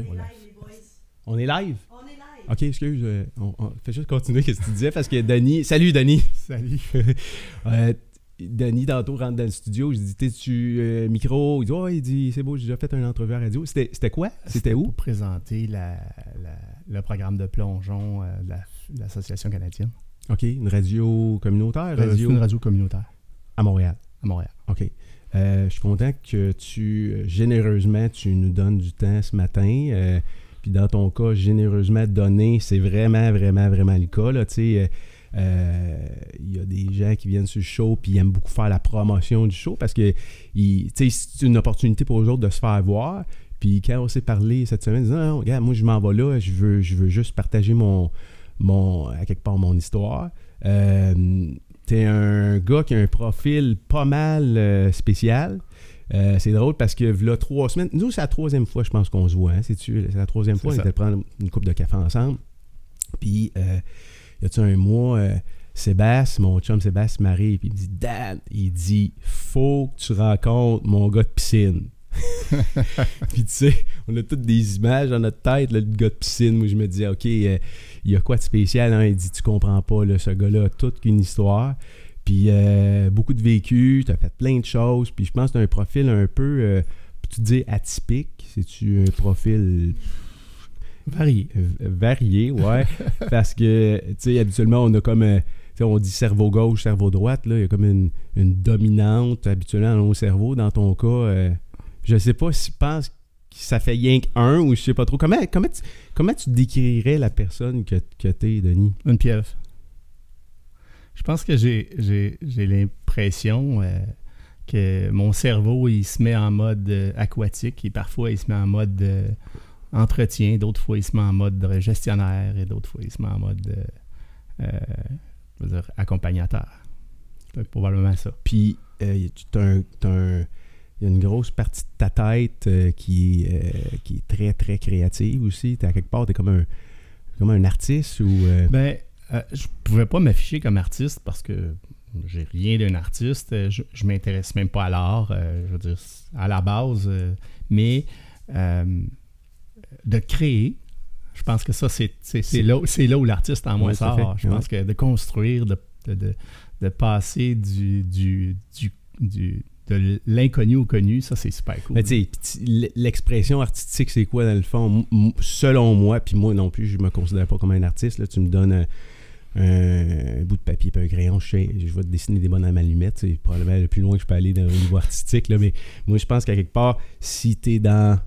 On est live, les boys. On est live? On est live. Ok, excuse. euh, on, on- fais juste continuer ce que tu disais parce que Denis. Salut, Denis. Salut. Euh, Denis, tantôt, rentre dans le studio. Je dis T'es-tu euh, micro? Il dit Ouais, il dit C'est beau, j'ai déjà fait un entrevue à radio. C'était c'était quoi? C'était où? Pour présenter la, la- le programme de plongeon euh, de la- de l'Association canadienne. Ok, une radio communautaire Euh, C'est radio une radio communautaire à Montréal. à Montréal. OK. Euh, je suis content que tu, euh, généreusement, tu nous donnes du temps ce matin. euh, puis dans ton cas, généreusement donné, c'est vraiment, vraiment, vraiment le cas. Il y a des gens qui viennent sur le show puis ils aiment beaucoup faire la promotion du show parce que c'est une opportunité pour eux autres de se faire voir. Puis quand on s'est parlé cette semaine, disant, non, regarde, moi je m'en vais là, je veux, je veux juste partager mon, mon, à quelque part mon histoire. T'es un gars qui a un profil pas mal euh, spécial. Euh, c'est drôle parce que là, trois semaines, nous, c'est la troisième fois, je pense qu'on se voit. Hein, c'est-tu? c'est la troisième fois, on était prendre une coupe de café ensemble. Puis, euh, y a-tu un mois, euh, Sébastien, mon chum Sébastien Marie, puis il me dit Dan, il dit faut que tu rencontres mon gars de piscine. puis tu sais, on a toutes des images dans notre tête, là, le gars de piscine. Moi, je me dis, OK, euh, il y a quoi de spécial? hein? Il dit, tu comprends pas, là, ce gars-là a toute qu'une histoire. Puis euh, beaucoup de vécu, tu as fait plein de choses. Puis je pense que tu as un profil un peu, euh, tu dis atypique. C'est-tu un profil Varié. euh, varié, ouais. parce que, tu sais, habituellement, on a comme, euh, tu sais, on dit cerveau gauche, cerveau droite, là. Il y a comme une, une dominante habituellement dans nos cerveaux. Dans ton cas, euh, je sais pas si tu penses que ça fait rien qu'un ou je sais pas trop. Comment, comment, tu, comment tu décrirais la personne que, que t'es, Denis? Une pieuvre. Je pense que j'ai, j'ai, j'ai l'impression euh, que mon cerveau, il se met en mode euh, aquatique et parfois il se met en mode euh, entretien, d'autres fois il se met en mode gestionnaire et d'autres fois il se met en mode je veux dire, accompagnateur. C'est probablement ça. Puis, tu- un- t'as un- il y a une grosse partie de ta tête euh, qui, est, euh, qui est très, très créative aussi. T'es à quelque part, t'es comme un, comme un artiste ou... euh, Ben, je pouvais pas m'afficher comme artiste parce que j'ai rien d'un artiste. Je, je m'intéresse même pas à l'art, je veux dire, à la base. mais de créer, je pense que ça, c'est là, où l'artiste en moi Ouais, sort. Je pense que de construire, de, de, de- de passer du, du, du, du- de l'inconnu au connu, ça, c'est super cool. Mais t- l'expression artistique, c'est quoi dans le fond? Selon moi, puis moi non plus, je me considère pas comme un artiste. Là, tu me donnes un, bout de papier et un crayon, je, sais, je vais te dessiner des bonhommes allumettes. C'est probablement le plus loin que je peux aller dans, au niveau artistique. Là, mais moi, je pense qu'à quelque part, si tu es dans.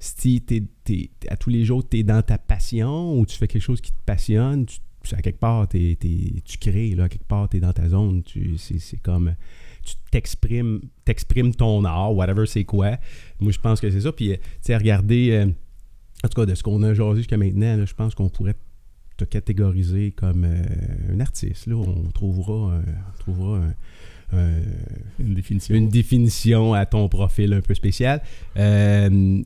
Si t'es, t'es- à tous les jours, tu es dans ta passion ou tu fais quelque chose qui te passionne, tu, à quelque part, tu crées. Là, à quelque part, tu es dans ta zone. C'est comme. Tu t'exprimes, t'exprimes ton art, whatever c'est quoi. Moi, je pense que c'est ça. Puis, euh, tu sais, regarder, euh, en tout cas, de ce qu'on a jasé jusqu'à maintenant, là, je pense qu'on pourrait te catégoriser comme euh, un artiste. Là. On trouvera, on trouvera un- un- une définition. une définition à ton profil un peu spécial. Tu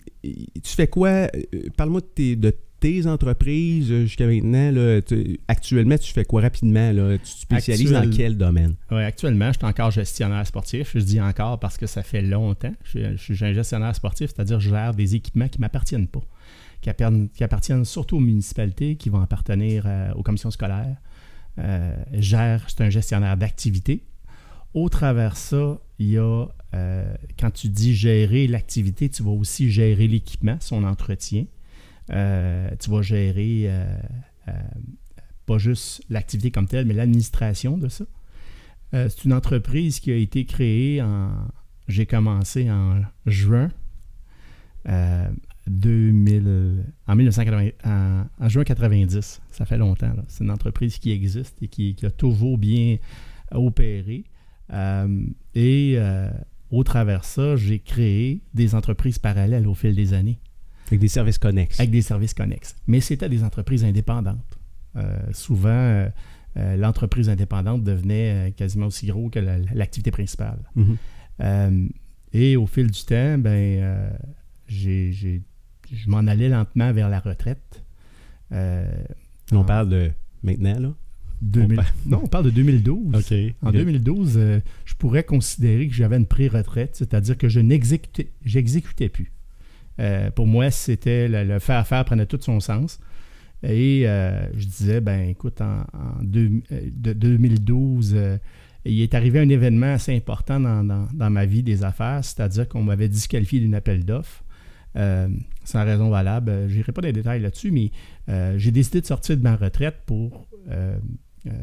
fais quoi? Parle-moi de tes, de tes entreprises euh, jusqu'à maintenant. là. Tu- actuellement, tu fais quoi rapidement? Là? Tu te spécialises Actuel- dans quel domaine? Ouais, actuellement, je suis encore gestionnaire sportif. Je dis encore parce que ça fait longtemps. Je suis, je suis un gestionnaire sportif, c'est-à-dire je gère des équipements qui ne m'appartiennent pas, qui, appartiennent- qui appartiennent surtout aux municipalités, qui vont appartenir euh, aux commissions scolaires. Euh, je gère, c'est un gestionnaire d'activité. Au travers ça, il y a, euh, quand tu dis gérer l'activité, tu vas aussi gérer l'équipement, son entretien. Euh, tu vas gérer euh, euh, pas juste l'activité comme telle, mais l'administration de ça. C'est une entreprise qui a été créée en. J'ai commencé en juin euh, 2000, en, 1980, en, en juin 90. Ça fait longtemps. C'est une entreprise qui existe et qui, a toujours bien opéré. Et au travers de ça, j'ai créé des entreprises parallèles au fil des années Avec des services connexes. avec des services connexes. Mais c'était des entreprises indépendantes. Euh, souvent, euh, euh, l'entreprise indépendante devenait quasiment aussi gros que la- l'activité principale. Mhm. Et au fil du temps, ben, j'ai- j'ai- je m'en allais lentement vers la retraite. On en parle de maintenant, là? 2000 parle- Non, on parle de 2012. OK. En 2012, euh, je pourrais considérer que j'avais une pré-retraite, c'est-à-dire que je n'exécutais j'exécutais plus. Euh, pour moi, c'était le, faire-faire prenait tout son sens. Et euh, je disais, ben écoute, en, de 2012, il est arrivé un événement assez important dans, ma vie des affaires, c'est-à-dire qu'on m'avait disqualifié d'une appel d'offres. sans raison valable. Je n'irai pas dans les détails là-dessus, mais j'ai décidé de sortir de ma retraite pour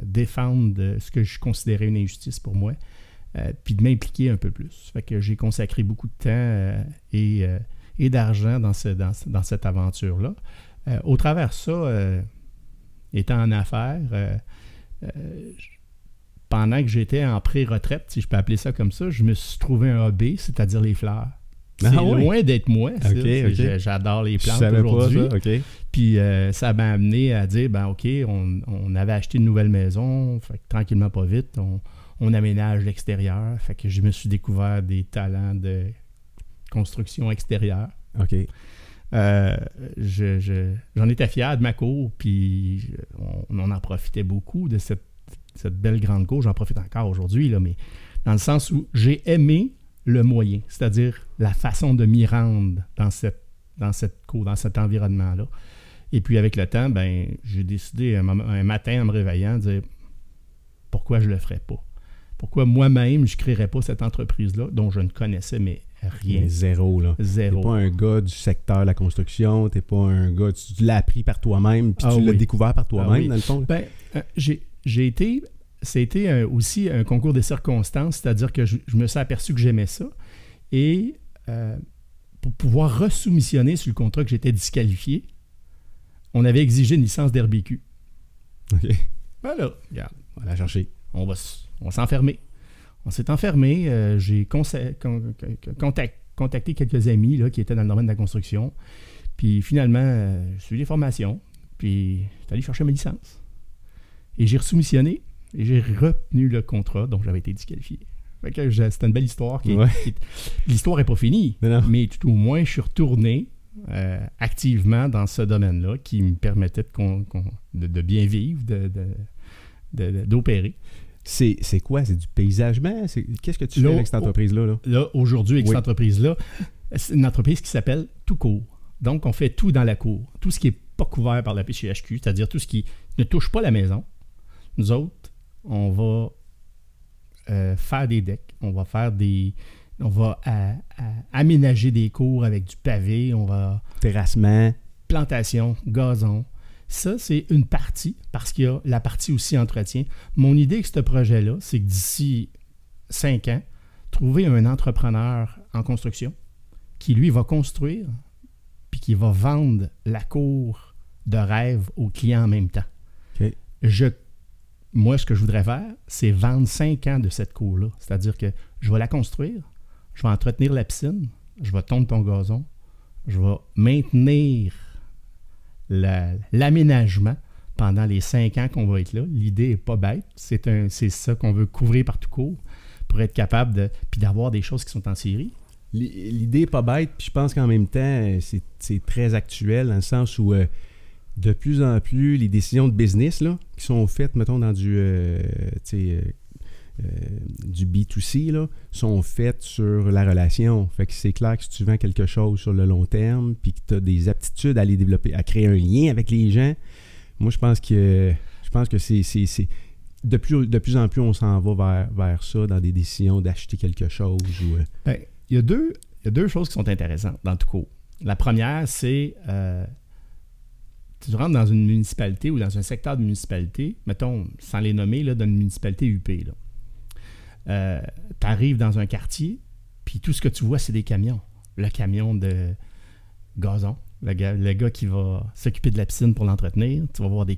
défendre ce que je considérais une injustice pour moi. Euh, puis de m'impliquer un peu plus. Fait que j'ai consacré beaucoup de temps euh, et, euh, et d'argent dans, ce, dans, dans, cette aventure-là. au travers de ça, étant en affaires, pendant que j'étais en pré-retraite, si je peux appeler ça comme ça, je me suis trouvé un hobby, c'est-à-dire les fleurs. Ah c'est loin d'être moi. J'adore les plantes aujourd'hui. Puis ça m'a amené à dire, ben OK, on, on, avait acheté une nouvelle maison, fait que tranquillement, pas vite, on, on aménage l'extérieur. Fait que je me suis découvert des talents de construction extérieure. OK. Euh, j'en étais fier de ma cour, puis on, en profitait beaucoup de cette, belle grande cour. J'en profite encore aujourd'hui, mais dans le sens où j'ai aimé le moyen, c'est-à-dire la façon de m'y rendre dans cette, dans cette cour, dans cet environnement-là. Et puis avec le temps, ben, j'ai décidé un, un, matin en me réveillant de dire pourquoi je ne le ferais pas? Pourquoi moi-même, je ne créerais pas cette entreprise-là, dont je ne connaissais mais rien. zéro, là. Zéro. n'es pas un gars du secteur de la construction, tu n'es pas un gars, tu, l'as appris par toi-même, puis ah tu l'as découvert par toi-même, ah dans le fond. Ben, euh, j'ai été, c'était aussi un concours des circonstances, c'est-à-dire que je, me suis aperçu que j'aimais ça. Et euh, pour pouvoir resoumissionner sur le contrat que j'étais disqualifié, on avait exigé une licence d'RBQ. OK. Voilà, regarde. On va la chercher. On va enfermé. On s'est enfermé. Euh, j'ai contacté quelques amis là, qui étaient dans le domaine de la construction. Puis finalement, euh, j'ai suivi des formations. Puis suis allé chercher ma licence. Et j'ai resoumissionné. Et j'ai retenu le contrat dont j'avais été disqualifié. C'était une belle histoire. L'histoire n'est pas finie. Mais, tout au moins, je suis retourné euh, activement dans ce domaine-là qui me permettait de, bien vivre, d'opérer. C'est quoi? C'est du paysagement? Qu'est-ce que tu fais avec cette entreprise-là? Là, aujourd'hui, avec cette entreprise-là, c'est une entreprise qui s'appelle Tout Court. Donc, on fait tout dans la cour. Tout ce qui n'est pas couvert par la PCHQ, c'est-à-dire tout ce qui ne touche pas la maison. Nous autres, on va euh, faire des decks, on va faire des. On va aménager des cours avec du pavé, on va. Terrassement. Plantation, gazon. Ça, c'est une partie, parce qu'il y a la partie aussi entretien. Mon idée avec ce projet-là, c'est que d'ici cinq ans, trouver un entrepreneur en construction qui, lui, va construire, puis qui va vendre la cour de rêve aux clients en même temps. Je, moi, ce que je voudrais faire, c'est vendre cinq ans de cette cour-là. C'est-à-dire que je vais la construire, je vais entretenir la piscine, je vais tondre ton gazon, je vais maintenir l'aménagement pendant les cinq ans qu'on va être là. L'idée n'est pas bête. C'est ça qu'on veut couvrir par tout court pour être capable de puis d'avoir des choses qui sont en série. L'idée n'est pas bête, puis je pense qu'en même temps, c'est très actuel dans le sens où euh, de plus en plus, les décisions de business qui sont faites, mettons, dans du, euh, euh, euh, du B2C là, sont faites sur la relation. Fait que c'est clair que si tu vends quelque chose sur le long terme, puis que tu as des aptitudes à les développer, à créer un lien avec les gens, moi je pense que je pense que c'est, de plus, en plus on s'en va vers, vers ça dans des décisions d'acheter quelque chose. Euh. Ben, il, y a deux, deux choses qui sont intéressantes dans tout cas. La première, c'est euh, tu rentres dans une municipalité ou dans un secteur de municipalité, mettons, sans les nommer, là, dans une municipalité UP. Euh, tu arrives dans un quartier, puis tout ce que tu vois, c'est des camions. Le camion de gazon, le gars, le gars qui va s'occuper de la piscine pour l'entretenir. Tu vas voir des.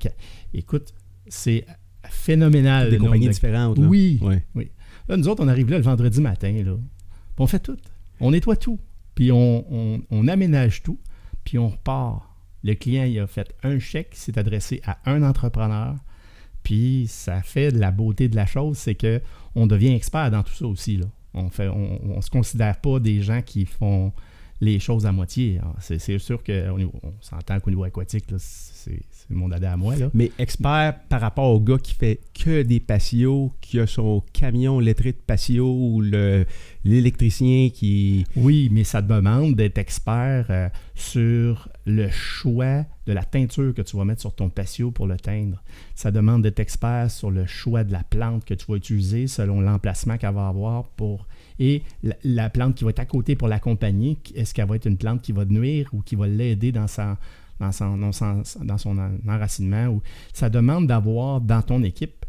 Écoute, c'est phénoménal. Des compagnies différentes. Oui. oui. Là, nous autres, on arrive là le vendredi matin. Là. on fait tout. On nettoie tout. Puis on, on, aménage tout. Puis on repart. Le client, il a fait un chèque, s'est adressé à un entrepreneur. Puis ça fait de la beauté de la chose, c'est que on devient expert dans tout ça aussi. Là. On ne on, se considère pas des gens qui font les choses à moitié. Alors, C'est sûr qu'on on s'entend qu'au niveau aquatique, c'est mon dada à moi. Là. Mais expert par rapport au gars qui fait que des patios, qui a son camion lettré de patio ou le- l'électricien qui. Oui, mais ça demande d'être expert euh, sur le choix de la teinture que tu vas mettre sur ton patio pour le teindre. Ça demande d'être expert sur le choix de la plante que tu vas utiliser selon l'emplacement qu'elle va avoir pour et la, la plante qui va être à côté pour l'accompagner. Est-ce qu'elle va être une plante qui va nuire ou qui va l'aider dans son, enracinement ça demande d'avoir dans ton équipe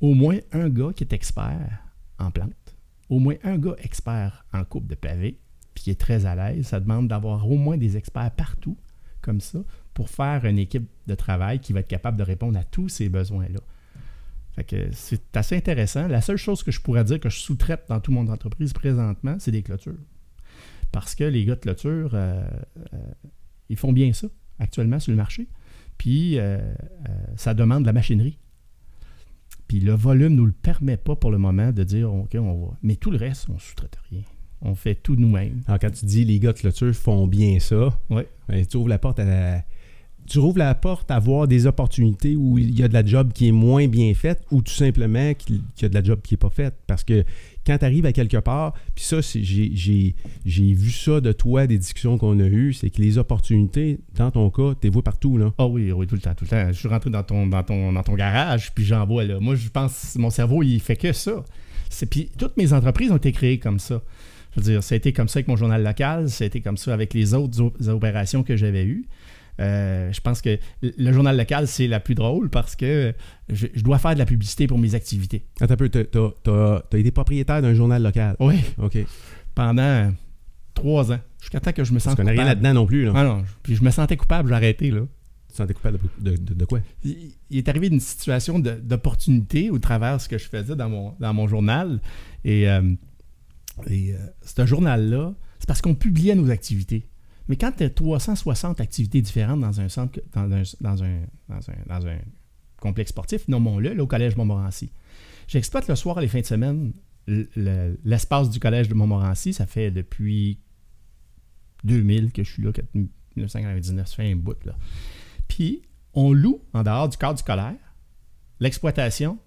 au moins un gars qui est expert en plantes, au moins un gars expert en coupe de pavés, puis qui est très à l'aise. Ça demande d'avoir au moins des experts partout, comme ça, pour faire une équipe de travail qui va être capable de répondre à tous ces besoins-là. Fait que c'est assez intéressant. La seule chose que je pourrais dire que je sous-traite dans tout mon entreprise présentement, c'est des clôtures. Parce que les gars de clôture, euh, euh, ils font bien ça actuellement sur le marché. Puis euh, ça demande de la machinerie. Puis le volume ne nous le permet pas pour le moment de dire OK, on va. Mais tout le reste, on ne sous-traite rien. On fait tout nous-mêmes. Alors, quand tu dis les gars de clôture font bien ça, Ouais. ben, tu ouvres la porte à. Tu rouvres la porte à voir des opportunités où il y a de la job qui est moins bien faite ou tout simplement qu'il y a de la job qui n'est pas faite. Parce que quand tu arrives à quelque part, puis ça, j'ai vu ça de toi, des discussions qu'on a eues, c'est que les opportunités, dans ton cas, tu les vois partout. Là. Ah oui, oui, tout le temps, tout le temps. Je suis rentré dans ton, dans ton, dans ton garage, puis j'en vois là. Moi, je pense, mon cerveau, il fait que ça. Puis toutes mes entreprises ont été créées comme ça. Je veux dire, ça a été comme ça avec mon journal local, ça a été comme ça avec les autres op- opérations que j'avais eues. Euh, je pense que le journal local, c'est la plus drôle parce que je, je dois faire de la publicité pour mes activités. Attends un peu, t'as- été propriétaire d'un journal local. Oui, OK. Pendant trois ans. Jusqu'à temps que je me sente connais rien coupable. là-dedans non plus. Là. Ah non, puis je me sentais coupable, j'ai arrêté, là. Tu te sentais coupable de, de- de- de quoi? il il est arrivé une situation d'opportunité au travers de ce que je faisais dans mon, dans mon journal. Et, euh, et, euh, ce journal-là, c'est parce qu'on publiait nos activités. Mais quand tu as 360 activités différentes dans un centre, dans un, complexe sportif, nommons-le, au Collège Montmorency. J'exploite le soir et les fins de semaine l'espace du Collège de Montmorency. Ça fait depuis 2000 que je suis là, 1999, ça fait un bout. Là. Puis, on loue, en dehors du cadre scolaire, l'exploitation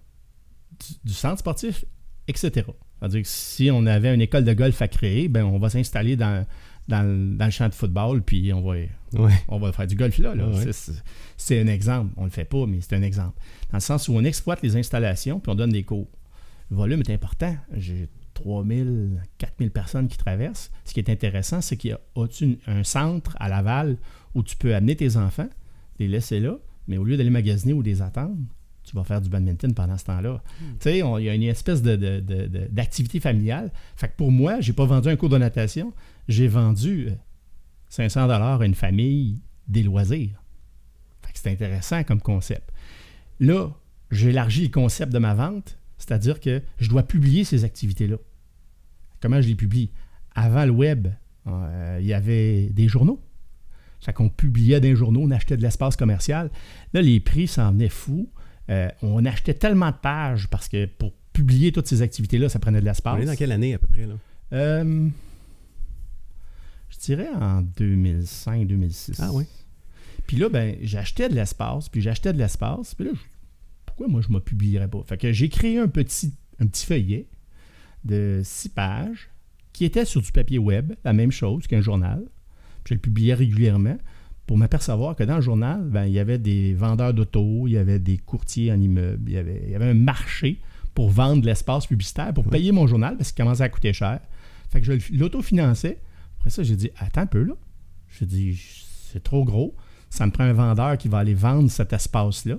du, du centre sportif, etc. C'est-à-dire que si on avait une école de golf à créer, ben on va s'installer dans, dans, le- dans le champ de football, puis on va, Ouais. on va faire du golf là. là. Ouais. C'est- un exemple. On ne le fait pas, mais c'est un exemple. Dans le sens où on exploite les installations, puis on donne des cours. Le volume est important. J'ai 3000, 4000 personnes qui traversent. Ce qui est intéressant, c'est qu'il y a au-dessus un centre à Laval où tu peux amener tes enfants, les laisser là, mais au lieu d'aller magasiner ou les attendre, tu vas faire du badminton pendant ce temps-là. Tu sais, il y a une espèce de, de- de- de- d'activité familiale. Fait que pour moi, j'ai pas vendu un cours de natation, j'ai vendu euh, 500 dollars à une famille des loisirs. C'est intéressant comme concept. Là, j'élargis le concept de ma vente, c'est-à-dire que je dois publier ces activités-là. Comment je les publie? Avant le web, euh, il y avait des journaux. Fait qu'on publiait des journaux, on achetait de l'espace commercial. Là, les prix s'en venaient fous. Euh, on achetait tellement de pages parce que pour publier toutes ces activités-là, ça prenait de On l'espace. est dans quelle année à peu près? Là? Euh, dirais en 2005-2006. Ah oui. Puis là, ben, j'achetais de l'espace, puis j'achetais de l'espace. Puis là, je- pourquoi moi je ne me publierais pas? Fait que j'ai créé un petit, un petit feuillet de six pages qui était sur du papier web, la même chose qu'un journal. Puis je le publiais régulièrement pour m'apercevoir que dans le journal, ben, il y avait des vendeurs d'auto, il y avait des courtiers en immeuble, il y avait, il y avait un marché pour vendre de l'espace publicitaire, pour payer mon journal, parce qu'il commençait à coûter cher. Fait que je l'autofinançais. Après ça, j'ai dit, attends un peu là. J'ai dit, c'est trop gros. Ça me prend un vendeur qui va aller vendre cet espace-là.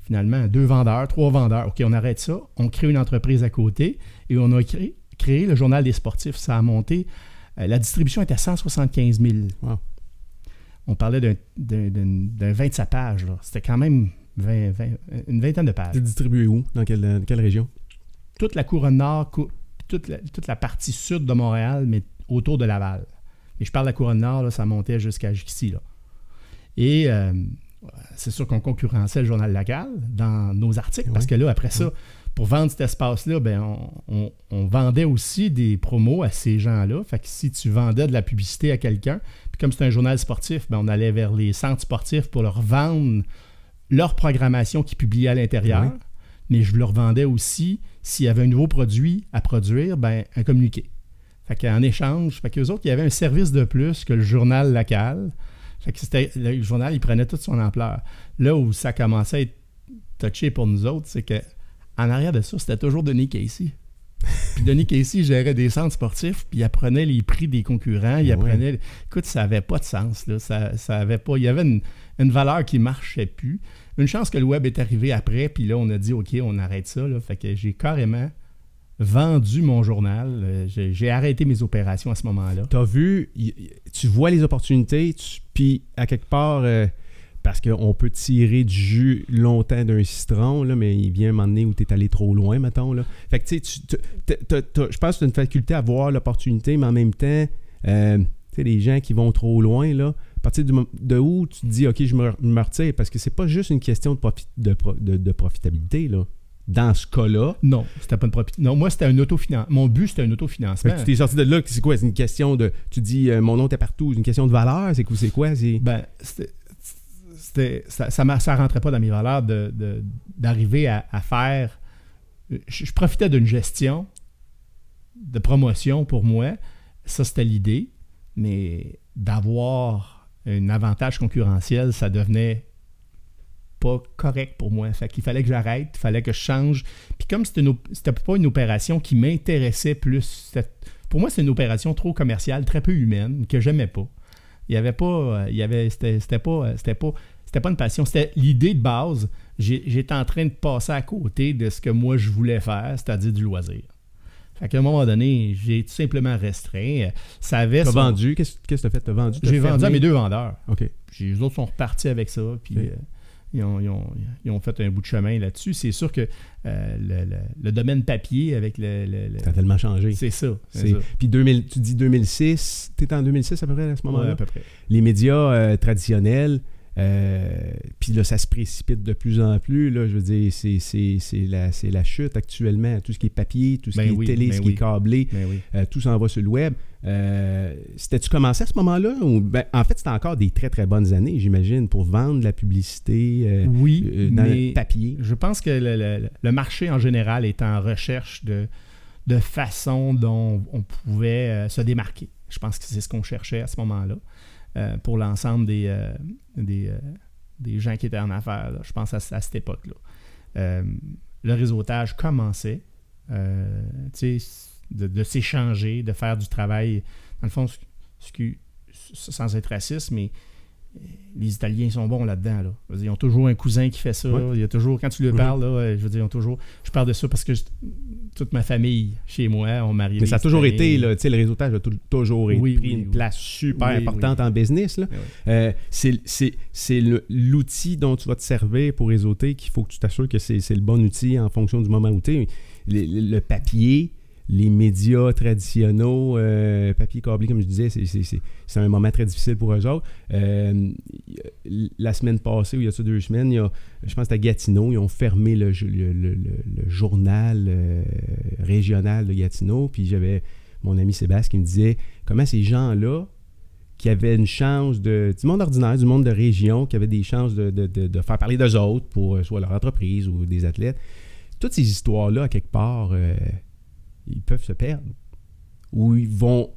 Finalement, deux vendeurs, trois vendeurs. OK, on arrête ça. On crée une entreprise à côté et on a créé, créé le journal des sportifs. Ça a monté. euh, la distribution était à 175 000. Wow. On parlait d'un- d'un d'un- d'un 27 pages. là. C'était quand même 20 20 une vingtaine de pages C'est distribué où? Dans quelle, dans quelle région? toute la couronne nord, toute la, toute la partie sud de Montréal, mais autour de Laval. Et je parle de la couronne nord, là, ça montait jusqu'à. Là. Et euh, c'est sûr qu'on concurrençait le journal local dans nos articles, parce que là, après ça, pour vendre cet espace-là, ben, on, on, vendait aussi des promos à ces gens-là. Fait que si tu vendais de la publicité à quelqu'un, puis comme c'est un journal sportif, ben, on allait vers les centres sportifs pour leur vendre leur programmation qu'ils publiaient à l'intérieur. Mais je leur vendais aussi, s'il y avait un nouveau produit à produire, ben, un communiqué. Fait qu'en échange, fait qu'eux autres, il y avait un service de plus que le journal local. Fait que c'était, le journal, il prenait toute son ampleur. Là où ça commençait à être touché pour nous autres, c'est que en arrière de ça, c'était toujours Denis Casey. Puis Denis Casey gérait des centres sportifs, puis il apprenait les prix des concurrents, il apprenait... Écoute, ça n'avait pas de sens, là. Ça, ça avait pas... Il y avait une, une valeur qui marchait plus. Une chance que le web est arrivé après, puis là, on a dit, OK, on arrête ça, là. Fait que j'ai carrément vendu mon journal. Euh, j'ai arrêté mes opérations à ce moment-là. Tu as vu, tu vois les opportunités, puis à quelque part... Euh, parce qu'on peut tirer du jus longtemps d'un citron, là, mais il vient un moment donné où tu es allé trop loin, mettons. Là. Fait que, tu sais, je pense que tu as une faculté à voir l'opportunité, mais en même temps, euh, tu sais, les gens qui vont trop loin, là, à partir de, où tu te dis, OK, je me, retire, parce que c'est pas juste une question de, de, profitabilité, là dans ce cas-là? Non, c'était pas une Non, moi, c'était un autofinancement. Mon but, c'était un autofinancement. tu t'es sorti de là, c'est quoi? C'est une question de. Tu dis, euh, mon nom est partout, c'est une question de valeur? C'est quoi? C'est quoi? Ben, ça, ça, rentrait pas dans mes valeurs d'arriver à, faire. Je, profitais d'une gestion de promotion pour moi. Ça, c'était l'idée. Mais d'avoir un avantage concurrentiel, ça devenait pas correct pour moi. Fait qu'il fallait que j'arrête, il fallait que je change. Puis comme c'était, pas une opération qui m'intéressait plus, pour moi, c'est une opération trop commerciale, très peu humaine, que j'aimais pas. Il y avait pas, il y avait, c'était, c'était pas, c'était pas, c'était pas une passion, c'était l'idée de base. J'étais en train de passer à côté de ce que moi je voulais faire, c'est-à-dire du loisir. Fait qu'à un moment donné, j'ai tout simplement restreint. Ça avait. T'as vendu? Qu'est-ce que t'as fait? T'as vendu J'ai vendu à mes deux vendeurs. OK. Puis les autres sont repartis avec ça. Puis. Euh, ils ont, fait un bout de chemin là-dessus. C'est sûr que euh, le, domaine papier avec le. ça a tellement changé. C'est ça. Puis 2000, tu dis 2006, tu étais en 2006 à peu près à ce moment-là? À peu près. Les médias euh, traditionnels, euh, puis là, ça se précipite de plus en plus. Là, je veux dire, c'est la, la, chute actuellement. Tout ce qui est papier, tout ce ben qui est télé, ben ce qui est câblé, ben euh, tout s'en va sur le web. Euh, C'était-tu commencé à ce moment-là? Ben, en fait, c'était encore des très, très bonnes années, j'imagine, pour vendre la publicité euh, oui, dans le papier? Je pense que le, le, marché en général est en recherche de, de façon dont on pouvait se démarquer. Je pense que c'est ce qu'on cherchait à ce moment-là. Euh, pour l'ensemble des, euh, euh, des, gens qui étaient en affaires. Je pense à, cette époque-là. le réseautage commençait, de, de s'échanger, de faire du travail, dans le fond, sans être raciste, mais les Italiens sont bons là-dedans. Là. ils ont toujours un cousin qui fait ça. Il y a toujours, quand tu lui parles, là, je veux dire, ils ont toujours. Je parle de ça parce que toute ma famille chez moi ont marié. Mais ça a toujours été, là, le réseautage a toujours été pris une place super importante en business. Là. Euh, c'est l'outil dont tu vas te servir pour réseauter qu'il faut que tu t'assures que c'est le bon outil en fonction du moment où tu es. le papier, les médias traditionnels, euh, papier câblé, comme je disais, c'est un moment très difficile pour eux autres. Euh, la semaine passée, ou il y a ça deux semaines, il y a, je pense que à Gatineau, ils ont fermé le, journal euh, régional de Gatineau. Puis j'avais mon ami Sébastien qui me disait comment ces gens-là, qui avaient une chance de. du monde ordinaire, du monde de région, qui avaient des chances de, de faire parler d'eux autres pour soit leur entreprise ou des athlètes. Toutes ces histoires-là, à quelque part, ils peuvent se perdre. Ou ils vont.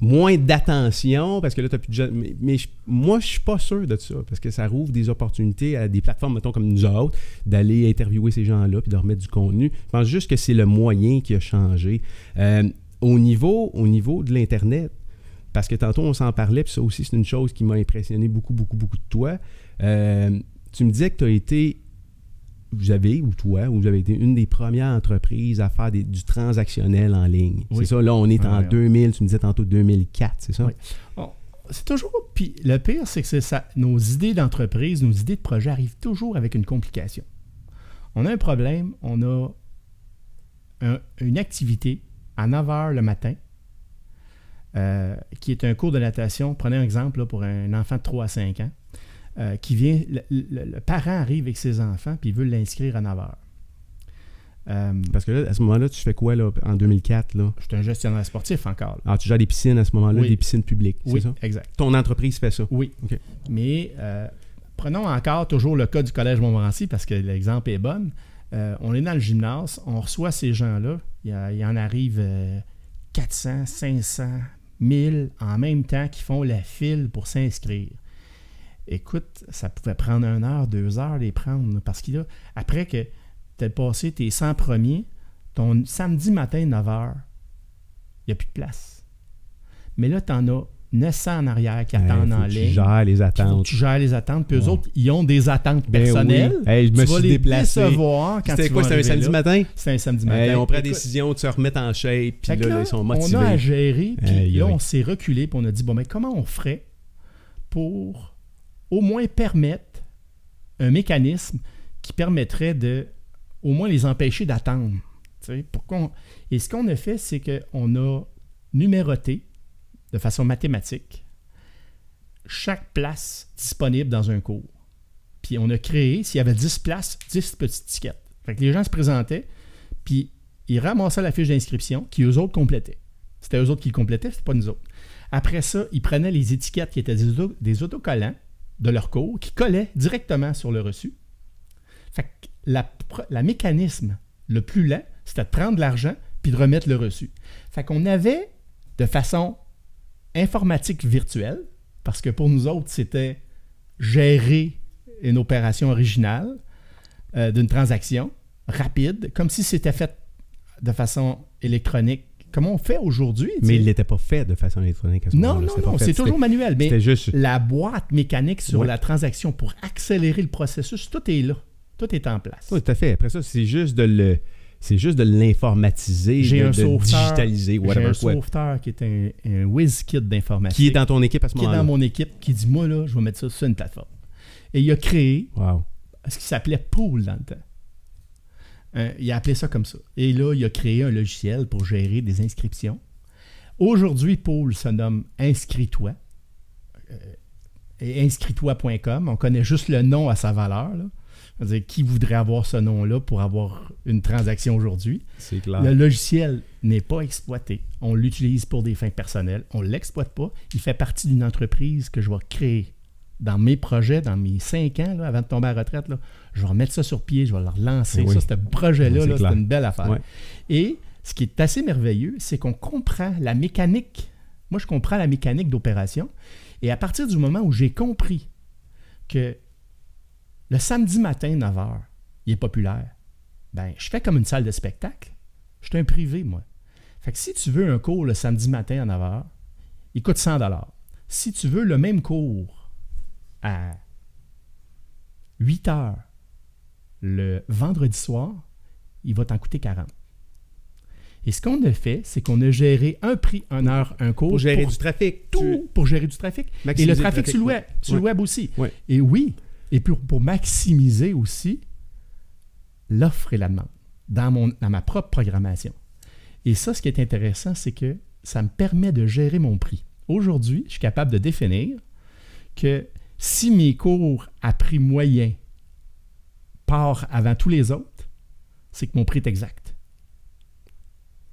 moins d'attention parce que là, tu plus de Mais, mais moi, je suis pas sûr de ça parce que ça rouvre des opportunités à des plateformes, mettons, comme nous autres, d'aller interviewer ces gens-là puis de remettre du contenu. Je pense juste que c'est le moyen qui a changé. Euh, au, niveau, au niveau de l'Internet, parce que tantôt, on s'en parlait, puis ça aussi, c'est une chose qui m'a impressionné beaucoup, beaucoup, beaucoup de toi. Euh, tu me disais que tu as été vous avez, ou toi, vous avez été une des premières entreprises à faire du transactionnel en ligne. C'est ça, là, on est en 2000, tu me disais tantôt 2004, c'est ça? Oui. c'est toujours. Puis le pire, c'est que ça. Nos idées d'entreprise, nos idées de projet arrivent toujours avec une complication. On a un problème, on a une activité à 9 h le matin, euh, qui est un cours de natation. Prenez un exemple pour un enfant de 3 à 5 ans. Euh, qui vient, le, parent arrive avec ses enfants puis il veut l'inscrire à 9 h. Euh, Parce que là, à ce moment-là, tu fais quoi là, en 2004? Là? je suis un gestionnaire sportif encore. là. Ah, tu gères des piscines à ce moment-là, Oui. des piscines publiques, Oui, c'est ça? exact. Ton entreprise fait ça? Oui. Mais euh, prenons encore toujours le cas du Collège Montmorency parce que l'exemple est bon. Euh, on est dans le gymnase, on reçoit ces gens-là. Il y, en arrive euh, 400, 500, 1000 en même temps qui font la file pour s'inscrire. Écoute, ça pouvait prendre une heure, deux heures les prendre. là, Parce que là, après que tu as passé tes 100 premiers, ton samedi matin, 9 heures, il n'y a plus de place. Mais là, tu en as 900 en arrière qui attendent en ligne. Tu gères les attentes. tu gères les attentes. Puis eux Ouais. autres, ils ont des attentes Ben personnelles. oui. Hey, je me tu vas suis les déplacé. décevoir quand C'était quoi, c'était un samedi là. matin? C'est un samedi matin. Hey, on prend la décision de se remettre en shape, puis là, ils sont On a motivés. à gérer, puis là, on s'est reculé, puis on a dit, bon, mais comment on ferait pour au moins permettre un mécanisme qui permettrait de au moins les empêcher d'attendre. Et ce qu'on a fait, c'est qu'on a numéroté de façon mathématique chaque place disponible dans un cours. Puis on a créé, s'il y avait 10 places, 10 petites tickets. Fait que les gens se présentaient, puis ils ramassaient la fiche d'inscription qui eux autres complétaient. C'était eux autres qui le complétaient, c'était pas nous autres. Après ça, ils prenaient les étiquettes qui étaient des autocollants de leur cours, qui collaient directement sur le reçu. Fait que la mécanisme le plus lent, c'était de prendre l'argent puis de remettre le reçu. Fait qu'on avait, de façon informatique virtuelle, parce que pour nous autres, c'était gérer une opération originale euh, d'une transaction rapide, comme si c'était fait de façon électronique, comme on fait aujourd'hui. Mais il n'était pas fait de façon électronique à ce non, moment-là. non, non, c'est toujours manuel. Mais C'était juste... la boîte mécanique sur Ouais. la transaction pour accélérer le processus, tout est là. Tout est en place. Oui, tout à fait. Après ça, c'est juste de le... C'est juste de l'informatiser, J'ai de, un de sauveteur. digitaliser, J'ai whatever un quoi. sauveteur qui est un, un whiz-kit d'informatique. Qui est dans ton équipe à ce qui est moment-là. dans mon équipe, qui dit Moi, là, je vais mettre ça sur une plateforme. Et il a créé Wow. ce qui s'appelait Pool dans le temps. Euh, il a appelé ça comme ça. Et là, il a créé un logiciel pour gérer des inscriptions. Aujourd'hui, Pool se nomme Inscris-toi. Euh, et inscris-toi.com. On connaît juste le nom à sa valeur. là. Qui voudrait avoir ce nom-là pour avoir une transaction aujourd'hui? C'est clair. Le logiciel n'est pas exploité. On l'utilise pour des fins personnelles. On ne l'exploite pas. Il fait partie d'une entreprise que je vais créer dans mes projets, dans mes cinq ans, là, avant de tomber à la retraite. là. Je vais remettre ça sur pied, je vais le relancer. Oui. Ça, ce projet-là, Oui, c'est une belle affaire. Et ce qui est assez merveilleux, c'est qu'on comprend la mécanique. Moi, je comprends la mécanique d'opération. Et à partir du moment où j'ai compris que le samedi matin, 9h, il est populaire, ben, je fais comme une salle de spectacle. Je suis un privé, moi. Fait que si tu veux un cours le samedi matin à 9h, il coûte 100 Si tu veux le même cours à 8 h le vendredi soir, il va t'en coûter 40. Et ce qu'on a fait, c'est qu'on a géré un prix, un heure, un cours. Pour gérer pour du trafic. tout pour gérer du trafic. Et Maximiser le trafic sur le ouais. web, sur le Ouais. web aussi. Ouais. Et oui, et pour, pour maximiser aussi l'offre et la demande dans, mon, dans ma propre programmation. Et ça, ce qui est intéressant, c'est que ça me permet de gérer mon prix. Aujourd'hui, je suis capable de définir que si mes cours à prix moyen partent avant tous les autres, c'est que mon prix est exact.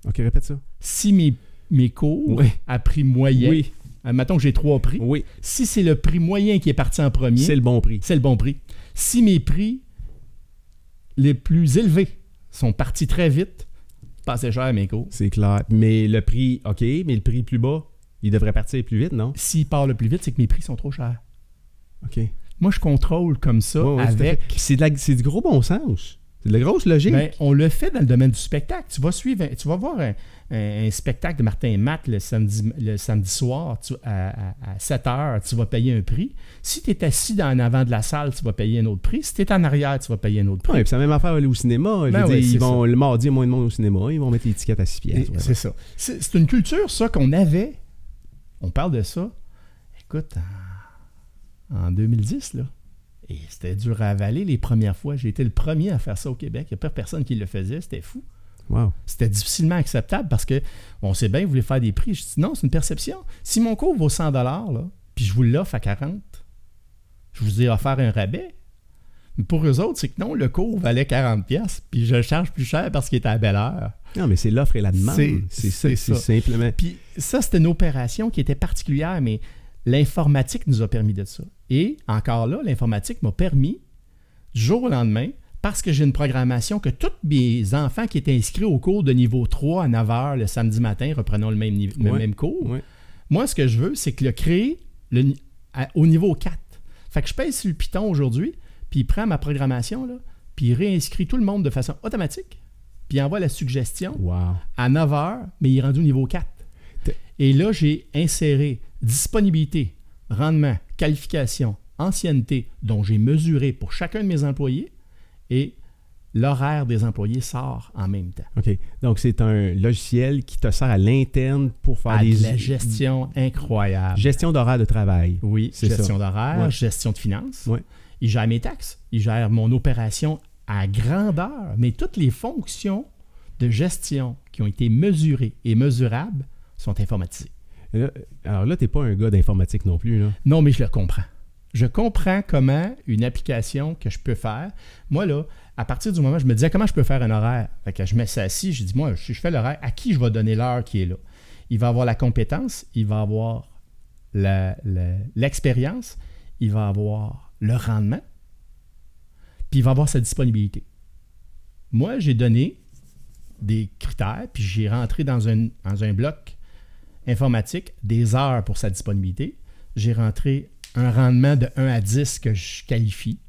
OK, répète ça. Si mes, mes cours Oui. à prix moyen, Oui. admettons que j'ai trois prix, Oui. si c'est le prix moyen qui est parti en premier, C'est le bon prix. c'est le bon prix. Si mes prix les plus élevés sont partis très vite, pas assez cher mes cours. C'est clair. Mais le prix, OK, mais le prix plus bas, il devrait partir plus vite, non? S'il part le plus vite, c'est que mes prix sont trop chers. OK. Moi, je contrôle comme ça Ouais, ouais, à avec. C'est de la- c'est du gros bon sens. C'est de la grosse logique. Ben, on le fait dans le domaine du spectacle. Tu vas suivre, tu vas voir un, spectacle de Martin et Matt le samedi, le samedi soir tu- à, 7 heures, tu vas payer un prix. Si tu es assis dans en avant de la salle, tu vas payer un autre prix. Si tu es en arrière, tu vas payer un autre prix. Ouais, puis c'est la même affaire aller au cinéma. Ben ouais, dire, ils vont, le mardi, il y a moins de monde au cinéma. Ils vont mettre l'étiquette à 6 Et pièces. ouais, C'est ça. C'est c'est une culture, ça, qu'on avait. On parle de ça. Écoute, en, en 2010, là. Et c'était dur à avaler les premières fois. J'ai été le premier à faire ça au Québec. Il n'y a pas personne qui le faisait. C'était fou. Wow. C'était difficilement acceptable parce que on sait bien, vous voulez faire des prix. Je dis non, c'est une perception. Si mon cours vaut 100 là, puis je vous l'offre à 40, je vous ai offert un rabais. Pour eux autres, c'est que non, le cours valait 40$, puis je le charge plus cher parce qu'il était à belle heure. Non, mais c'est l'offre et la demande. C'est- ça. c'est simplement. Puis ça, c'était une opération qui était particulière, mais l'informatique nous a permis de ça. Et encore là, l'informatique m'a permis, du jour au lendemain, parce que j'ai une programmation que tous mes enfants qui étaient inscrits au cours de niveau 3 à 9 h le samedi matin, reprenons le même, niveau- le Ouais. même cours, Ouais. moi, ce que je veux, c'est que le créer le ni- à- au niveau 4. Fait que je pèse sur le Python aujourd'hui, puis il prend ma programmation, là, puis il réinscrit tout le monde de façon automatique, puis il envoie la suggestion Wow. à 9 heures, mais il est rendu au niveau 4. T'es- Et là, j'ai inséré disponibilité, rendement, qualification, ancienneté, dont j'ai mesuré pour chacun de mes employés, et l'horaire des employés sort en même temps. OK. Donc, c'est un logiciel qui te sert à l'interne pour faire À des de la gestion incroyable. gestion d'horaire de travail. Oui, C'est gestion d'horaire, Ouais. gestion de finances. Ouais. Il gère mes taxes, il gère mon opération à grandeur, mais toutes les fonctions de gestion qui ont été mesurées et mesurables sont informatisées. Alors là, tu n'es pas un gars d'informatique non plus. Là. Non, mais je le comprends. Je comprends comment une application que je peux faire. Moi, là, à partir du moment où je me disais comment je peux faire un horaire, que je mets ça assis, je dis, moi, je fais l'horaire, à qui je vais donner l'heure qui est là? Il va avoir la compétence, il va avoir l'expérience, il va avoir le rendement, puis il va avoir sa disponibilité. Moi, j'ai donné des critères, puis j'ai rentré dans un, dans un bloc informatique des heures pour sa disponibilité. J'ai rentré un rendement de 1 à 10 que je qualifie.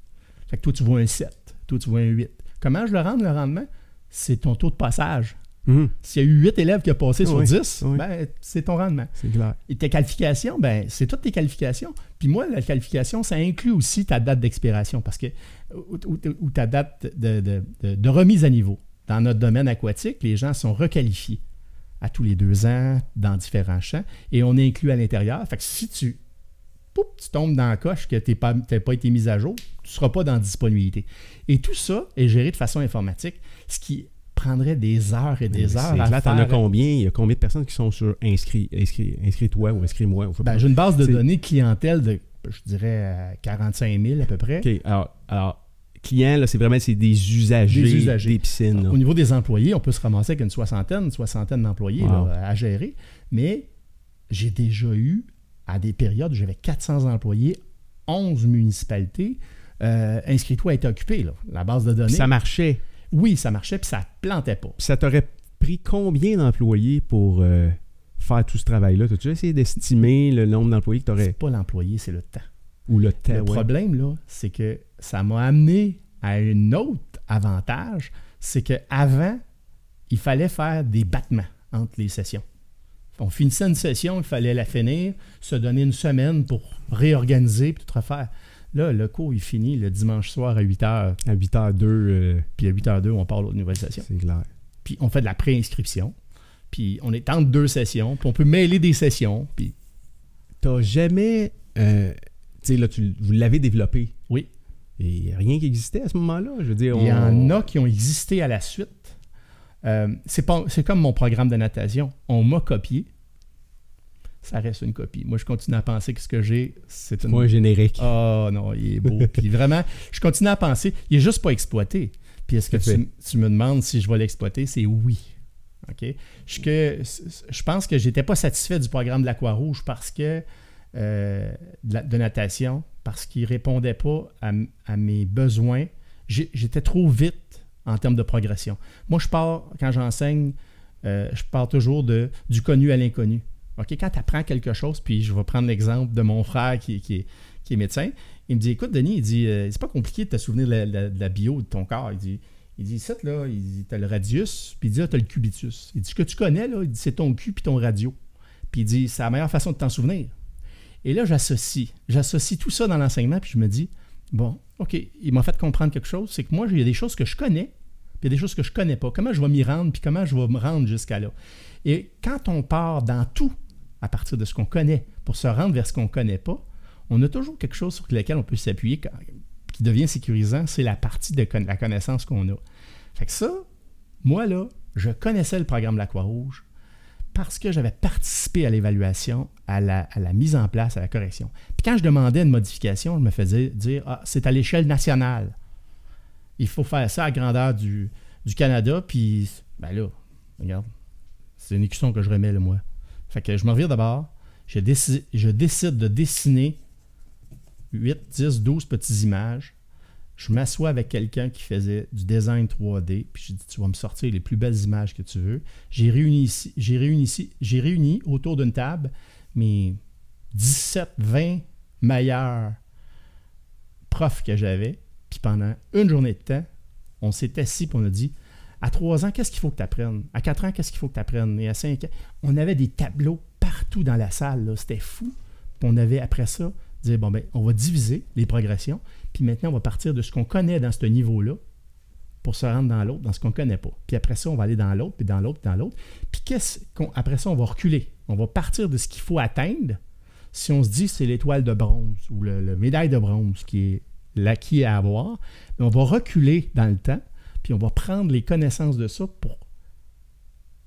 Fait que toi, tu vois un 7, toi, tu vois un 8. Comment je le rends, le rendement? C'est ton taux de passage. Mhm. S'il y a eu 8 élèves qui ont passé sur Oui, 10, oui. ben, c'est ton rendement. C'est clair. Et tes qualifications, ben, c'est toutes tes qualifications. Puis moi, la qualification, ça inclut aussi ta date d'expiration parce que ou, ou- ou ta date de, de- de- de remise à niveau. Dans notre domaine aquatique, les gens sont requalifiés à tous les deux ans dans différents champs et on inclut à l'intérieur. Fait que si tu, tu tombes dans la coche que tu n'as pas, pas été mis à jour, tu ne seras pas dans disponibilité. Et tout ça est géré de façon informatique, ce qui prendrait des heures et des heures. C'est à clair, t'en as combien? Il y a combien de personnes qui sont sur inscrit, inscrit, inscris-toi ou inscris-moi? Ben, j'ai une base de données clientèle de, je dirais, euh, 45 000 à peu près. OK. Alors, alors clients, là, c'est vraiment c'est des usagers, Des usagers. des piscines. là. Au niveau des employés, on peut se ramasser avec une soixantaine, une soixantaine d'employés Wow. à gérer. Mais j'ai déjà eu, à des périodes où j'avais 400 employés, 11 municipalités. Euh, Inscris-toi à être occupé, là, la base de données. Puis ça marchait. Oui, ça marchait, puis ça plantait pas. Puis ça t'aurait pris combien d'employés pour euh, faire tout ce travail-là? T'as-tu essayé d'estimer le nombre d'employés que tu aurais pas l'employé, c'est le temps. Ou le problème, là, c'est que ça m'a amené à un autre avantage, c'est qu'avant, il fallait faire des battements entre les sessions. On finissait une session, il fallait la finir, se donner une semaine pour réorganiser puis tout refaire. Là, le cours, il finit le dimanche soir à 8h, À 8h02, euh, puis à 8h02, on part l'autre nouvelle session. c'est clair. Puis on fait de la préinscription, puis on est entre deux sessions, puis on peut mêler des sessions, puis T'as jamais... euh, là, tu, vous l'avez développé. oui. Et rien qui existait à ce moment-là. Je veux dire, Il y en a qui ont existé à la suite. Euh, c'est, pas, c'est comme mon programme de natation. On m'a copié. Ça reste une copie. Moi, je continue à penser que ce que j'ai, c'est une. Un générique. Oh non, il est beau. Puis vraiment, je continue à penser, il est juste pas exploité. Puis est-ce que tu, tu me demandes si je vais l'exploiter? C'est oui. OK? Je, que, je pense que j'étais pas satisfait du programme de l'Aqua-Rouge parce que euh, de, natation, parce qu'il répondait pas à, mes besoins. J'étais trop vite en termes de progression. Moi, je pars, quand j'enseigne, euh, je pars toujours du connu à l'inconnu. Quand tu apprends quelque chose, puis je vais prendre l'exemple de mon frère qui, est, médecin, il me dit Écoute, Denis, il dit euh, c'est pas compliqué de te souvenir de la, bio de ton corps. Il dit il dit, ça, là, il dit, t'as le radius, puis il dit, ah, t'as le cubitus. Il dit, ce que tu connais, là, c'est ton cul puis ton radio. Puis il dit, c'est la meilleure façon de t'en souvenir. Et là, j'associe. J'associe tout ça dans l'enseignement, puis je me dis, bon, OK, il m'a fait comprendre quelque chose, c'est que moi, il y a des choses que je connais, puis il y a des choses que je connais pas. Comment je vais m'y rendre, puis comment je vais me rendre jusqu'à là? Et quand on part dans tout, à partir de ce qu'on connaît, pour se rendre vers ce qu'on connaît pas, on a toujours quelque chose sur lequel on peut s'appuyer qui devient sécurisant, c'est la partie de la connaissance qu'on a. Fait que ça, moi, là, je connaissais le programme de la Croix-Rouge parce que j'avais participé à l'évaluation, à la, mise en place, à la correction. Puis quand je demandais une modification, je me faisais dire Ah, c'est à l'échelle nationale. il faut faire ça à grandeur du, du Canada, puis ben là, regarde, c'est une écusson que je remets, le moi. Fait que je me reviens d'abord, je, je décide de dessiner 8, 10, 12 petites images. Je m'assois avec quelqu'un qui faisait du design 3D, puis je dis Tu vas me sortir les plus belles images que tu veux. J'ai réuni, ici, j'ai réuni, j'ai réuni autour d'une table mes 17, 20 meilleurs profs que j'avais. Puis pendant une journée de temps, on s'est assis et on a dit à 3 ans, qu'est-ce qu'il faut que tu apprennes À 4 ans, qu'est-ce qu'il faut que tu apprennes Et à 5 ans, on avait des tableaux partout dans la salle. C'était fou. Puis on avait après ça, dire bon, ben, on va diviser les progressions. Puis maintenant, on va partir de ce qu'on connaît dans ce niveau-là pour se rendre dans l'autre, dans ce qu'on ne connaît pas. Puis après ça, on va aller dans l'autre, puis dans l'autre, dans l'autre. Puis qu'est-ce qu'on, après ça, on va reculer. On va partir de ce qu'il faut atteindre. Si on se dit c'est l'étoile de bronze ou le, médaille de bronze qui est l'acquis à avoir, on va reculer dans le temps, puis on va prendre les connaissances de ça pour.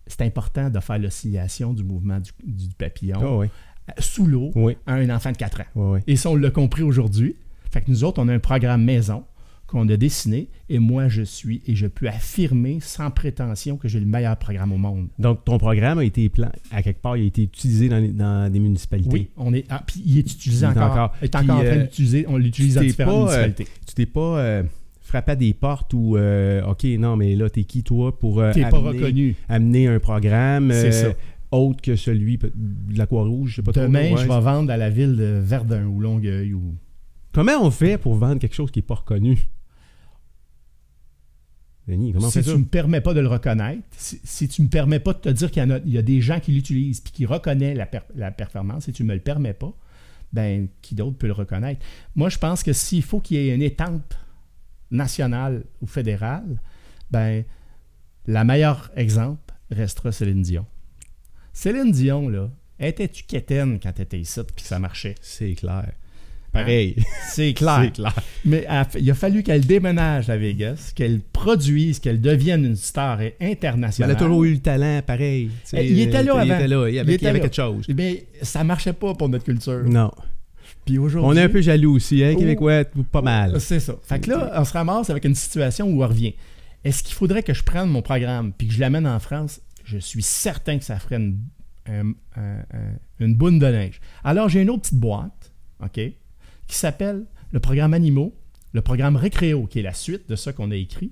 C'est important de faire l'oscillation du mouvement du, papillon ah sous l'eau à un enfant de 4 ans. Et ça, on l'a compris aujourd'hui. Fait que nous autres, on a un programme maison qu'on a dessiné et moi je suis et je peux affirmer sans prétention que j'ai le meilleur programme au monde. Donc ton programme a été à quelque part il a été utilisé dans, des municipalités. Oui, on est ah, puis il est utilisé encore, Il est encore en train euh, d'utiliser, on l'utilise dans différentes euh, municipalités. tu t'es pas euh, frappé à des portes où OK, non mais là t'es qui toi pour amener, pas reconnu. amener un programme autre que celui de la Croix-Rouge, je sais pas Demain, je vais vendre à la ville de Verdun ou Longueuil ou Comment on fait pour vendre quelque chose qui n'est pas reconnu? si tu ne me permets pas de le reconnaître, si, tu ne me permets pas de te dire qu'il y, a, des gens qui l'utilisent et qui reconnaissent la, performance, et tu ne me le permets pas, ben qui d'autre peut le reconnaître? Moi, je pense que s'il faut qu'il y ait une étampe nationale ou fédérale, ben la meilleure exemple restera Céline Dion. Céline Dion, là, étais-tu quétaine quand tu étais ici puis ça marchait? C'est clair. Pareil. C'est clair. Mais il a fallu qu'elle déménage à Vegas, qu'elle produise, qu'elle devienne une star internationale. Elle a toujours eu le talent, pareil. il était là avant. Il était là. Il y avait, quelque chose. Mais eh ça marchait pas pour notre culture. Non. Puis aujourd'hui. On est un peu jaloux aussi, hein, Québécois, pas mal. C'est ça. Fait que là, on se ramasse avec une situation où on revient. Est-ce qu'il faudrait que je prenne mon programme puis que je l'amène en France? Je suis certain que ça ferait une, une boune de neige. Alors, j'ai une autre petite boîte, OK? Qui s'appelle le programme Animaux, le programme Récréo, qui est la suite de ça qu'on a écrit.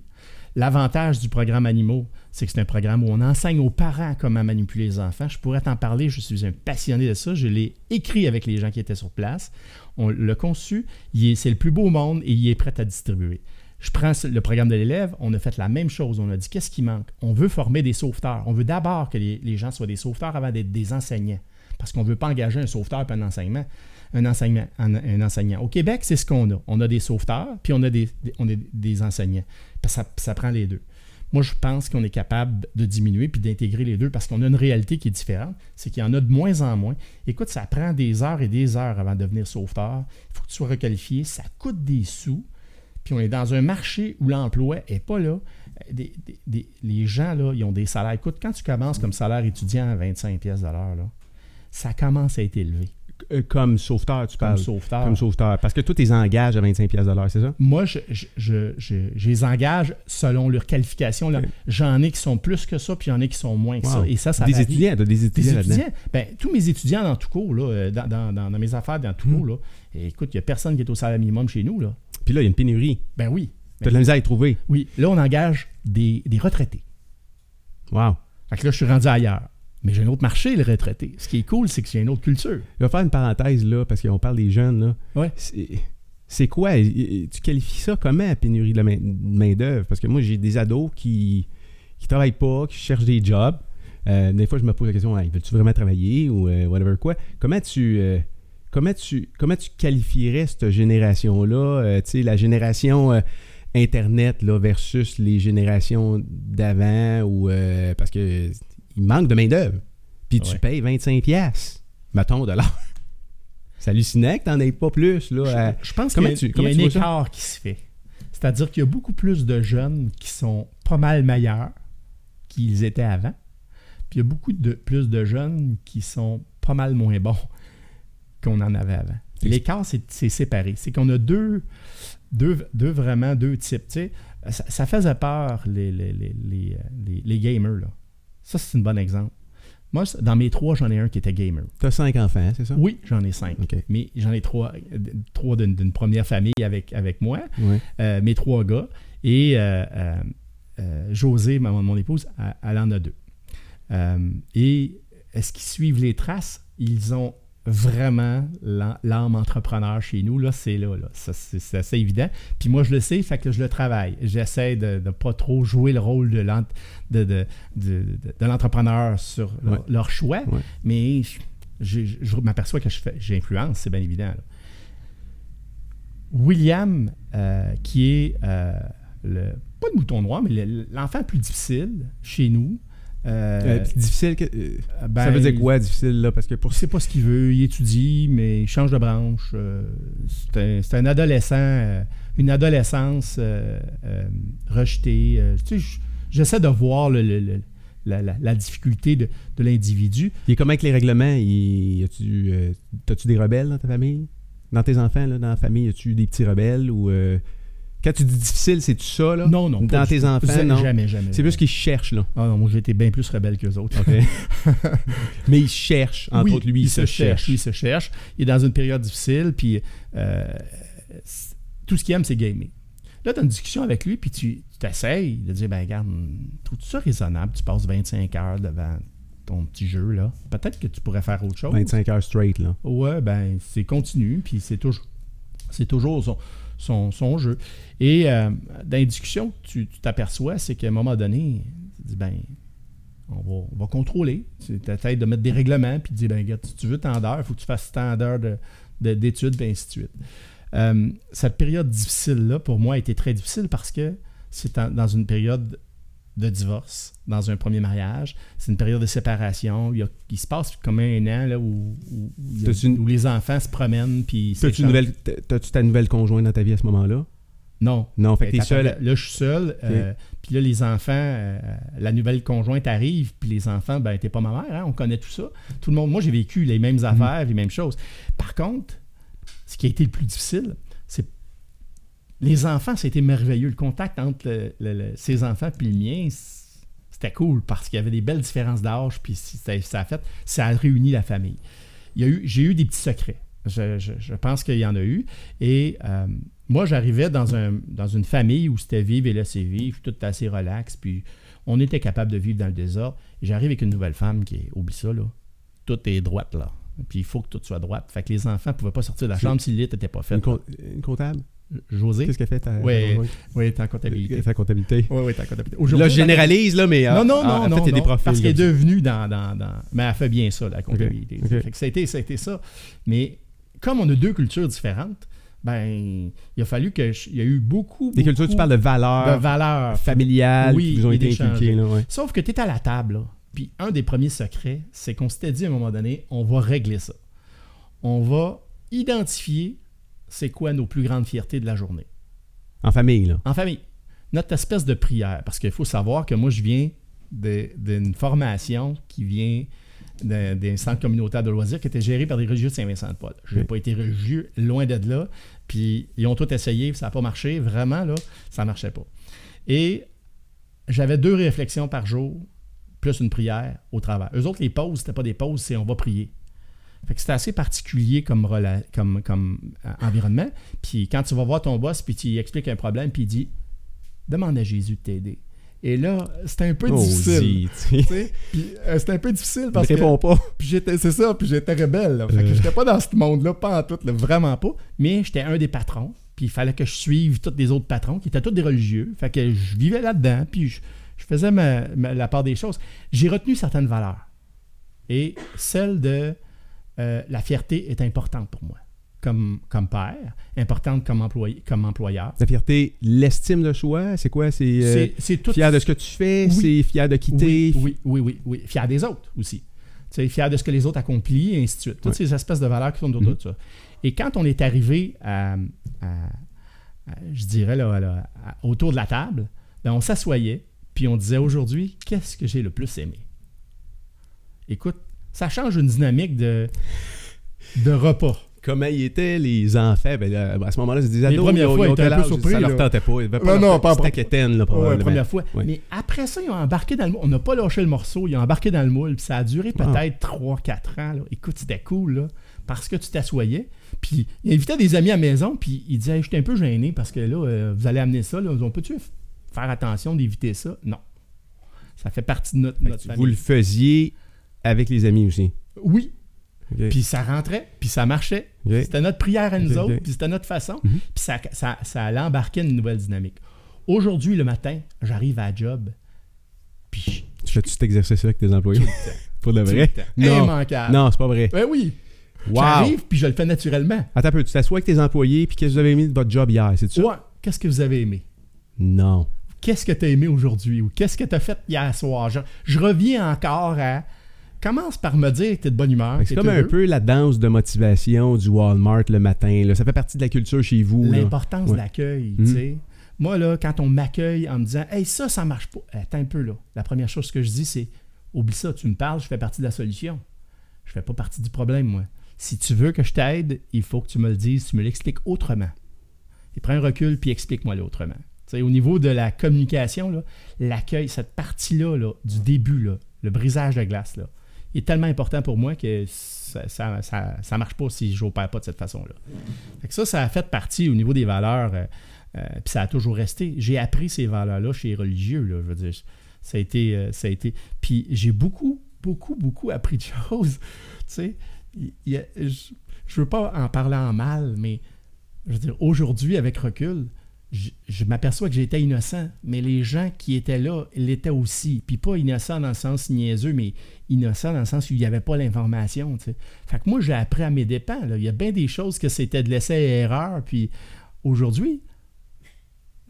L'avantage du programme Animaux, c'est que c'est un programme où on enseigne aux parents comment manipuler les enfants. Je pourrais t'en parler, je suis un passionné de ça. Je l'ai écrit avec les gens qui étaient sur place. On l'a conçu, c'est le plus beau au monde et il est prêt à distribuer. Je prends le programme de l'élève, on a fait la même chose. On a dit qu'est-ce qui manque? On veut former des sauveteurs. On veut d'abord que les, les, gens soient des sauveteurs avant d'être des enseignants. Parce qu'on ne veut pas engager un sauveteur pour un enseignement un, enseignant. Au Québec, c'est ce qu'on a. On a des sauveteurs, puis on a des, on enseignants. Ça, ça prend les deux. Moi, je pense qu'on est capable de diminuer puis d'intégrer les deux parce qu'on a une réalité qui est différente. C'est qu'il y en a de moins en moins. Écoute, ça prend des heures et des heures avant de devenir sauveteur. Il faut que tu sois requalifié. Ça coûte des sous. Puis on est dans un marché où l'emploi n'est pas là. les gens, là, ils ont des salaires. Écoute, quand tu commences comme salaire étudiant à 25 pièces de ça commence à être élevé. Euh, comme sauveteur, tu parles. Comme sauveteur. Comme sauveteur. Parce que toi, tu les engages à 25 pièces de l'heure, c'est ça? Moi, je, je, les engage selon leur qualification. J'en ai qui sont plus que ça, puis j'en ai qui sont moins que ça. Et ça, ça Des étudiants, des étudiants, des étudiants. Ben, tous mes étudiants dans tout cours, là, euh, dans, dans, mes affaires, dans tout hmm. cours, là, écoute, il n'y a personne qui est au salaire minimum chez nous. Là. Puis là, il y a une pénurie. Ben oui. Tu as de la misère à y trouver. Oui. Là, on engage des, des retraités. Wow. Fait que là, je suis rendu ailleurs. Mais j'ai un autre marché, le retraité. Ce qui est cool, c'est que j'ai une autre culture. Je vais faire une parenthèse là, parce qu'on parle des jeunes. Là. Ouais. C'est quoi? Tu qualifies ça comment la pénurie de main-d'œuvre? Parce que moi, j'ai des ados qui qui travaillent pas, qui cherchent des jobs. Euh, des fois, je me pose la question hey, veux-tu vraiment travailler ou euh, whatever quoi? Comment tu. Euh, comment tu, comment tu qualifierais cette génération-là, la génération Internet là, versus les générations d'avant, ou parce que il manque de main-d'œuvre. Puis tu payes 25$, pièces mettons, de l'heure. C'est hallucinant que n'en aies pas plus. Là, je, pense qu'il y a, tu, y a un écart qui se fait. C'est-à-dire qu'il y a beaucoup plus de jeunes qui sont pas mal meilleurs qu'ils étaient avant. Puis il y a beaucoup de, plus de jeunes qui sont pas mal moins bons qu'on en avait avant. L'écart, c'est séparé. C'est qu'on a deux, deux, deux, vraiment deux types. ça, ça faisait peur, les, les, les, les, les- les gamers. Là. Ça, c'est un bon exemple. Moi, dans mes trois, j'en ai un qui était gamer. T'as cinq enfants, hein, c'est ça? Oui, j'en ai cinq. Mais j'en ai trois, trois d'une première famille avec, avec moi, euh, mes trois gars. Et euh, euh, euh, José, ma, mon épouse, elle, elle en a deux. Euh, et est-ce qu'ils suivent les traces? Ils ont vraiment l'âme entrepreneur chez nous. Là, c'est là. c'est assez évident. Puis moi, je le sais, fait que je le travaille. J'essaie de ne pas trop jouer le rôle de l'ent- de, de, de- de- de l'entrepreneur sur leur, Ouais. leur choix. Ouais. Mais je, je- je m'aperçois que j'influence, c'est bien évident. là. William, euh, qui est euh, le, pas le mouton noir, mais le- l'enfant le plus difficile chez nous. Euh, Euh, difficile, euh, ben, ça veut dire quoi, difficile, là? Parce que pour sait pas ce qu'il veut, il étudie, mais il change de branche. euh, c'est un, c'est un adolescent, une adolescence rejetée. tu sais, j'essaie de voir le- le- le- la, la- la difficulté de, de l'individu. Il est comment avec les règlements? Il, t'as-tu des rebelles dans ta famille? Dans tes enfants, là, dans la famille, y a-tu des petits rebelles? Ou, quand tu dis difficile, c'est-tu ça, là? Non, non. Dans tes tout. enfants, Jamais, non? Jamais, jamais. C'est plus qu'ils cherchent, là. Ah non, moi j'ai été bien plus rebelle qu'eux autres. Mais ils cherchent, entre Oui, autres, lui, il, se cherche. Lui, il se cherche. Il est dans une période difficile, puis euh, tout ce qu'il aime, c'est gamer. Là, tu as une discussion avec lui, puis tu t'essayes de dire, ben regarde, trouves-tu ça raisonnable? Tu passes 25 heures devant ton petit jeu, là. Peut-être que tu pourrais faire autre chose. 25 heures straight, là. Ouais, ben c'est continu, puis c'est toujours, c'est toujours son, son, jeu. Et euh, dans tu t'aperçois, c'est qu'à un moment donné, tu dis, ben, on va, on va contrôler. Tu de mettre des règlements, puis tu dis, ben, si tu veux tant d'heures, il faut que tu fasses tant d'heures de- de- d'études, puis ainsi de suite. Euh, cette période difficile-là, pour moi, a été très difficile parce que c'est dans une période de divorce, dans un premier mariage. C'est une période de séparation. Il, y a- il se passe comme un an là, où, où- a- une- où les enfants se promènent. Puis T'as-tu, nouvelle, t'as-tu ta nouvelle conjointe dans ta vie à ce moment-là? Non. Non, fait que t'es seul. Là, je suis seul. euh, puis là, les enfants, euh, la nouvelle conjointe arrive. Puis les enfants, ben, t'es pas ma mère. hein, on connaît tout ça. Tout le monde, moi, j'ai vécu les mêmes affaires, les mêmes choses. Par contre, ce qui a été le plus difficile, c'est les enfants, c'était merveilleux. Le contact entre le- le- le- ses enfants et le mien, c'était cool parce qu'il y avait des belles différences d'âge. Puis ça a fait, ça a réuni la famille. J'ai eu des petits secrets. Je, je- je pense qu'il y en a eu. Et euh, moi, j'arrivais dans, un, dans une famille où c'était vivre et laisser vivre, tout assez relax, puis on était capable de vivre dans le désordre. J'arrive avec une nouvelle femme qui est, oublie ça, là, tout est droite, là. Puis il faut que tout soit droite. Fait que les enfants ne pouvaient pas sortir de la chambre si le lit n'était pas fait. Une comptable? José? Qu'est-ce qu'elle fait ta Ouais? Oui, t'es en comptabilité. Ta comptabilité. Oui, oui, t'es en comptabilité. Là, je généralise, là, mais. Non, non, ah, non, en fait, non, y a des non, profils. parce qu'elle est devenue dans, dans, dans- Mais elle fait bien ça, la comptabilité. ok. Fait que ça, a été, ça a été ça. Mais comme on a deux cultures différentes, ben, il a fallu que... je- Il y a eu beaucoup, Des cultures, tu parles de valeurs de valeurs. familiales Oui, qui vous ont été inculquées, là, ouais. Sauf que tu es à la table, là. Puis un des premiers secrets, c'est qu'on s'était dit à un moment donné, on va régler ça. On va identifier c'est quoi nos plus grandes fiertés de la journée? En famille, là. En famille, notre espèce de prière, parce qu'il faut savoir que moi, je viens d'une formation qui vient d'un d'un centre communautaire de loisirs qui était géré par des religieux de Saint-Vincent-de-Paul. Je n'ai Oui. pas été religieux, loin de là. Puis ils ont tout essayé, ça n'a pas marché. Vraiment, là, ça ne marchait pas. Et j'avais deux réflexions par jour, plus une prière au travail. Eux autres, les pauses, c'était pas des pauses, c'est on va prier. Fait que c'était assez particulier comme, rela- comme, comme euh, environnement. Puis quand tu vas voir ton boss, puis tu lui expliques un problème, puis il dit Demande à Jésus de t'aider. Et là, c'était un peu Oh, difficile. zi, tu sais? tu sais. Puis euh, c'était un peu difficile parce que. pas. Puis j'étais, c'est ça, puis j'étais rebelle. là. Fait que Euh. j'étais pas dans ce monde-là, pas en tout, là, vraiment pas. Mais j'étais un des patrons. Puis il fallait que je suive tous les autres patrons qui étaient tous des religieux. Fait que je vivais là-dedans, puis je, je faisais ma- ma- la part des choses. J'ai retenu certaines valeurs. Et celle de euh, la fierté est importante pour moi. Comme, comme père, importante comme, employé, comme employeur. La fierté, l'estime de soi, c'est quoi? C'est euh, C'est, tout fier de ce que tu fais, Oui. c'est fier de quitter? Oui, oui, oui, oui, oui. Fier des autres aussi. Tu sais, fier de ce que les autres accomplissent, et ainsi de suite. Toutes ces espèces de valeurs qui sont autour Mhm. de ça. Et quand on est arrivé à, à- à- je dirais, là, là, à- autour de la table, ben, on s'assoyait, puis on disait aujourd'hui, qu'est-ce que j'ai le plus aimé? Écoute, ça change une dynamique de, de repas. Comment ils étaient, les enfants? Ben, là, à ce moment-là, c'est des ados. premières ils ont- fois, ils ils étaient un peu surpris, Ça leur tentait pas. Ils Non, non, pas- stack étaine, là, Ouais, probablement. première fois. Mais après ça, ils ont embarqué dans le moule. On n'a pas lâché le morceau. Ils ont embarqué dans le moule. Puis ça a duré Ah. peut-être 3-4 ans. là. Écoute, c'était cool, là. Parce que tu t'assoyais. Puis il invitait des amis à la maison. Puis il disait, je suis un peu gêné parce que là, euh, vous allez amener ça. Là. On peut-tu faire attention d'éviter ça? Non. Ça fait partie de notre, notre famille. vous le faisiez avec les amis aussi. Oui. Puis ça rentrait. Puis ça marchait. C'était notre prière à nous autres. Puis c'était notre façon. Mhm. Puis ça, ça, ça allait embarquer une nouvelle dynamique. Aujourd'hui, le matin, j'arrive à la job. Puis Tu fais-tu cet exercice avec tes employés? Pour de vrai? Non. Non, c'est pas vrai. Ben oui. Wow! J'arrive, puis je le fais naturellement. Attends un peu, tu t'assois avec tes employés, puis qu'est-ce que vous avez aimé de votre job hier, c'est ça? Ouais. Qu'est-ce que vous avez aimé? Non. Qu'est-ce que tu as aimé aujourd'hui? Ou qu'est-ce que tu as fait hier soir? Je, je reviens encore à. Commence par me dire que tu es de bonne humeur. C'est t'es comme un peu la danse de motivation du Walmart le matin. là. Ça fait partie de la culture chez vous. L'importance Ouais. de l'accueil, Mhm. tu sais. Moi, là, quand on m'accueille en me disant Hey, ça, ça marche pas. Attends un peu, là. La première chose que je dis, c'est Oublie ça, tu me parles, je fais partie de la solution. Je fais pas partie du problème, moi. Si tu veux que je t'aide, il faut que tu me le dises, tu me l'expliques autrement. Et prends un recul, puis explique-moi-le autrement. Tu sais, au niveau de la communication, l'accueil, cette partie-là, là, du début, là, le brisage de glace, là, est tellement important pour moi que ça ça, ça- marche pas si je n'opère pas de cette façon-là. Ça, ça a fait partie au niveau des valeurs, euh, euh, puis ça a toujours resté. J'ai appris ces valeurs-là chez les religieux, là, je veux dire. Ça a été... euh, été puis j'ai beaucoup, beaucoup, beaucoup appris de choses. Tu sais, je je veux pas en parler en mal, mais je veux dire, aujourd'hui, avec recul, je, je m'aperçois que j'étais innocent, mais les gens qui étaient là l'étaient aussi. Puis pas innocent dans le sens niaiseux, mais innocent dans le sens où il n'y avait pas l'information. Fait que moi, j'ai appris à mes dépens. là. Il y a bien des choses que c'était de l'essai et erreur. Puis aujourd'hui,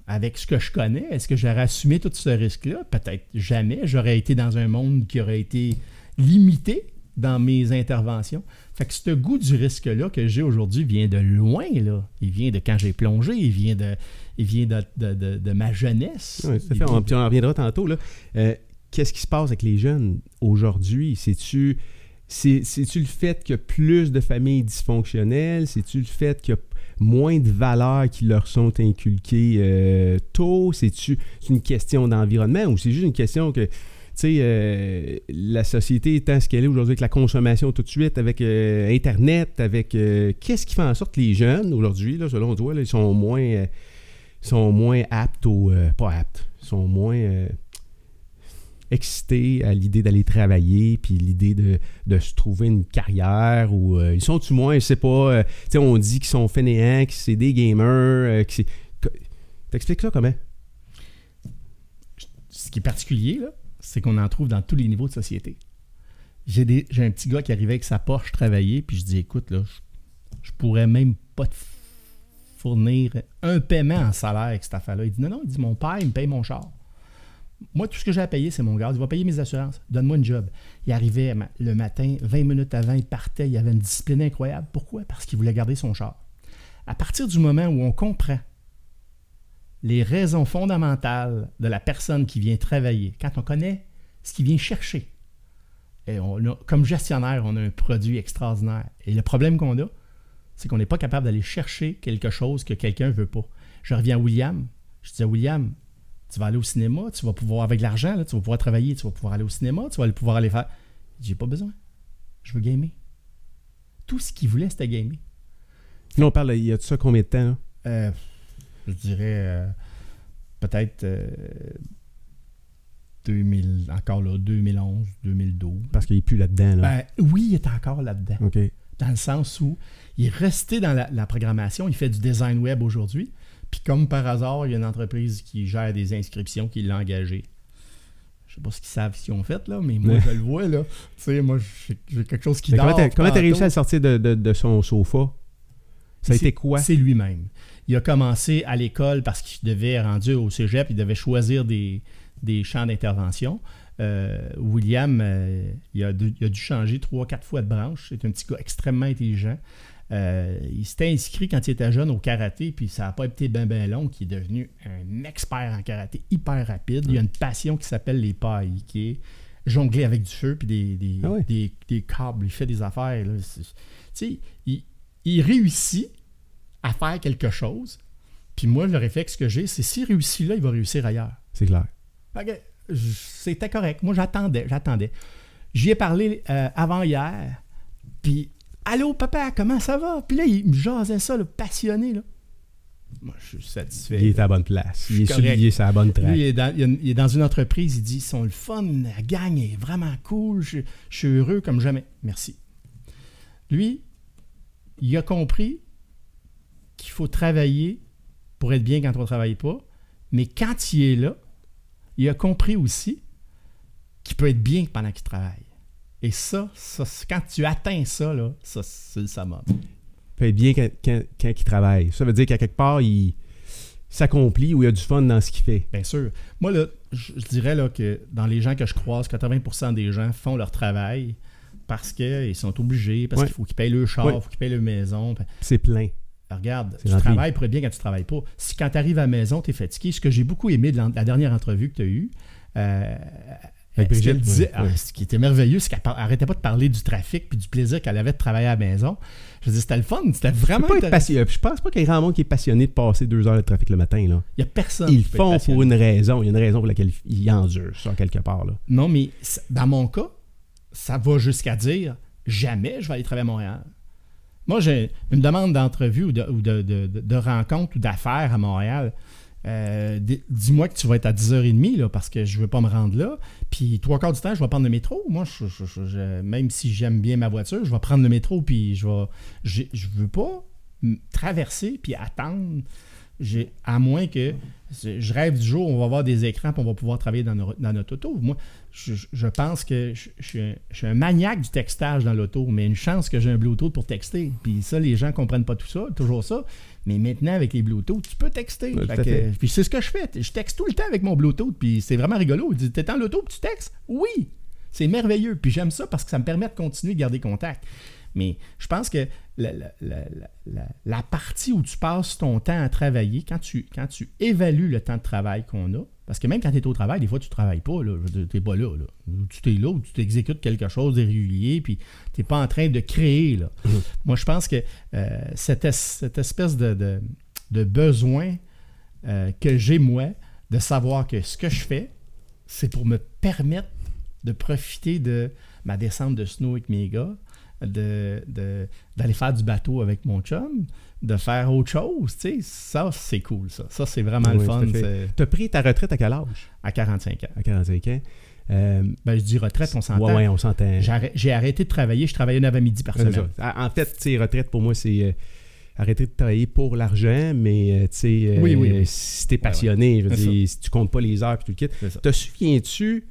avec ce que je connais, est-ce que j'aurais assumé tout ce risque-là? Peut-être jamais. J'aurais été dans un monde qui aurait été limité dans mes interventions. Fait que ce goût du risque-là que j'ai aujourd'hui vient de loin. Là. Il vient de quand j'ai plongé, il vient de, il vient de, de- de- de ma jeunesse. Fait. On, de- reviendra tantôt. là. Euh, Qu'est-ce qui se passe avec les jeunes aujourd'hui? C'est-tu c'est- c'est-tu le fait qu'il y a plus de familles dysfonctionnelles? C'est-tu le fait qu'il y a moins de valeurs qui leur sont inculquées euh, tôt? C'est-tu c'est une question d'environnement ou c'est juste une question que, tu sais, euh, la société étant ce qu'elle est aujourd'hui avec la consommation tout de suite, avec euh, Internet, avec... Qu'est-ce qui fait en sorte que les jeunes aujourd'hui, là, selon toi, là, ils sont moins... sont moins aptes euh, pas aptes, sont moins excités à l'idée d'aller travailler, puis l'idée de, de se trouver une carrière, ou euh, ils sont-tu moins, je sais pas, euh, tu sais, on dit qu'ils sont fainéants, que c'est des gamers, euh, que c'est... que- T'expliques ça comment? Ce qui est particulier, c'est qu'on en trouve dans tous les niveaux de société. J'ai un petit gars qui arrivait avec sa Porsche travailler, puis je dis écoute, là, je, je pourrais même pas te fournir un paiement en salaire avec cette affaire-là. Il dit non, non, il dit mon père, il me paye mon char. Moi, tout ce que j'ai à payer, c'est mon gars. Il va payer mes assurances. Donne-moi une job. Il arrivait le matin, 20 minutes avant, il partait. Il avait une discipline incroyable. Pourquoi? Parce qu'il voulait garder son char. À partir du moment où on comprend les raisons fondamentales de la personne qui vient travailler, quand on connaît ce qu'il vient chercher, et comme gestionnaire, on a un produit extraordinaire. Et le problème qu'on a, c'est qu'on n'est pas capable d'aller chercher quelque chose que quelqu'un ne veut pas. Je reviens à William. Je dis à William, tu vas aller au cinéma, tu vas pouvoir, avec l'argent, là, tu vas pouvoir travailler, tu vas pouvoir aller au cinéma, tu vas pouvoir aller faire. J'ai pas besoin. Je veux gamer. Tout ce qu'il voulait, c'était gamer. Là, on parle, il y a de ça combien de temps? Euh, je dirais euh, peut-être euh, 2000, encore là, 2011, 2012. Parce qu'il n'est plus là-dedans. Là. Ben, oui, il est encore là-dedans. OK. Dans le sens où il est resté dans la, la programmation, il fait du design web aujourd'hui. Puis comme par hasard, il y a une entreprise qui gère des inscriptions qui l'a engagé. Je sais pas ce qu'ils savent ce qu'ils ont fait, là, mais moi, Ouais. je le vois, là. Tu sais, moi, j'ai quelque chose qui Mais dort. comment t'as réussi à sortir de, de- de son sofa? Ça a été quoi? C'est lui-même. Il a commencé à l'école parce qu'il devait, rendu au cégep, il devait choisir des, des champs d'intervention. Euh, William, euh, il, a dû, il a dû changer trois, quatre fois de branche. C'est un petit gars extrêmement intelligent. Euh, il s'était inscrit quand il était jeune au karaté, puis ça n'a pas été bien ben long, qu'il est devenu un expert en karaté, hyper rapide. Il a une passion qui s'appelle les pailles, qui est jongler avec du feu puis des, des, Ah des, des câbles. Il fait des affaires. là. Il, il réussit à faire quelque chose. Puis moi, le réflexe que j'ai, c'est s'il réussit là, il va réussir ailleurs. C'est clair. C'était correct. Moi, j'attendais, j'attendais. J'y ai parlé euh, avant hier. Puis, allô, papa, comment ça va? Puis là, il me jasait ça, le passionné. Là. Moi, je suis satisfait. Il est à la bonne place. Il est souligné sur la bonne track. Lui, il est, dans, il est- il est dans une entreprise, il dit ils sont le fun, la gang est vraiment cool, je, je suis heureux comme jamais. Merci. Lui, il a compris qu'il faut travailler pour être bien quand on ne travaille pas, mais quand il est là, il a compris aussi qu'il peut être bien pendant qu'il travaille. Et ça, ça quand tu atteins ça, là, ça c'est le summum. être bien quand, quand- quand il travaille. Ça veut dire qu'à quelque part, il s'accomplit ou il a du fun dans ce qu'il fait. Bien sûr. Moi, là, je, je dirais là, que dans les gens que je croise, 80% des gens font leur travail parce qu'ils sont obligés, parce Ouais. qu'il faut qu'ils payent le char, il Ouais. faut qu'ils payent la maison. C'est plein. Regarde, tu gentil. travailles pour être bien quand tu travailles pas. Si quand tu arrives à la maison, tu es fatigué, ce que j'ai beaucoup aimé de la, la dernière entrevue que tu as eue, euh, Avec ce qu'elle Brigitte, disait, ouais, ouais. ah, ce qui était merveilleux, c'est qu'elle arrêtait pas de parler du trafic puis du plaisir qu'elle avait de travailler à la maison. Je dis, c'était le fun, c'était Je vraiment pas être passionné. Je pense pas qu'il y ait grand monde qui est passionné de passer deux heures de trafic le matin. Là. Il y a personne Ils le qui peut être font pour une raison. Il y a une raison pour laquelle ils endurent ça quelque part. Là. Non, mais dans mon cas, ça va jusqu'à dire jamais je vais aller travailler à Montréal. Moi, j'ai une demande d'entrevue ou de, ou de- de- de- de rencontre ou d'affaires à Montréal. Euh, di- Dis-moi que tu vas être à 10h30 là, parce que je ne veux pas me rendre là. Puis trois quarts du temps, je vais prendre le métro. Moi, je- même si j'aime bien ma voiture, je vais prendre le métro. Puis je vais. Je veux pas traverser puis attendre. À moins que je rêve du jour où on va avoir des écrans et on va pouvoir travailler dans, notre auto. Moi, je, pense que je suis un, je suis un maniaque du textage dans l'auto, mais une chance que j'ai un Bluetooth pour texter. Puis ça, les gens ne comprennent pas tout ça, toujours ça. Mais maintenant, avec les Bluetooth, tu peux texter. Fait que- puis c'est ce que je fais. Je texte tout le temps avec mon Bluetooth. Puis c'est vraiment rigolo. Il dit T'es en l'auto tu textes? Oui C'est merveilleux. Puis j'aime ça parce que ça me permet de continuer de garder contact. Mais je pense que la, la- la- la- la- la partie où tu passes ton temps à travailler, quand tu, quand tu évalues le temps de travail qu'on a, parce que même quand tu es au travail, des fois, tu ne travailles pas. Tu n'es pas là, là. Ou Tu t'es là ou tu t'exécutes quelque chose de régulier, puis tu n'es pas en train de créer. Là. Moi, je pense que euh, cette, es- cette espèce de, de- de besoin euh, que j'ai, moi, de savoir que ce que je fais, c'est pour me permettre de profiter de ma descente de snow avec mes gars, de, de- d'aller faire du bateau avec mon chum, de faire autre chose. tu sais. Ça, c'est cool, ça. Ça, c'est vraiment le Oui, fun Tu as pris ta retraite à quel âge? À 45 ans. À 45 ans. Euh, Ben, je dis retraite, on s'entend. ouais, ouais, on s'entend. J'ai arrê- J'ai arrêté de travailler. Je travaillais 9 à midi par semaine. ça. En fait, tu sais, retraite pour moi, c'est euh, arrêter de travailler pour l'argent, mais euh, tu sais, Oui, oui, oui. si t'es passionné, je veux dire, si tu comptes pas les heures puis tout le kit. Te souviens-tu,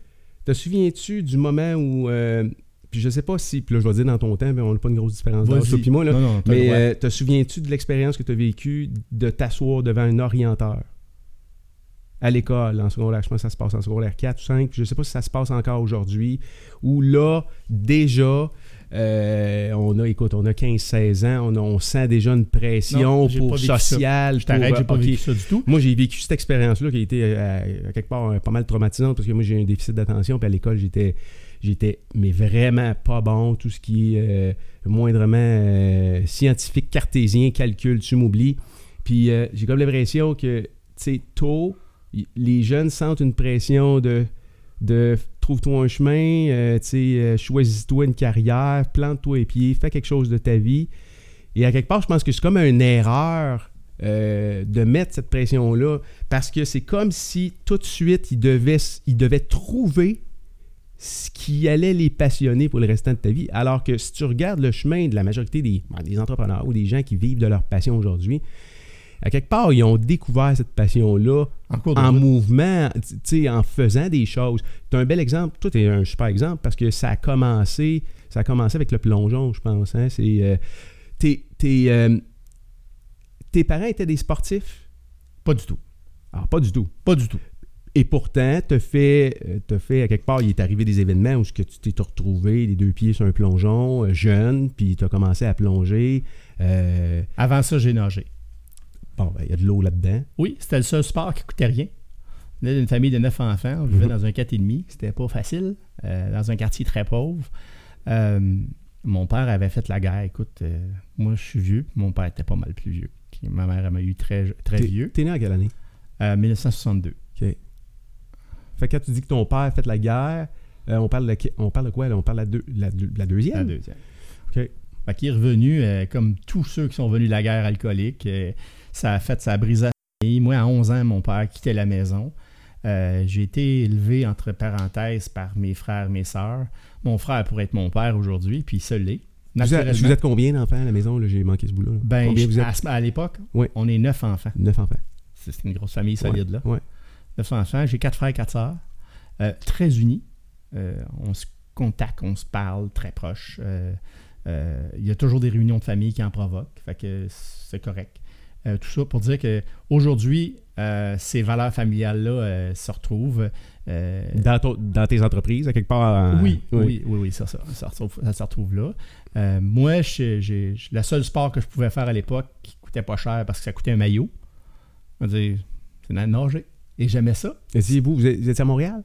te souviens-tu du moment où, euh, puis je sais pas si, puis là je vais dire dans ton temps, mais on n'a pas une grosse différence d'âge, toi puis moi, là, Non, non, mais euh, te souviens-tu de l'expérience que tu as vécue de t'asseoir devant un orienteur? À l'école, en secondaire, je pense que ça se passe en secondaire 4 ou 5, puis je sais pas si ça se passe encore aujourd'hui, où là, déjà, euh, on a, écoute, on a 15-16 ans, on, a- on sent déjà une pression Non, pour sociale. je t'arrête, j'ai pas ok. vécu ça du tout. Moi, j'ai vécu cette expérience-là qui a été euh, à quelque part euh, pas mal traumatisante parce que moi, j'ai un déficit d'attention. Puis à l'école, j'étais, j'étais mais vraiment pas bon. Tout ce qui est euh, moindrement euh, scientifique, cartésien, calcul, tu m'oublies. Puis euh, j'ai comme l'impression que, tu sais, tôt, les jeunes sentent une pression de, de trouve-toi un chemin, tu sais, choisis-toi une carrière, plante-toi les pieds, fais quelque chose de ta vie. Et à quelque part, je pense que c'est comme une erreur de mettre cette pression-là parce que c'est comme si tout de suite, ils devaient trouver ce qui allait les passionner pour le restant de ta vie. Alors que si tu regardes le chemin de la majorité des, ben, des entrepreneurs ou des gens qui vivent de leur passion aujourd'hui, à quelque part, ils ont découvert cette passion-là En mouvement, en faisant des choses. Tu as un bel exemple. Toi, tu es un super exemple parce que ça a commencé, ça a commencé avec le plongeon, je pense. hein. C'est, euh, t'es- t'es, euh, tes parents étaient des sportifs? Pas du tout. Alors, pas du tout. Pas du tout. Et pourtant, te fait, euh, te fait, à quelque part, il est arrivé des événements où ce que tu t'es retrouvé les deux pieds sur un plongeon, euh, jeune, puis tu as commencé à plonger. Euh, Avant ça, j'ai nagé. bon, ben, il y a de l'eau là-dedans. Oui, c'était le seul sport qui coûtait rien. On était une famille de neuf enfants. On vivait Mhm. dans un 4,5. C'était pas facile. euh, dans un quartier très pauvre. Euh, Mon père avait fait la guerre. Écoute, moi, je suis vieux, mon père était pas mal plus vieux. Puis ma mère, m'a eu très, très vieux. T'es né en quelle année? Euh, 1962. OK. Fait que quand tu dis que ton père a fait la guerre, euh, on, parle de, qui- on parle de quoi? Là? On parle de la, deux- la, deux- la deuxième? La deuxième. OK. Fait qu'il est revenu, euh, comme tous ceux qui sont venus de la guerre alcoolique. euh, ça a fait, ça a brisé la famille. Moi, à 11 ans, mon père quittait la maison. J'ai été élevé, entre parenthèses, par mes frères, mes sœurs. Mon frère pourrait être mon père aujourd'hui, puis se l'est. Vous êtes, Naturellement. vous êtes combien d'enfants à la maison? là? J'ai manqué ce bout-là. là. Ben, combien je- vous êtes? à, l'époque, Oui. on est neuf enfants. Neuf enfants. C'est une grosse famille solide, là. Ouais. Neuf enfants. J'ai quatre frères, quatre sœurs. Euh, très unis. Euh, on se contacte, on se parle, très proches. Euh, Il y a toujours des réunions de famille qui en provoquent. Fait que c'est correct. Tout ça pour dire que aujourd'hui, euh, ces valeurs familiales-là se retrouvent. Dans, tes entreprises, à quelque part? en- oui, oui, oui, oui, ça, ça, ça, se retrouve, ça se retrouve là. Moi, j'ai, le seul sport que je pouvais faire à l'époque qui coûtait pas cher parce que ça coûtait un maillot, on va dire, c'est nager. Et j'aimais ça. Et si vous, vous étiez à Montréal?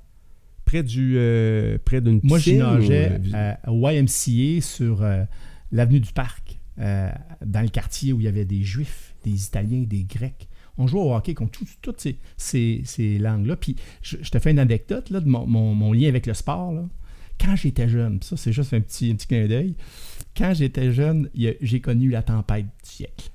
Près du euh, près d'une Moi, je nageais ou, euh, YMCA sur euh, l'avenue du Parc, euh, dans le quartier où il y avait des Juifs, des Italiens, des Grecs. On jouait au hockey contre tout- toutes ces, ces- ces langues-là. Puis, je, je te fais une anecdote là, de mon, mon- mon lien avec le sport. là. Quand j'étais jeune, ça, c'est juste un petit, un petit clin d'œil. Quand j'étais jeune, j'ai connu la tempête du siècle.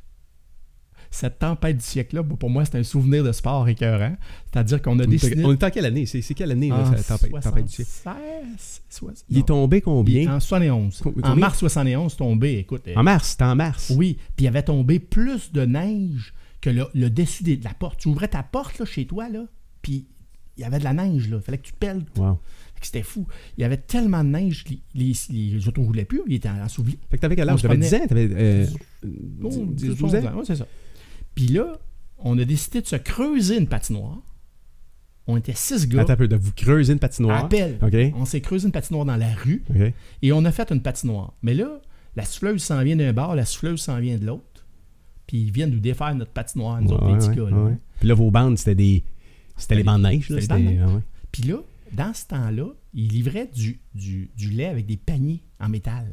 Cette tempête du siècle-là, pour moi, c'est un souvenir de sport écœurant. C'est-à-dire qu'on a décidé. On est en quelle année? C'est quelle année, là, en cette tempête, tempête du siècle? 76, soix- Il est tombé combien? En 71. Com- En mars 71, tombé, écoute. euh, En mars, c'était en mars. oui, puis il avait tombé plus de neige que le, le dessus des- de la porte. Tu ouvrais ta porte là, chez toi, là, puis il y avait de la neige, là. Il fallait que tu pelles. Wow. C'était fou. Il y avait tellement de neige que les, les, les autos ne roulaient plus. Ils étaient ensevelis. Fait que t'avais quel âge? se T'avais 10 promenait. ans? T'avais euh, 10, 12 12 ans? Ouais, c'est ça. Puis là, on a décidé de se creuser une patinoire. On était six gars. Attends un peu, de vous creuser une patinoire. OK. On s'est creusé une patinoire dans la rue. Et on a fait une patinoire. Mais là, la souffleuse s'en vient d'un bord, la souffleuse s'en vient de l'autre. Puis ils viennent nous défaire notre patinoire, nous Ouais, autres ouais, petits gars. ouais, là. ouais. Puis là, vos bandes, c'était des. C'était les bandes neige, là. les. Puis là, dans ce temps-là, ils livraient du, du, du lait avec des paniers en métal.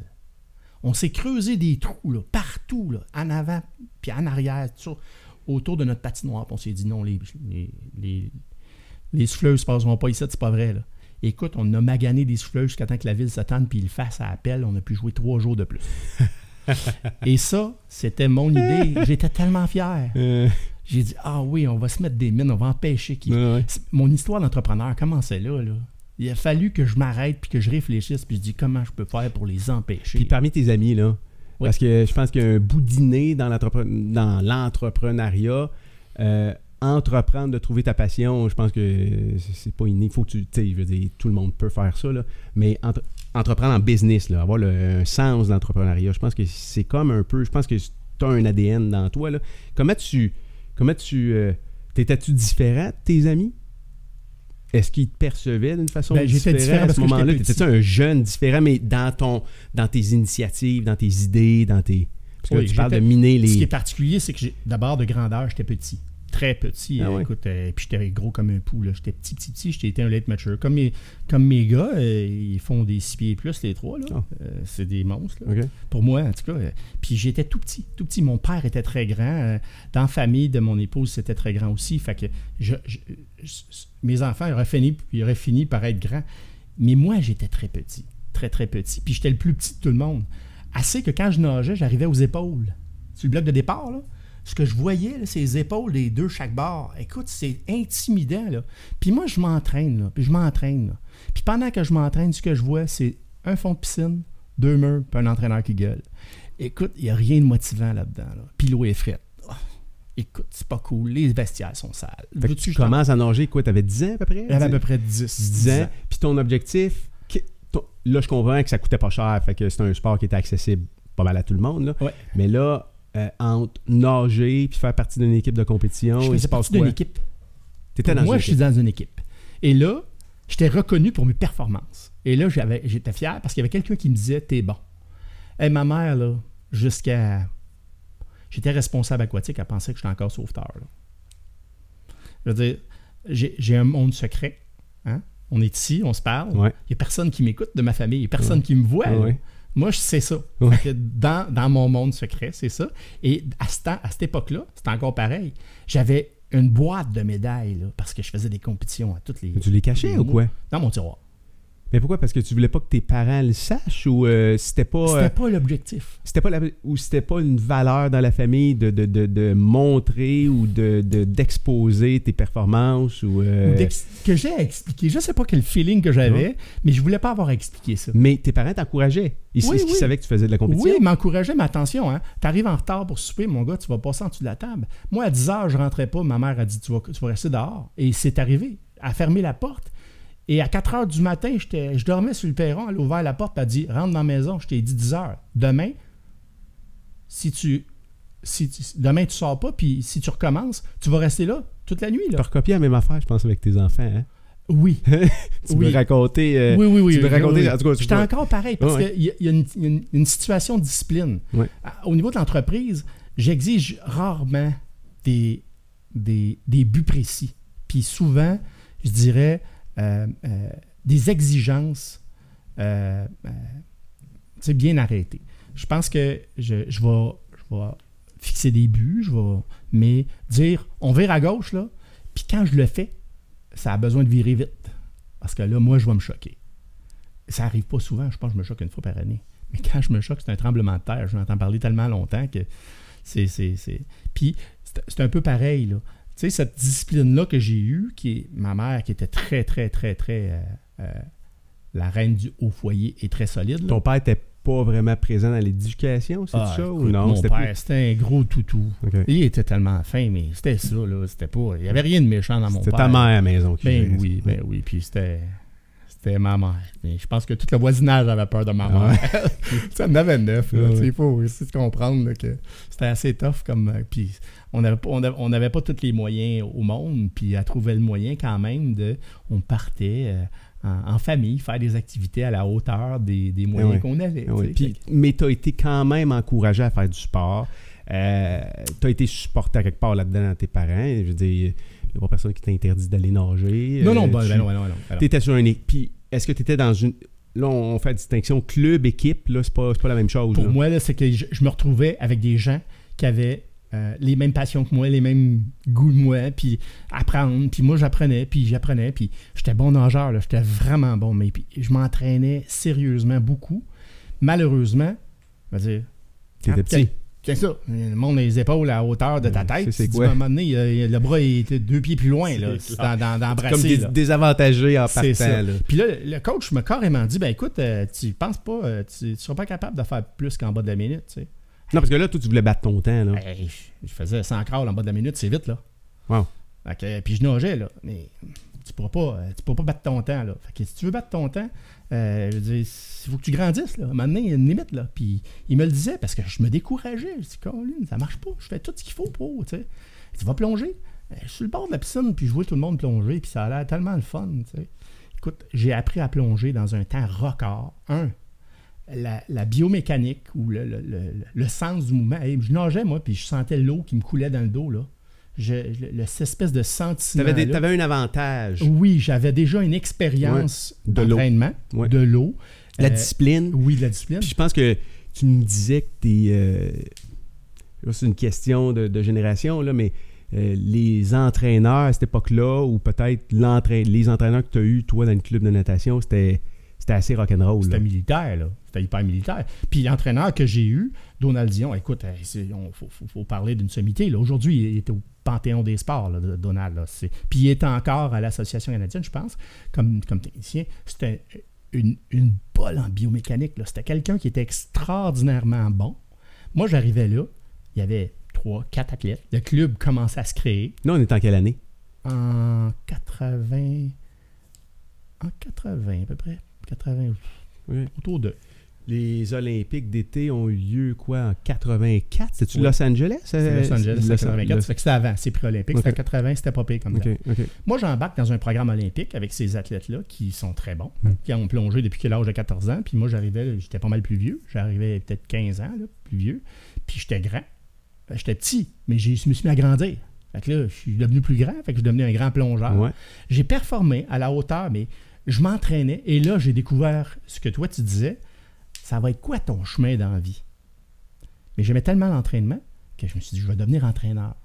On s'est creusé des trous là, partout, là, en avant, puis en arrière, tout ça, autour de notre patinoire. Puis on s'est dit non, les, les, les, les souffleuses ne passeront pas ici, c'est pas vrai. Là. Écoute, on a magané des souffleuses jusqu'à temps que la ville se tente puis ils le fassent à appel. On a pu jouer trois jours de plus. Et ça, c'était mon idée. J'étais tellement fier. Euh, J'ai dit, ah oui, on va se mettre des mines, on va empêcher qu'ils ouais, ouais. c'est- Mon histoire d'entrepreneur commençait là, là. Il a fallu que je m'arrête puis que je réfléchisse puis je dis comment je peux faire pour les empêcher. Puis parmi tes amis, là, Oui. parce que je pense qu'il y a un dans l'entrepre- dans l'entrepreneuriat. euh, entreprendre de trouver ta passion, je pense que c'est- pas inné. Faut que tu, tu sais, je veux dire, tout le monde peut faire ça, là. mais entre- entreprendre en business, là, avoir le, un sens d'entrepreneuriat, je pense que c'est comme un peu, je pense que tu as un ADN dans toi. Là. Comment tu, comment tu, euh, t'étais-tu différent de tes amis? Est-ce qu'ils te percevaient d'une façon Ben, différente différent à ce moment-là? T'étais-tu un jeune différent, mais dans ton, dans tes initiatives, dans tes idées, dans tes. Parce que Oui, là, tu parles de miner Ce qui est les. particulier, c'est que d'abord de grandeur, j'étais petit. Très petit. Ah. Écoute, euh, puis j'étais gros comme un pou. J'étais petit, petit, petit. J'étais un late mature. Comme mes, comme mes gars, euh, ils font des 6 pieds et plus, les trois. là. Ah. Euh, c'est des monstres. là. Pour moi, en tout cas. puis j'étais tout petit, tout petit. Mon père était très grand. dans la famille de mon épouse, c'était très grand aussi. Fait que je- je- je- mes enfants auraient fini, ils auraient fini par être grands. Mais moi, j'étais très petit. Très, très petit. Puis j'étais le plus petit de tout le monde. Assez que quand je nageais, j'arrivais aux épaules. Sur le bloc de départ, là. Ce que je voyais, là, les épaules des deux chaque bord. Écoute, c'est intimidant, là. Puis moi, je m'entraîne. Puis je m'entraîne. Puis pendant que je m'entraîne, ce que je vois, c'est un fond de piscine, deux murs, puis un entraîneur qui gueule. Écoute, il n'y a rien de motivant là-dedans. Là. Puis l'eau est frette. Ah, écoute, c'est pas cool. Les vestiaires sont sales. Fait que Veux-tu tu commences à nager, quoi, t'avais 10 ans à peu près? J'avais à peu près 10, 10 ans. Puis ton objectif, là, je comprends que ça coûtait pas cher, fait que c'est un sport qui était accessible pas mal à tout le monde. Là. Ouais. Mais là, euh, entre nager puis faire partie d'une équipe de compétition, Je faisais partie d'une équipe. T'étais Pour dans moi, je suis dans une équipe. Et là, j'étais reconnu pour mes performances. Et là, j'avais, j'étais fier parce qu'il y avait quelqu'un qui me disait T'es bon. Et ma mère, là, jusqu'à. J'étais responsable aquatique, elle pensait que j'étais encore sauveteur. là. Je veux dire, j'ai, un monde secret. Hein? On est ici, on se parle. Il Ouais. n'y a personne qui m'écoute de ma famille. Il n'y a personne qui me voit. Ouais. Moi, je sais ça. Ouais. Fait que dans, dans mon monde secret, c'est ça. Et à, ce temps- à cette époque-là, c'était encore pareil. J'avais une boîte de médailles là, parce que je faisais des compétitions à toutes les. Tu les cachais les ou quoi? Dans mon tiroir. Mais pourquoi? Parce que tu voulais pas que tes parents le sachent ou euh, c'était pas. C'était euh, pas l'objectif. c'était pas la- ou c'était pas une valeur dans la famille de, de, de, de montrer ou de de- d'exposer tes performances ou euh, que j'ai à expliquer. Je sais pas quel feeling que j'avais, mais je voulais pas avoir à expliquer ça. mais tes parents t'encourageaient ils, Oui, oui. savaient que tu faisais de la compétition Oui, ils m'encourageaient, mais attention, hein, t'arrives en retard pour souper, mon gars, tu vas passer en dessous de la table. Moi, à 10 heures, je rentrais pas. Ma mère a dit, tu vas, tu vas rester dehors. Et c'est arrivé. Elle a fermé la porte. Et à 4 heures du matin, je dormais sur le perron. Elle a ouvert la porte, elle a dit, rentre dans la maison. Je t'ai dit 10 heures. Demain, si tu. Si tu- demain, tu sors pas, puis si tu recommences, tu vas rester là toute la nuit. tu Là. recopies la même affaire je pense avec tes enfants hein? Oui. tu Oui. me raconter euh, oui, oui, oui. tu me oui, racontais oui. en tout cas tu J'étais encore pareil parce Ouais, qu'il y, a- y une, il y a une- une situation de discipline. Ouais. Au niveau de l'entreprise, j'exige rarement des, des, des buts précis. Puis souvent, je dirais euh, euh, des exigences euh, euh, bien arrêtées. Je pense que je, vais, fixer des buts, je vais, mais dire on vire à gauche, là, puis quand je le fais, ça a besoin de virer vite. Parce que là, moi, je vais me choquer. Ça arrive pas souvent, je pense que je me choque une fois par année. Mais quand je me choque, c'est un tremblement de terre. Je m'entends parler tellement longtemps que c'est. Puis c'est un peu pareil, là. Tu sais, cette discipline-là que j'ai eue, qui est ma mère, qui était très, très, très, très. euh, euh, la reine du haut foyer et très solide. là. ton père était pas vraiment présent dans l'éducation c'est Ah, ça ou non? Mon c'était père, c'était un gros toutou. Il était tellement fin, mais c'était ça, là. C'était pas. Il n'y avait rien de méchant dans mon c'était père. ta mère à la maison qui Ben oui, ça. ben oui. Puis c'était. C'était ma mère. Mais je pense que tout le voisinage avait peur de ma Ah mère. ça en avait neuf. là. Ouais, Tu. Il faut aussi comprendre là, que c'était assez tough. comme euh, Puis on n'avait pas, on avait- on pas tous les moyens au monde. Puis elle trouvait le moyen quand même de. On partait euh, en, en famille faire des activités à la hauteur des, des moyens ouais. qu'on avait. Tu. Puis- mais tu as été quand même encouragé à faire du sport. Euh, tu as été supporté à quelque part là-dedans dans tes parents. Je veux dire, il n'y a pas personne qui t'a interdit d'aller nager. non, non, Euh, ben, tu ben non, ben non, non, ben non. étais sur un. Puis est-ce que tu étais dans une. Là, on fait la distinction club-équipe. Là, c'est pas, pas la même chose. Pour là. moi, là, c'est que je, je me retrouvais avec des gens qui avaient euh, les mêmes passions que moi, les mêmes goûts que moi, puis apprendre, puis moi j'apprenais, puis j'apprenais, puis j'étais bon nageur, là, j'étais vraiment bon, mais puis je m'entraînais sérieusement beaucoup. Malheureusement, on va dire, T'étais petit. C'est ça, le monde les épaules à hauteur de ta tête. c'est- quoi? à un moment donné, le bras était deux pieds plus loin, là, dans, dans, dans Comme des, là. désavantagé en partant. ça. là. Puis là, le coach m'a carrément dit ben écoute, euh, tu penses pas, euh, tu, tu seras pas capable de faire plus qu'en bas de la minute, tu sais. Non, parce que là, toi, tu voulais battre ton temps. Là. Hey, je, faisais 100 crawls en bas de la minute, c'est vite là. Wow. Fait que, puis je nageais là, mais tu pourras pas, euh, tu pourras pas battre ton temps là. Fait que si tu veux battre ton temps, euh, je il faut que tu grandisses là. Maintenant, il y a une limite là. Puis il me le disait parce que je me décourageais. Je dis Colin, ça marche pas. Je fais tout ce qu'il faut pour, tu sais. Tu vas plonger. Euh, Je suis sur le bord de la piscine, puis je vois tout le monde plonger, puis ça a l'air tellement le fun, tu sais. Écoute, j'ai appris à plonger dans un temps record. Un, la, la biomécanique ou le, le- le- le sens du mouvement. Je nageais, moi, puis je sentais l'eau qui me coulait dans le dos, là. Le- cette espèce de sentiment. Des- t'avais un avantage. Oui, j'avais déjà une expérience Ouais, de l'eau. d'entraînement, Ouais. de l'eau. La Euh, discipline. Oui, de la discipline. Puis je pense que tu me disais que t'es. euh, là, c'est une question de, de génération, là, mais euh, les entraîneurs à cette époque-là, ou peut-être les entraîneurs que tu as eu, toi, dans le club de natation, c'était, c'était assez rock'n'roll. C'était militaire, là. C'était hyper militaire. Puis l'entraîneur que j'ai eu, Donald Dion, écoute, il faut, faut- faut parler d'une sommité. là. Aujourd'hui, il était au Panthéon des sports, là, de- Donald. là. Puis il est encore à l'Association canadienne, je pense, comme, comme technicien. C'était une, une bolle en biomécanique. C'était quelqu'un qui était extraordinairement bon. Moi, j'arrivais là, il y avait trois, quatre athlètes. Le club commençait à se créer. Là, on est en quelle année? En 80. En 80 à peu près. 80. Oui. Autour de. Les Olympiques d'été ont eu lieu, quoi, en 84? C'était-tu Oui. Los Angeles? C'est Euh, Los Angeles, Los- c'était 84. Los- Ça fait que c'était avant, c'est pré-olympique. C'était Ok. 80, c'était pas pire comme OK, ça. OK. Moi, j'embarque dans un programme olympique avec ces athlètes-là qui sont très bons, Mm. qui ont plongé depuis l'âge de 14 ans. Puis moi, j'arrivais, j'étais pas mal plus vieux. J'arrivais peut-être 15 ans, là, plus vieux. Puis j'étais grand. Ben, j'étais petit, mais je me suis mis à grandir. Fait que là, je suis devenu plus grand, fait que je suis devenu un grand plongeur. Ouais. J'ai performé à la hauteur, mais je m'entraînais. Et là, j'ai découvert ce que toi, tu disais. Ça va être quoi ton chemin dans la vie? Mais j'aimais tellement l'entraînement que je me suis dit, je vais devenir entraîneur.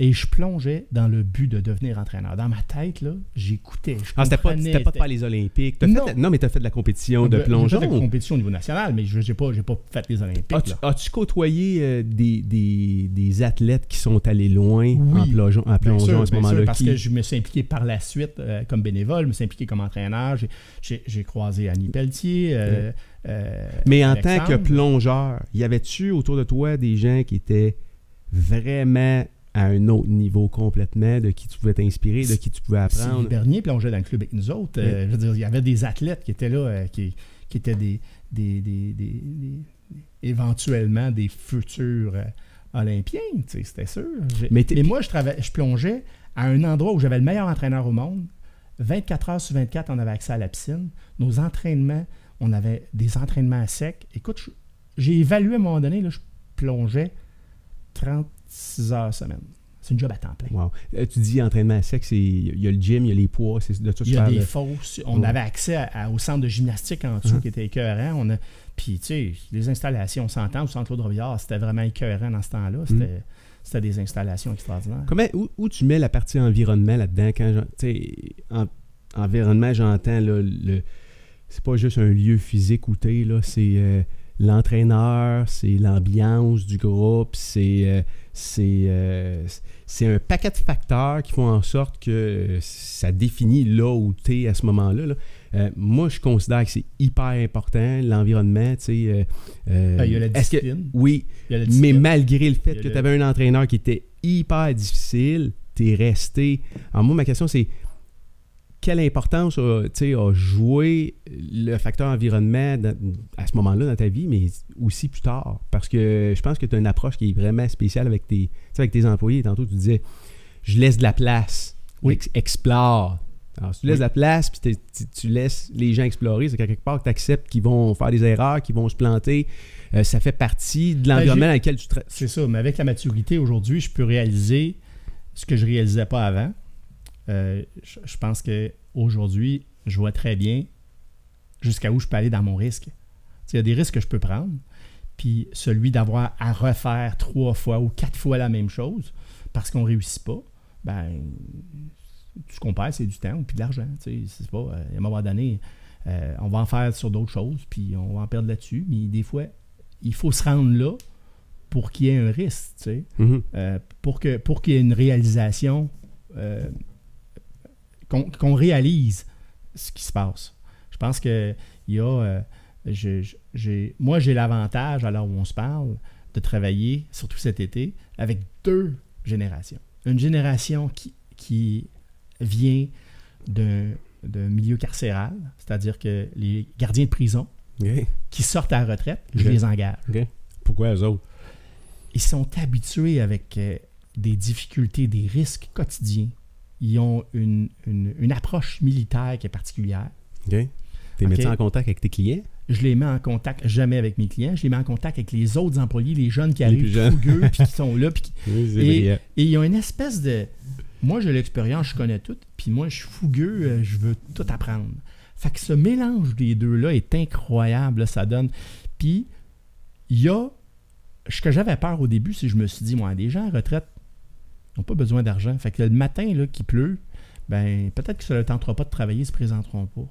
Et je plongeais dans le but de devenir entraîneur. Dans ma tête, là, j'écoutais. je Ah, c'était pas, c'était pas de faire les Olympiques. Non. fait la- non, mais tu as fait de la compétition de Ben, J'ai fait plongeon. de la compétition au niveau national, mais je n'ai pas, j'ai pas fait les Olympiques. As-tu, là. as-tu côtoyé euh, des, des, des athlètes qui sont allés loin en plongeon, en plongeon sûr, à ce moment-là? parce qui- que je me suis impliqué par la suite euh, comme bénévole, je me suis impliqué comme entraîneur. J'ai, j'ai- j'ai croisé Annie Pelletier. euh, euh, Mais en tant que plongeur, y avait-tu autour de toi des gens qui étaient vraiment à un autre niveau complètement, de qui tu pouvais t'inspirer, de qui tu pouvais apprendre? Bernier plongeait dans le club avec nous autres. Euh, je veux dire, il y avait des athlètes qui étaient là, euh, qui, qui étaient des, des, des- des- des- éventuellement des futurs euh, Olympiens, c'était sûr. Mais moi, je, travaillais, je plongeais à un endroit où j'avais le meilleur entraîneur au monde. 24 heures sur 24, on avait accès à la piscine. Nos entraînements, on avait des entraînements à sec. Écoute, j'ai évalué à un moment donné, là, je plongeais 36 heures semaine. C'est une job à temps plein. Wow. Euh, tu dis entraînement à sec, c'est- il y a le gym, il y a les poids, c'est de tout Il y a des le- fosses. On Ouais. avait accès à- à- au centre de gymnastique en dessous Mhm. qui était écœurant. On a, puis, tu sais, les installations, on s'entend, au centre Claude Robillard, c'était vraiment écœurant dans ce temps-là. C'était, c'était des installations extraordinaires. Comment, où, où tu mets la partie environnement là-dedans? Quand en- environnement, j'entends là, le. C'est pas juste un lieu physique où t'es, là, c'est euh, l'entraîneur, c'est l'ambiance du groupe, c'est. euh, c'est euh, c'est un paquet de facteurs qui font en sorte que ça définit là où tu es à ce moment-là. là. Euh, moi, je considère que c'est hyper important, l'environnement. euh, euh, Ah, il y a la est-ce que- discipline. oui, mais discipline. malgré le fait que le- tu avais un entraîneur qui était hyper difficile, tu es resté. Alors, moi, ma question, c'est quelle importance a, joué le facteur environnement dans- à ce moment-là dans ta vie, mais aussi plus tard? Parce que je pense que tu as une approche qui est vraiment spéciale avec tes, avec tes employés. Tantôt, tu disais je laisse de la place, Oui. Ex- explore. Alors, si tu laisses Oui. de la place, puis tu, tu laisses les gens explorer, c'est qu'à quelque part que tu acceptes qu'ils vont faire des erreurs, qu'ils vont se planter. Euh, ça fait partie de l'environnement Ben, j'ai- dans lequel tu tra- C'est ça, mais avec la maturité aujourd'hui, je peux réaliser ce que je réalisais pas avant. Euh, je, je pense que aujourd'hui, je vois très bien jusqu'à où je peux aller dans mon risque. Tu sais, Il y a des risques que je peux prendre, puis celui d'avoir à refaire trois fois ou quatre fois la même chose parce qu'on ne réussit pas, ben tout ce qu'on perd, c'est du temps ou puis de l'argent. tu sais. C'est pas, euh, à un moment donné, euh, on va en faire sur d'autres choses, puis on va en perdre là-dessus, mais des fois, il faut se rendre là pour qu'il y ait un risque, tu sais. Mhm. Euh, pour qu'il y ait une réalisation, euh, qu'on réalise ce qui se passe. Je pense que il y a, euh, je- je- j'ai, moi j'ai l'avantage, à l'heure où on se parle, de travailler, surtout cet été, avec deux générations. Une génération qui, qui vient d'un milieu carcéral, c'est-à-dire que les gardiens de prison qui sortent à la retraite, je les engage Pourquoi eux autres? ils sont habitués avec euh, des difficultés, des risques quotidiens. Ils ont une, une- une approche militaire qui est particulière. OK. T'es Ok. mets en contact avec tes clients? Je les mets en contact jamais avec mes clients, je les mets en contact avec les autres employés, les jeunes qui Les arrivent fougueux, puis qui sont là. puis qui- Oui, c'est Et- ils ont une espèce de... Moi, j'ai l'expérience, je connais tout, puis moi, je suis fougueux, euh, je veux tout apprendre. Fait que ce mélange des deux-là est incroyable, là, ça donne... Puis, il y a... Ce que j'avais peur au début, c'est que je me suis dit, moi, des gens en retraite n'ont pas besoin d'argent. Fait que le matin, là, qu'il pleut, ben peut-être que ça ne leur tentera pas de travailler, ils se présenteront pas.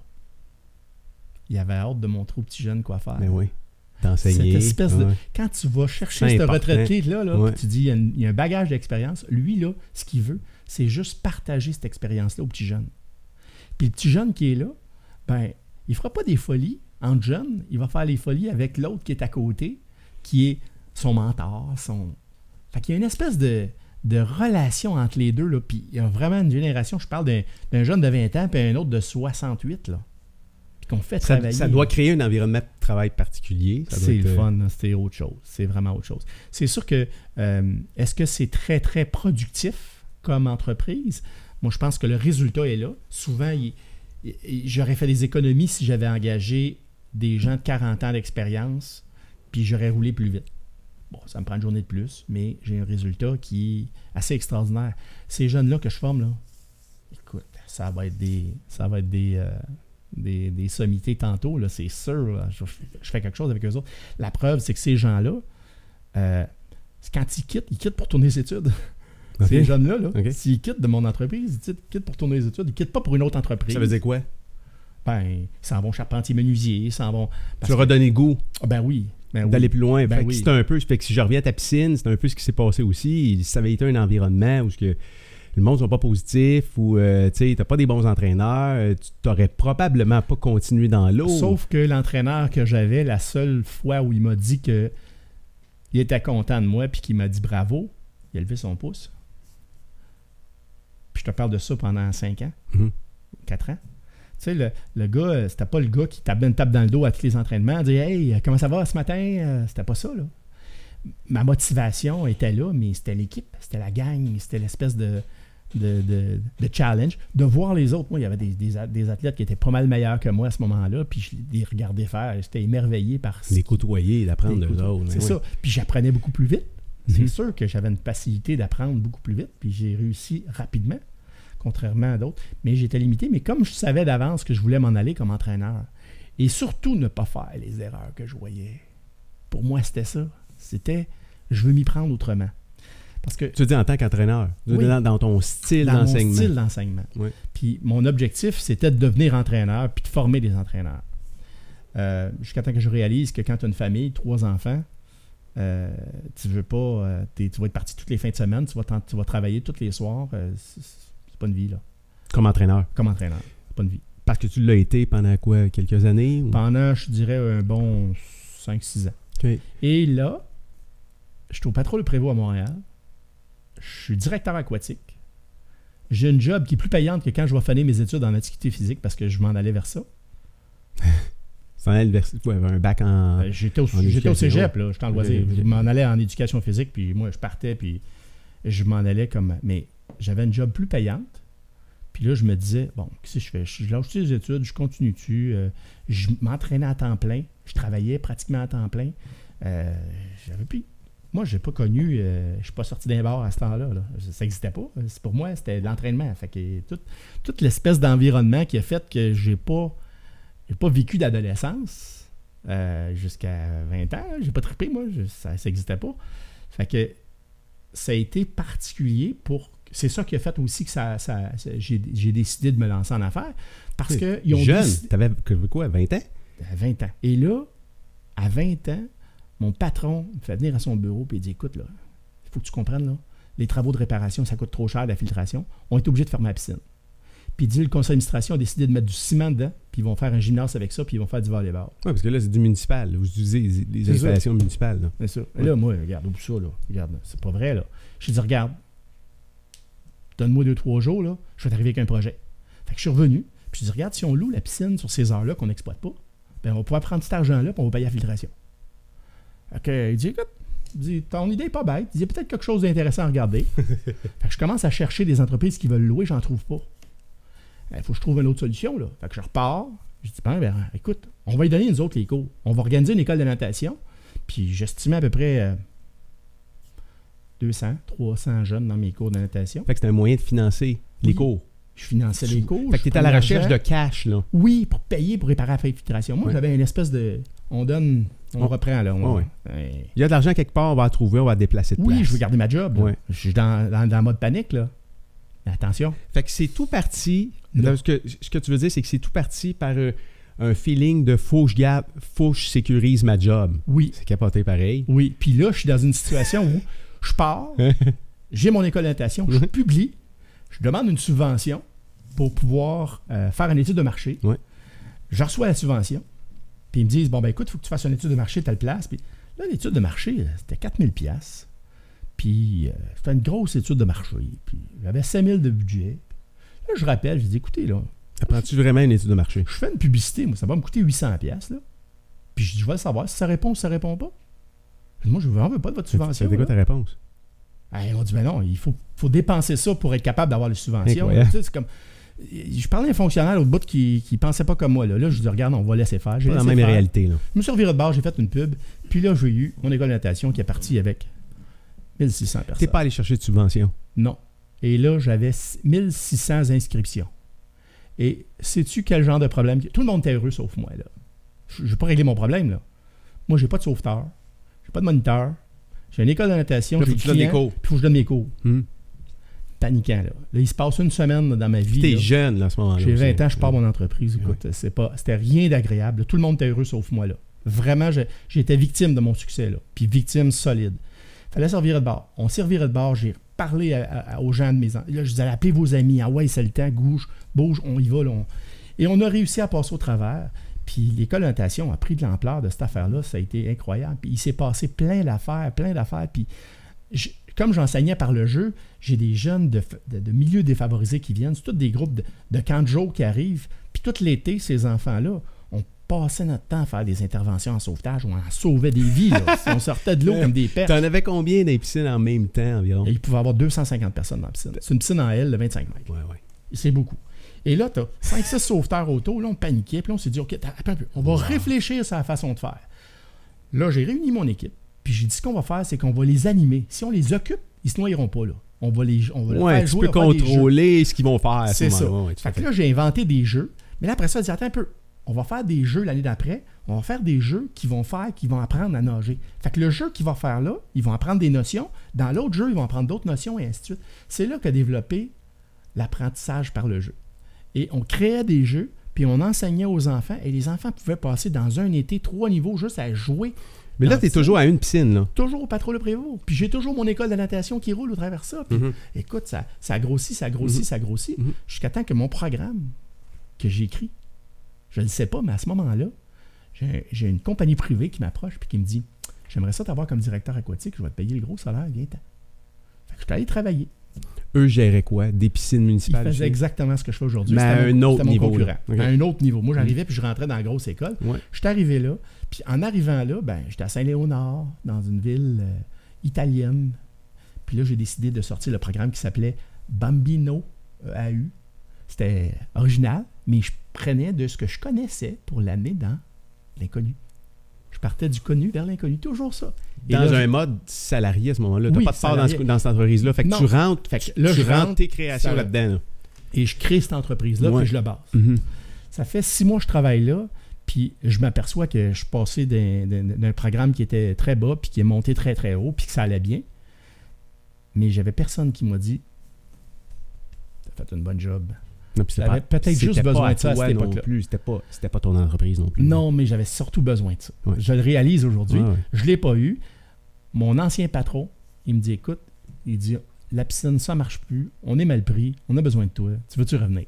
Il avait hâte de montrer aux petits jeunes quoi faire. Mais oui. D'enseigner. Cette espèce de-. Quand tu vas chercher important. retraite-là, là, Ouais. tu dis, il y, a une- il y a un bagage d'expérience. Lui, là, ce qu'il veut, c'est juste partager cette expérience-là aux petits jeunes. Puis le petit jeune qui est là, ben, il fera pas des folies entre jeunes, il va faire les folies avec l'autre qui est à côté, qui est son mentor, son... Fait qu'il y a une espèce de, de relation entre les deux, là, puis il y a vraiment une génération, je parle d'un jeune de 20 ans, puis un autre de 68, là, puis qu'on fait Ça, travailler. ça doit créer un environnement de travail particulier. C'est le euh, fun, c'est autre chose. C'est vraiment autre chose. C'est sûr que euh, est-ce que c'est très, très productif comme entreprise? Moi, je pense que le résultat est là. Souvent, j'aurais fait des économies si j'avais engagé des gens de 40 ans d'expérience, puis j'aurais roulé plus vite. Bon, ça me prend une journée de plus, mais j'ai un résultat qui est assez extraordinaire. Ces jeunes-là que je forme, là, écoute, ça va être des, ça va être des, euh, des, des sommités tantôt, là, c'est sûr. là, je, je fais quelque chose avec eux autres. La preuve, c'est que ces gens-là, euh, quand ils quittent, ils quittent pour tourner les études. Ces jeunes-là, là, s'ils quittent de mon entreprise, ils quittent- pour tourner les études. Ils quittent pas pour une autre entreprise. Ça veut dire quoi? Ben, ils s'en vont charpentier menuisier, ils s'en vont. Tu leur as donné goût? Ah, ben oui. Ben oui. d'aller plus loin. Ben Fait que oui. c'est un peu. Fait que si je reviens à ta piscine, c'est un peu ce qui s'est passé aussi. Ça avait été un environnement où ce que le monde ne sont pas positif ou euh, tu n'as pas des bons entraîneurs. euh, Tu t'aurais probablement pas continué dans l'eau. Sauf que l'entraîneur que j'avais, la seule fois où il m'a dit que il était content de moi puis qu'il m'a dit bravo, il a levé son pouce. Puis je te parle de ça pendant 5 ans, Mhm. 4 ans. Tu sais, le, le gars, euh, c'était pas le gars qui tapait une tape dans le dos à tous les entraînements, dit Hey, euh, comment ça va ce matin? Euh, C'était pas ça, là. Ma motivation était là, mais c'était l'équipe, c'était la gang, c'était l'espèce de, de, de- de challenge. De voir les autres. Moi, il y avait des, des des athlètes qui étaient pas mal meilleurs que moi à ce moment-là, puis je les regardais faire. J'étais émerveillé par Les côtoyer, d'apprendre d'eux autres. C'est ça. Puis j'apprenais beaucoup plus vite. C'est Mhm. sûr que j'avais une facilité d'apprendre beaucoup plus vite, puis j'ai réussi rapidement, contrairement à d'autres. Mais j'étais limité. Mais comme je savais d'avance que je voulais m'en aller comme entraîneur, et surtout ne pas faire les erreurs que je voyais, pour moi, c'était ça. C'était, je veux m'y prendre autrement. Parce que Tu dis en tant qu'entraîneur, Oui. dans, dans ton style dans mon d'enseignement. style d'enseignement. Puis mon objectif, c'était de devenir entraîneur puis de former des entraîneurs. Euh, Jusqu'à temps que je réalise que quand tu as une famille, trois enfants, euh, tu veux pas. euh, tu vas être parti toutes les fins de semaine, tu vas, t'en- tu vas travailler tous les soirs. euh, c'est pas une vie, là. Comme entraîneur. Comme entraîneur. C'est pas une vie. Parce que tu l'as été pendant quoi, quelques années? ou- Pendant, je dirais, un bon 5-6 ans. Et là, je suis au patrouille Prévost à Montréal. Je suis directeur aquatique. J'ai une job qui est plus payante que quand je vais finir mes études en antiquité physique parce que je m'en allais vers ça. Ça le vers- ouais, un bac en. Euh, J'étais au, en j'étais au éducation. cégep, là. J'étais en loisir. Je m'en allais en éducation physique, puis moi, je partais, puis je m'en allais comme. Mais j'avais une job plus payante. Puis là, je me disais, bon, qu'est-ce que je fais? Je lâche les études, je continue dessus. euh, je m'entraînais à temps plein. Je travaillais pratiquement à temps plein. Euh, j'avais plus. Moi, j'ai pas connu. euh, je suis pas sorti d'un bar à ce temps-là. là. Ça n'existait pas. Pour moi, c'était l'entraînement. Fait que tout- toute l'espèce d'environnement qui a fait que j'ai pas. Pas vécu d'adolescence euh, jusqu'à 20 ans. J'ai pas trippé, moi. Ça n'existait pas. Fait que ça a été particulier pour. C'est ça qui a fait aussi que ça, ça- ça- j'ai, décidé de me lancer en affaires. Parce que ils ont Jeune, décidé- t'avais quoi, 20 ans? à 20 ans. Et là, à 20 ans, mon patron me fait venir à son bureau et il dit Écoute, là, il faut que tu comprennes, là, les travaux de réparation, ça coûte trop cher, la filtration. On est obligé de fermer la piscine. Puis il dit Le conseil d'administration a décidé de mettre du ciment dedans, puis ils vont faire un gymnase avec ça, puis ils vont faire du volleyball. Oui, parce que là, c'est du municipal. Vous utilisez les, les C'est ça. installations municipales. là. Ça. Ouais. Là, moi, regarde, oublie ça, là. Regarde, c'est pas vrai, là. Je dis Regarde, donne-moi deux, trois jours, là, je vais t'arriver avec un projet. Fait que je suis revenu, puis je dis Regarde, si on loue la piscine sur ces heures-là qu'on n'exploite pas, ben, on va pouvoir prendre cet argent-là, puis on va payer la filtration. Que, il dit Écoute, il dit, ton idée est pas bête. Il y a peut-être quelque chose d'intéressant à regarder. fait que je commence à chercher des entreprises qui veulent louer, j'en trouve pas. Il faut que je trouve une autre solution, là. Fait que je repars. Je dis, ben, ben, écoute, on va y donner nous autres les cours. On va organiser une école de natation. Puis j'estimais à peu près euh, 200, 300 jeunes dans mes cours de natation. Fait que c'était un moyen de financer les Oui. cours. Je finançais les cours. Fait que je t'étais à la recherche de cash, là. Oui, pour payer, pour réparer la filtration. Moi, j'avais une espèce de. On donne, on, On- reprend, là. On- Ouais. Il y a de l'argent quelque part, on va la trouver, on va la déplacer de Oui, je veux garder ma job. Je suis dans, dans, dans le mode panique, là. Mais attention. Fait que c'est tout parti. Là, ce, que, ce que tu veux dire, c'est que c'est tout parti par euh, un feeling de faut que je garde, faut que je sécurise ma job. Oui. C'est capoté pareil. Oui. Puis là, je suis dans une situation où je pars, j'ai mon école de natation, je publie, je demande une subvention pour pouvoir euh, faire une étude de marché. Je reçois la subvention. Puis ils me disent, bon, ben écoute, il faut que tu fasses une étude de marché telle place. Puis là, l'étude de marché, euh, c'était 4000 pièces. Puis euh, c'était une grosse étude de marché. Puis j'avais 5000 de budget. Là, je rappelle, je dis, écoutez, là, Apprends-tu vraiment une étude de marché? je fais une publicité, moi, ça va me coûter 800 pièces là. Puis je dis, je vais le savoir si ça répond ou si ça répond pas. Moi, je ne veux pas de votre subvention. C'était quoi ta réponse? Ah, ils m'ont dit, ben non, il faut, faut dépenser ça pour être capable d'avoir les subventions. C'est comme... Je parlais à un fonctionnaire au bout qui ne pensait pas comme moi. Là, là je dis, regarde, on va laisser faire. J'ai la même faire. réalité, là. Je me suis reviré de bord, j'ai fait une pub. Puis là, j'ai eu mon école de natation qui est partie avec 1600 personnes. T'es pas allé chercher de subvention. Non. Et là, j'avais 1600 inscriptions. Et sais-tu quel genre de problème Tout le monde était heureux sauf moi. là. Je n'ai pas réglé mon problème. là. Moi, j'ai pas de sauveteur, j'ai pas de moniteur, j'ai une école de natation, j'ai des cours. puis faut que je donne mes cours. Hum. Paniquant, là. Là, il se passe une semaine là, dans ma vie. T'es jeune, là, à ce moment-là. J'ai 20 aussi. ans, je pars mon entreprise. Écoute, c'est pas, c'était rien d'agréable. Tout le monde était heureux sauf moi. là. Vraiment, j'étais victime de mon succès. Là. Puis victime solide. fallait servir de bord. On servirait de bord. J'ai parlé à- à- aux gens de mes... Là, je disais, appelez vos amis. Ah ouais, c'est le temps. Bouge, bouge, on y va. là, on- Et on a réussi à passer au travers. Puis l'école de a pris de l'ampleur de cette affaire-là. Ça a été incroyable. Puis il s'est passé plein d'affaires, plein d'affaires. Puis je- comme j'enseignais par le jeu, j'ai des jeunes de, f- de- de milieux défavorisés qui viennent. C'est tous des groupes de, de camps de jour qui arrivent. Puis tout l'été, ces enfants-là, on passait notre temps à faire des interventions en sauvetage. On en sauvait des vies. là. on sortait de l'eau comme des perches. T'en avais combien dans les piscines en même temps environ? Et il pouvait y avoir 250 personnes dans la piscine. C'est une piscine en L de 25 mètres. Ouais, ouais. C'est beaucoup. Et là, tu as 5-6 sauveteurs auto. Là, on paniquait. Puis là, on s'est dit, OK, attends un peu. On va réfléchir sur la façon de faire. Là, j'ai réuni mon équipe. Puis j'ai dit, ce qu'on va faire, c'est qu'on va les animer. Si on les occupe, ils se noieront pas. là. On va les on va Ouais, faire tu jouer, peux contrôler ce qu'ils vont faire ce C'est ça. Ouais, Fait que là, j'ai inventé des jeux. Mais là, après ça, j'ai dit, attends un peu. On va faire des jeux l'année d'après. On va faire des jeux qui vont faire, qui vont apprendre à nager. Fait que le jeu qu'ils vont faire là, ils vont apprendre des notions. Dans l'autre jeu, ils vont apprendre d'autres notions et ainsi de suite. C'est là qu'a développé l'apprentissage par le jeu. Et on créait des jeux, puis on enseignait aux enfants. Et les enfants pouvaient passer dans un été trois niveaux juste à jouer. Mais là, t'es ça. toujours à une piscine, là. Toujours au patrouille Prévost. Puis j'ai toujours mon école de natation qui roule au travers de ça. Puis Mhm. écoute, ça, ça grossit, ça grossit, Mhm. ça grossit. Mhm. Jusqu'à temps que mon programme que j'ai écrit, je ne le sais pas, mais à ce moment-là, j'ai j'ai une compagnie privée qui m'approche puis qui me dit J'aimerais ça t'avoir comme directeur aquatique, je vais te payer le gros salaire, viens-t'en. Fait que je suis allé travailler. Eux géraient quoi? Des piscines municipales? aussi? exactement ce que je fais aujourd'hui. Mais à un autre mon niveau, concurrent. À un autre niveau. Moi, j'arrivais puis je rentrais dans la grosse école. Ouais. Je suis arrivé là, puis en arrivant là, ben, j'étais à Saint-Léonard, dans une ville euh, italienne. Puis là, j'ai décidé de sortir le programme qui s'appelait Bambino euh, AU. C'était original, mais je prenais de ce que je connaissais pour l'amener dans l'inconnu. Je partais du connu vers l'inconnu, toujours ça. Et Dans là, un mode salarié à ce moment-là. T'as Oui, pas de part dans, salarié. ce- dans cette entreprise-là. Fait que Non. tu rentres, Fait que là, tu je rentres rentre, tes créations là-dedans. là. Et je crée cette entreprise-là, puis je le base. Mhm. Ça fait six mois que je travaille là, puis je m'aperçois que je suis passé d'un programme qui était très bas, puis qui est monté très très haut, puis que ça allait bien. Mais j'avais personne qui m'a dit T'as fait une bonne job. Peut-être juste besoin de ça à cette non époque-là. plus. C'était pas, c'était pas ton entreprise non plus. Non, mais j'avais surtout besoin de ça. Ouais. Je le réalise aujourd'hui. Ouais, ouais. Je ne l'ai pas eu. Mon ancien patron, il me dit Écoute, il dit La piscine, ça marche plus. On est mal pris. On a besoin de toi. Tu veux-tu revenir?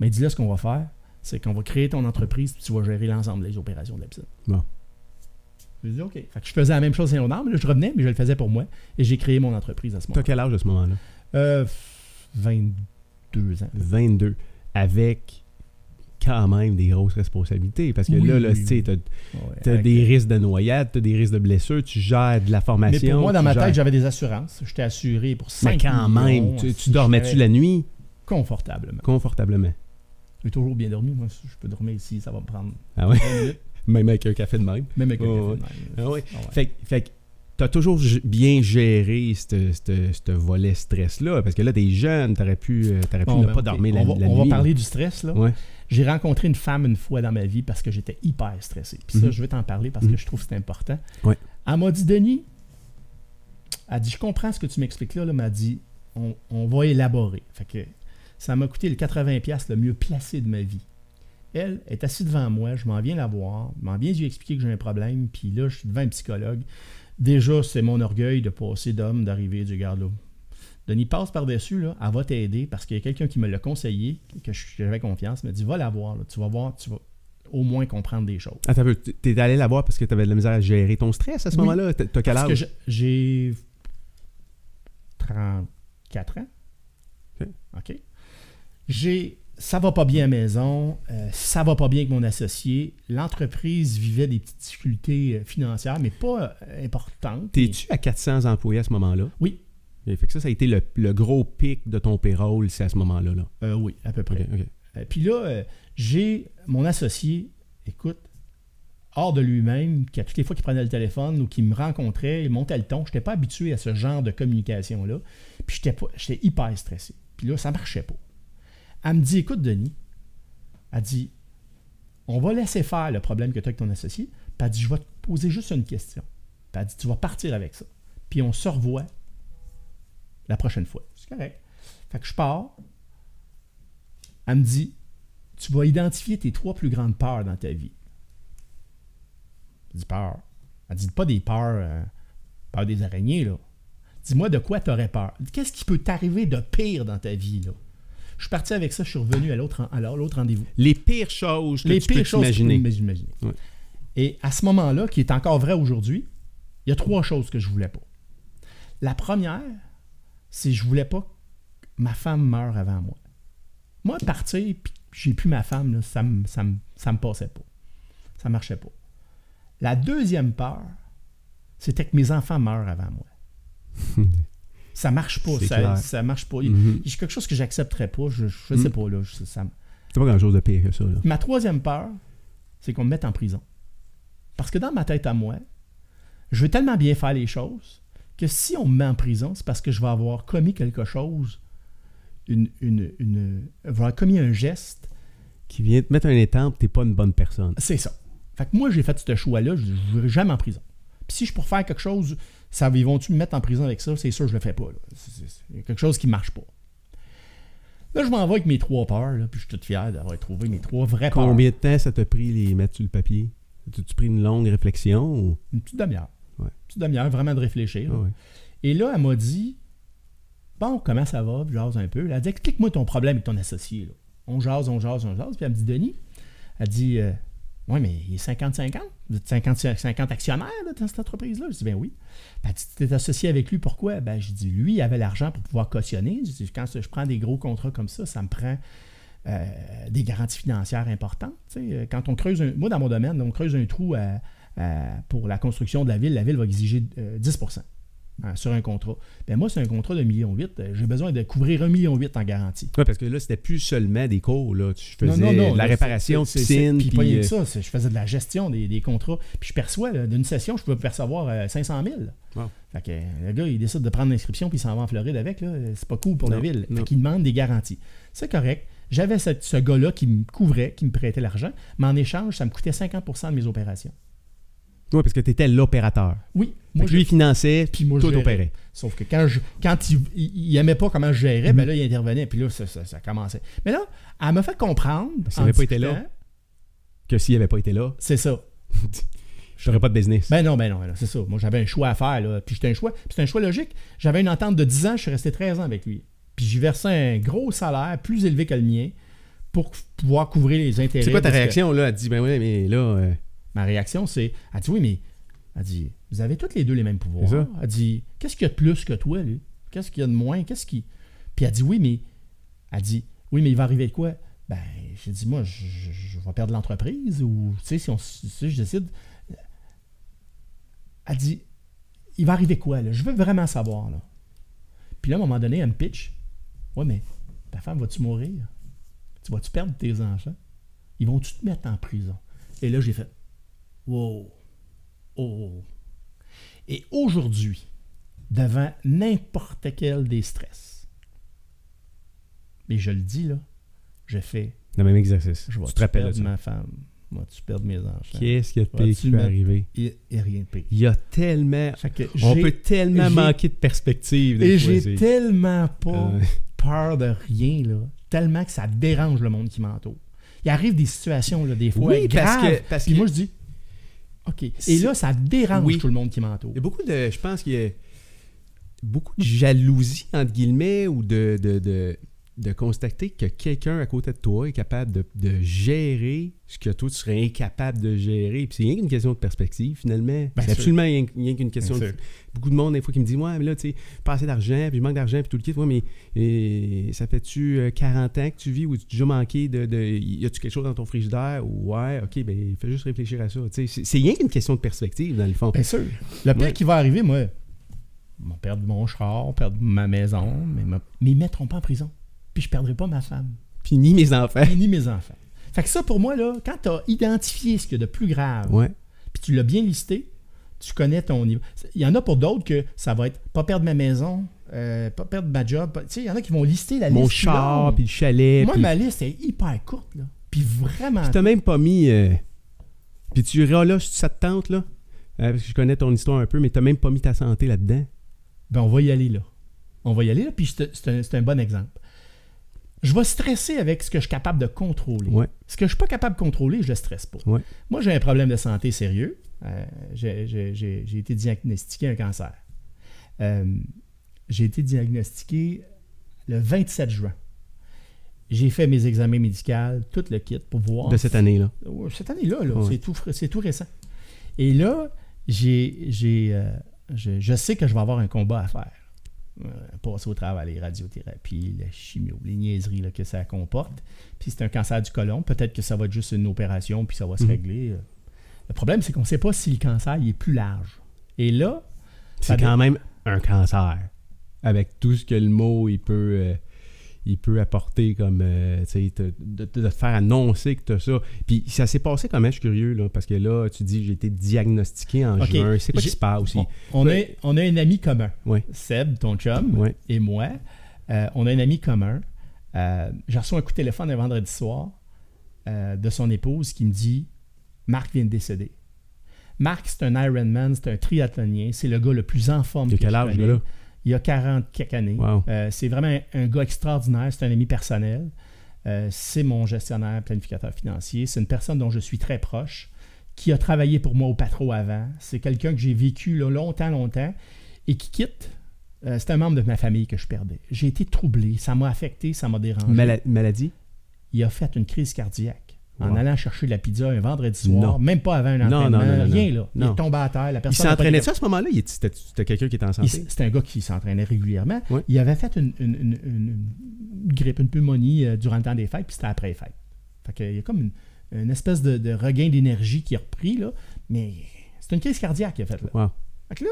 Mais il dit Là, ce qu'on va faire, c'est qu'on va créer ton entreprise puis tu vas gérer l'ensemble des opérations de la piscine. Bon. Je lui ai dit OK. Fait que je faisais la même chose à Léonard, mais là, je revenais, mais je le faisais pour moi. Et j'ai créé mon entreprise à ce T'as moment-là. quel âge à ce moment-là? Euh, 22 ans. 22. Avec quand même des grosses responsabilités. Parce que Oui, là, là oui, tu t'as Ouais, avec- des risques de noyade, t'as des risques de blessures, tu gères de la formation. Mais pour moi, dans tu ma gères- tête, j'avais des assurances. J'étais assuré pour 5 Mais quand même, tu, tu dormais-tu la nuit? Confortablement. confortablement? J'ai toujours bien dormi. Moi, je peux dormir ici, ça va me prendre Ah ouais? 20 minutes, Même avec un café de même. même avec un Ouais, café de même. Ah ouais. Ouais. Fait, que- fait que t'as toujours bien géré ce volet stress-là. Parce que là, t'es jeune, t'aurais pu, euh, t'aurais pu ne ben, pas dormir la, on va, la on nuit. va parler du stress. là. Ouais. J'ai rencontré une femme une fois dans ma vie parce que j'étais hyper stressé. Puis ça, Mhm. je vais t'en parler parce Mhm. que je trouve que c'est important. Ouais. Elle m'a dit, Denis, elle dit, je comprends ce que tu m'expliques là, là, elle dit, on, on va élaborer. Fait que ça m'a coûté le 80$ le mieux placé de ma vie. Elle est assise devant moi, je m'en viens la voir, je m'en viens lui expliquer que j'ai un problème, puis là, je suis devant un psychologue. Déjà, c'est mon orgueil de passer d'homme, d'arriver du garde. Denis passe par-dessus, là, elle va t'aider parce qu'il y a quelqu'un qui me l'a conseillé, que j'avais confiance, me dit va la voir, là, tu vas voir, tu vas au moins comprendre des choses. Peu, t'es allé la voir parce que t'avais de la misère à gérer ton stress à ce Oui. moment-là? T'as quel âge? j'ai- j'ai 34 ans. Ok. OK. J'ai ça va pas bien à la maison, euh, ça va pas bien avec mon associé. L'entreprise vivait des petites difficultés euh, financières, mais pas euh, importantes. T'es-tu à 400 employés à ce moment-là? Oui. Et fait que ça, ça a été le, le gros pic de ton payroll, c'est à ce moment-là. Là. Euh, oui, à peu près. Ok, ok. Euh, Puis là, j'ai mon associé, écoute, hors de lui-même, qui à toutes les fois qu'il prenait le téléphone ou qu'il me rencontrait, il montait le ton. Je n'étais pas habitué à ce genre de communication-là. Puis j'étais hyper stressé. Puis là, ça marchait pas. Elle me dit Écoute, Denis, elle dit On va laisser faire le problème que tu as avec ton associé. Puis elle dit Je vais te poser juste une question. Puis elle dit Tu vas partir avec ça. Puis on se revoit la prochaine fois. C'est correct. Fait que je pars. Elle me dit Tu vas identifier tes trois plus grandes peurs dans ta vie. Je dis Peur. Elle dit Pas des peurs, euh, peur des araignées, là. Dis-moi de quoi tu aurais peur. Qu'est-ce qui peut t'arriver de pire dans ta vie, là? Je suis parti avec ça, je suis revenu à l'autre, à l'autre rendez-vous. Les pires choses que Les tu peux pires choses que tu peux t'imaginer. imaginer. Ouais. Et à ce moment-là, qui est encore vrai aujourd'hui, il y a trois choses que je voulais pas. La première, c'est je voulais pas que ma femme meure avant moi. Moi, partir, puis que j'ai plus ma femme, là, ça me, ça, passait pas. Ça marchait pas. La deuxième peur, c'était que mes enfants meurent avant moi. Ça marche pas. Ça, ça marche pas. Mhm. C'est quelque chose que j'accepterais pas. Je, je Mhm. sais pas, là. je- ça me- C'est pas grand-chose de pire que ça. Là. Ma troisième peur, c'est qu'on me mette en prison. Parce que dans ma tête à moi, je veux tellement bien faire les choses que si on me met en prison, c'est parce que je vais avoir commis quelque chose, une, une, une, je vais avoir commis un geste. Qui vient te mettre un étampe, t'es pas une bonne personne. C'est ça. Fait que moi, j'ai fait ce choix-là, je ne veux jamais en prison. Puis si je pour faire quelque chose, ça, ils vont-tu me mettre en prison avec ça? C'est sûr, je le fais pas. C'est- c'est- C'est quelque chose qui marche pas. Là, je m'en vais avec mes trois peurs, là, puis je suis tout fier d'avoir trouvé mes trois vraies peurs. Combien de temps ça t'a pris les mettre sur le papier? As-tu pris une longue réflexion ou... Une petite demi-heure. Ouais. Une petite demi-heure, vraiment de réfléchir. Ah ouais. Et là, elle m'a dit Bon, comment ça va? Puis jase un peu. Elle a dit Explique-moi ton problème avec ton associé. là. On jase, on jase, on jase. Puis elle me dit Denis, elle dit euh, Oui, mais il est 50-50. Vous êtes 50, 50 actionnaires dans cette entreprise-là? Je dis Ben oui. Dit Tu t'es associé avec lui, pourquoi? Ben, je dis Lui, il avait l'argent pour pouvoir cautionner. Je dis Quand je prends des gros contrats comme ça, ça me prend. euh, des garanties financières importantes. Euh, Quand on creuse un, moi, dans mon domaine, on creuse un trou pour la construction de la ville, la ville va exiger euh, 10 hein, sur un contrat. Ben moi, c'est un contrat de 1,8 million. euh, J'ai besoin de couvrir 1,8 million en garantie. Ouais, parce que là, c'était plus seulement des cours. Là. Tu faisais Non, non, non, de la là, réparation c'est- piscine. Puis pas euh, ça, je faisais de la gestion des, des contrats. Puis je perçois, d'une session, je peux percevoir euh, 500 000. Wow. Fait que euh, le gars, il décide de prendre l'inscription puis il s'en va en Floride avec. là. C'est pas cool pour la ville. Fait qu'il demande des garanties. C'est correct. J'avais ce, ce gars-là qui me couvrait, qui me prêtait l'argent, mais en échange, ça me coûtait 50% de mes opérations. Ouais, parce que tu étais l'opérateur. Oui, Moi, lui, il finançait, Puis moi, je tout opérait. Sauf que quand, je, quand il, il, il aimait pas comment je gérais, Mhm. ben là, il intervenait, puis là, ça, ça- ça commençait. Mais là, elle m'a fait comprendre. s'il en avait pas été là. Que s'il n'avait pas été là, C'est ça. je n'aurais pas de business. Ben non, ben non, ben non, c'est ça. Moi, j'avais un choix à faire, là. Puis c'était un choix. Puis c'était un choix logique. J'avais une entente de 10 ans, je suis resté 13 ans avec lui. Puis j'y versais un gros salaire, plus élevé que le mien, pour pouvoir couvrir les intérêts. c'est quoi ta que réaction, là? Elle dit, ben ouais, mais là... euh, Ma réaction, c'est. Elle dit oui, mais. Elle dit, vous avez tous les deux les mêmes pouvoirs. Elle dit, qu'est-ce qu'il y a de plus que toi, lui? Qu'est-ce qu'il y a de moins? Qu'est-ce qui. Puis elle dit, oui, mais. Elle dit, oui, mais il va arriver de quoi? Ben, j'ai dit, moi, je, je- je vais perdre l'entreprise ou, tu sais, si, on, si je décide. Elle dit, il va arriver quoi, là? Je veux vraiment savoir, là. Puis là, à un moment donné, elle me pitch. Ouais, mais ta femme, va-tu mourir? Tu vas-tu perdre tes enfants? Ils vont-tu te mettre en prison? Et là, j'ai fait, Wow. Oh. Et aujourd'hui, devant n'importe quel des stress, et je le dis là, je fais, Le même exercice. je vais tu te rappelles ma femme, moi tu perdre mes enfants? Qu'est-ce qu'il y a de pire qui peut arriver? Il n'y a rien de pire. Il y a tellement... On peut tellement manquer de perspective. et j'ai tellement pas Euh, peur de rien, là, tellement que ça dérange le monde qui m'entoure. Il arrive des situations, là, des fois, Oui, parce graves, que- parce puis que- moi je dis, OK. Et là, ça dérange Oui. tout le monde qui m'entoure. Il y a beaucoup de. Je pense qu'il y a beaucoup de jalousie, entre guillemets, ou de, de, de, de constater que quelqu'un à côté de toi est capable de, de gérer ce que toi tu serais incapable de gérer. Puis c'est rien qu'une question de perspective, finalement. C'est absolument rien, rien qu'une question de. Beaucoup de monde, des fois, qui me dit Ouais, mais là, tu sais, pas assez d'argent, puis je manque d'argent, puis tout le kit. Ouais, mais et, ça fait-tu euh, 40 ans que tu vis ou tu as déjà manqué de. de y a-tu quelque chose dans ton frigidaire? Ouais, ok, ben fais juste réfléchir à ça. Tu sais, c'est- rien qu'une question de perspective, dans le fond. Bien sûr. Le pire Ouais. qui va arriver, moi, ils vont perdre mon char, perdre ma maison, mais, me- mais ils ne mettront pas en prison. Puis je ne perdrai pas ma femme, Puis ni mes enfants. ni mes enfants. Fait que ça, pour moi, là, quand tu as identifié ce qu'il y a de plus grave, Ouais. puis tu l'as bien listé, tu connais ton niveau. Il y en a pour d'autres que ça va être pas perdre ma maison, euh, pas perdre ma job. Tu sais, il y en a qui vont lister la Mon liste. plus char, puis le chalet. Moi, puis- ma liste est hyper courte, là. Puis vraiment. Puis t'as même pas mis. euh, Puis tu iras là, ça te tente, là. Euh, parce que je connais ton histoire un peu, mais t'as même pas mis ta santé là-dedans. Ben, on va y aller là. On va y aller là, puis c'est un, c'est un bon exemple. Je vais stresser avec ce que je suis capable de contrôler. Ouais. Ce que je suis pas capable de contrôler, je le stresse pas. Ouais. Moi, j'ai un problème de santé sérieux. Euh, j'ai- été diagnostiqué un cancer. Euh, j'ai été diagnostiqué le 27 juin. J'ai fait mes examens médicaux, tout le kit pour voir. De cette année-là. Cette année-là, là, Ouais. c'est tout, récent. Et là, j'ai, j'ai, euh, je, je sais que je vais avoir un combat à faire. Euh, passer au travail, les radiothérapies, la chimio, les niaiseries là, que ça comporte. Puis c'est un cancer du côlon. Peut-être que ça va être juste une opération, puis ça va se Mhm. régler. euh. Le problème, c'est qu'on ne sait pas si le cancer il est plus large. Et là, C'est quand même un cancer. Avec tout ce que le mot il peut, euh, il peut apporter comme euh, tu sais, de, de- de te faire annoncer que tu as ça. Puis ça s'est passé comment, je suis curieux, là, parce que là, tu dis j'ai été diagnostiqué en juin. C'est quoi qui se passe aussi? on, on a, on a un ami commun. Ouais. Seb, ton chum, Ouais. et moi, euh, on a un ami commun. Euh, J'ai reçu un coup de téléphone un vendredi soir euh, de son épouse qui me dit Marc vient de décéder. Marc, c'est un Ironman, c'est un triathlonien, c'est le gars le plus en forme que quel je âge, connais. là? Il a 40 quelques années. Wow. Euh, c'est vraiment un, un gars extraordinaire, c'est un ami personnel. Euh, c'est mon gestionnaire, planificateur financier. C'est une personne dont je suis très proche, qui a travaillé pour moi au patro avant. C'est quelqu'un que j'ai vécu là, longtemps, longtemps, et qui quitte. Euh, c'est un membre de ma famille que je perdais. J'ai été troublé, ça m'a affecté, ça m'a dérangé. Mala- maladie? Il a fait une crise cardiaque en allant chercher de la pizza un vendredi soir, Non. même pas avant un entraînement, non, non, rien là. Il Non. est tombé à terre, la Il personne. pas s'entraînait à ce moment-là? Il était- C'était c'était quelqu'un qui était en il- santé? C'est un gars qui s'entraînait régulièrement. Il avait fait une, une- une- une- une grippe, une pneumonie euh, durant le temps des fêtes, puis c'était après les fêtes. Fait que, il y a comme une, espèce de, de regain d'énergie qui a repris, là, mais c'est une crise cardiaque qu'il a faite. Là. Wow. Fait que là,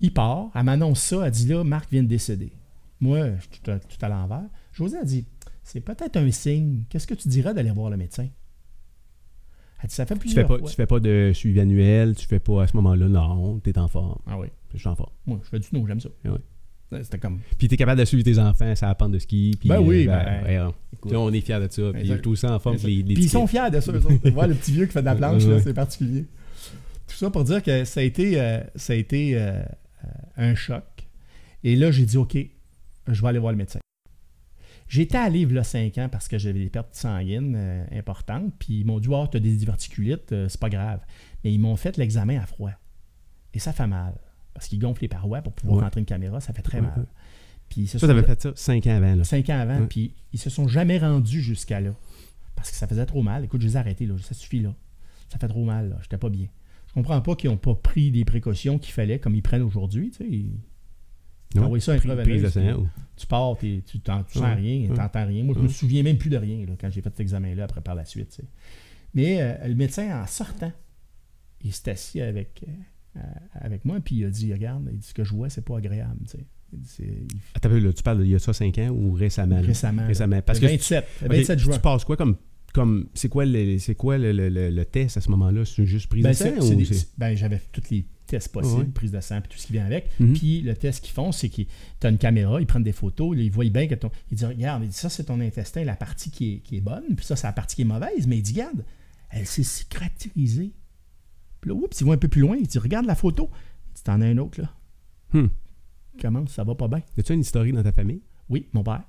il part, elle m'annonce ça, elle dit là, Marc vient de décéder. Moi, je suis tout à, à l'envers. José a dit c'est peut-être un signe. Qu'est-ce que tu dirais d'aller voir le médecin? Elle dit ça fait Tu fais, plusieurs pas, fois. tu fais pas de suivi annuel, tu fais pas à ce moment-là, non, t'es en forme. Ah oui, Je suis en forme. moi, je fais du snow, j'aime ça. Ah C'était comme. Puis t'es capable de suivre tes enfants la pente de ski. Puis, Ben oui, euh, ben, ouais, on- écoute. est fiers de ça. Puis tout ça en forme que les, les Puis ils sont fiers de ça, eux. Voir le petit vieux qui fait de la planche, là, c'est particulier. Tout ça pour dire que ça a été, euh, ça a été euh, euh, un choc. Et là, j'ai dit, OK, je vais aller voir le médecin. J'étais à Livre là 5 ans parce que j'avais des pertes sanguines euh, importantes. Puis ils m'ont dit, oh, tu as des diverticulites, euh, c'est pas grave. Mais ils m'ont fait l'examen à froid. Et ça fait mal. Parce qu'ils gonflent les parois pour pouvoir Ouais. rentrer une caméra, ça fait très Ouais, mal. ouais. Puis Ça, t'avais fait ça 5 ans avant. Là. cinq ans avant, puis ils se sont jamais rendus jusqu'à là. Parce que ça faisait trop mal. Écoute, je les ai arrêtés, là. Ça suffit, là. Ça fait trop mal, là. J'étais pas bien. Je comprends pas qu'ils n'ont pas pris des précautions qu'il fallait, comme ils prennent aujourd'hui, tu sais. Ouais. envoient ça Prise- preuve Tu pars, tu tu sens Ouais. rien, Ouais. t'entends rien. Moi, je me souviens même plus de rien, là, quand j'ai fait cet examen-là, après par la suite, tu. Mais euh, le médecin, en sortant, il s'est assis avec, euh, euh, avec moi, puis il a dit, regarde, il dit, ce que je vois, c'est pas agréable, tu Attends, un là, tu parles d'il y a ça 5 ans ou récemment? récemment. Récemment. Parce le que 27, le Ok, 27 juin. Tu passes quoi comme. comme c'est quoi, le, quoi le, le- test à ce moment-là? C'est juste prise Ben, de sang ou des- ben, j'avais tous les tests possibles, prise de sang, puis tout ce qui vient avec. Mhm. Puis le test qu'ils font, c'est qu'ils tu as une caméra, ils prennent des photos, là, ils voient bien que ton. Ils disent Regarde, ça, c'est ton intestin, la partie qui est, qui est bonne, puis ça, c'est la partie qui est mauvaise. Mais il dit Regarde, elle s'est cicatrisée. Puis là, oups, il va un peu plus loin. Il dit Regarde la photo. Dit T'en as un autre, là. Hmm. Comment ça va pas bien? As-tu une historique dans ta famille? Oui, mon père,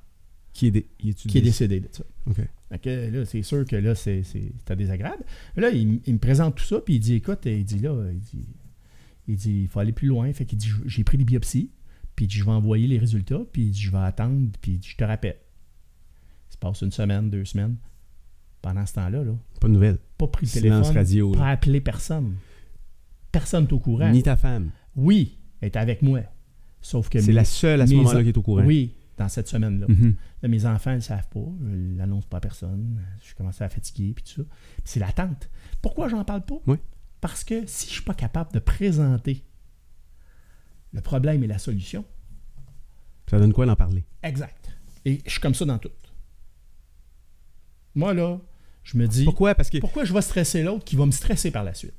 qui est, dé- qui est dé- décédé de ça. Ok. Que là, c'est sûr que là, c'est, désagréable. Là, il, il me présente tout ça, puis il dit, écoute, il dit là, il dit, il dit, il faut aller plus loin. Fait qu'il dit, j'ai pris des biopsies, puis je vais envoyer les résultats, puis je vais attendre, puis je te rappelle. Il se passe une semaine, deux semaines. Pendant ce temps-là, là, Pas de nouvelles. pas pris le Silence téléphone, radio. pas là. appelé personne. Personne n'est au courant. Ni ta femme. Oui, elle est avec moi. Sauf que C'est la seule à ce moment-là en- qui est au courant. Oui, dans cette semaine-là. Mhm. Là, mes enfants ne le savent pas. Je ne l'annonce pas à personne. Je commence à fatiguer puis tout ça. C'est l'attente. Pourquoi j'en parle pas? Oui. Parce que si je ne suis pas capable de présenter le problème et la solution, Ça donne quoi d'en parler? exact. Et je suis comme ça dans tout. Moi, là, je me dis, Pourquoi? Parce que. pourquoi je vais stresser l'autre qui va me stresser par la suite?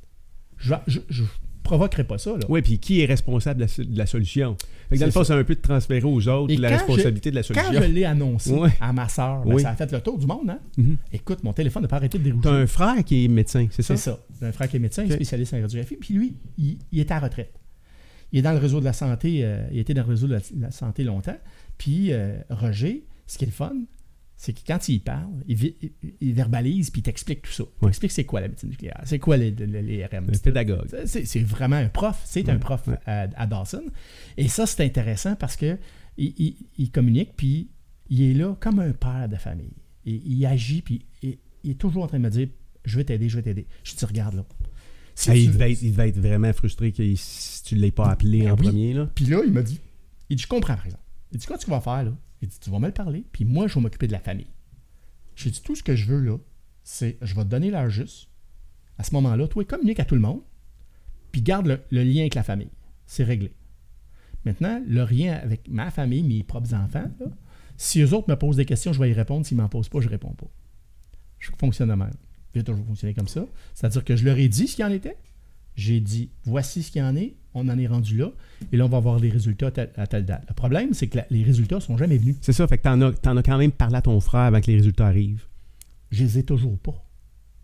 Je vais- je- je- provoquerait pas ça. Là. Oui, puis qui est responsable de la, solution? Fait que dans le fond, c'est un peu de transférer aux autres Et la quand responsabilité de la Quand solution. je l'ai annoncé Ouais. à ma soeur, ben, Oui. ça a fait le tour du monde. Hein? Mhm. Écoute, mon téléphone n'a pas arrêté de dérouger. T'as un frère qui est médecin, c'est ça? C'est ça. Un frère qui est médecin, spécialiste en radiographie. Puis lui, il, il est à la retraite. Il est dans le réseau de la santé. euh, il était dans le réseau de la, la santé longtemps. Puis euh, Roger, ce qui est le fun, c'est que quand il parle, il, verbalise puis il t'explique tout ça. Il Ouais. t'explique c'est quoi la médecine nucléaire, c'est quoi les, les, les RM. Un pédagogue. C'est- vraiment un prof. C'est un prof à, à Dawson. Et ça, c'est intéressant parce que il, il- il communique puis il est là comme un père de famille. Et, il agit puis il, est toujours en train de me dire Je vais t'aider, je vais t'aider. Je dis Regarde là. Si Ah, tu il, devait être, il devait être vraiment frustré que si tu ne l'aies pas appelé Ben en oui. premier. Là. Puis là, il m'a dit, il dit, je comprends, par exemple. Il dit, quoi tu vas faire, là? Il dit, tu vas me le parler, puis moi, je vais m'occuper de la famille. J'ai dit, tout ce que je veux, là, c'est, je vais te donner l'heure juste. À ce moment-là, toi, communique à tout le monde, puis garde le, lien avec la famille. C'est réglé. Maintenant, le lien avec ma famille, mes propres enfants, si eux autres me posent des questions, je vais y répondre. S'ils ne m'en posent pas, je ne réponds pas. Je fonctionne de même. J'ai toujours fonctionné comme ça. C'est-à-dire que je leur ai dit ce qu'il en était. J'ai dit, voici ce qu'il en est. On en est rendu là. Et là, on va avoir des résultats à telle, date. Le problème, c'est que la- les résultats ne sont jamais venus. C'est ça, fait que t'en as, t'en as quand même parlé à ton frère avant que les résultats arrivent. Je les ai toujours pas.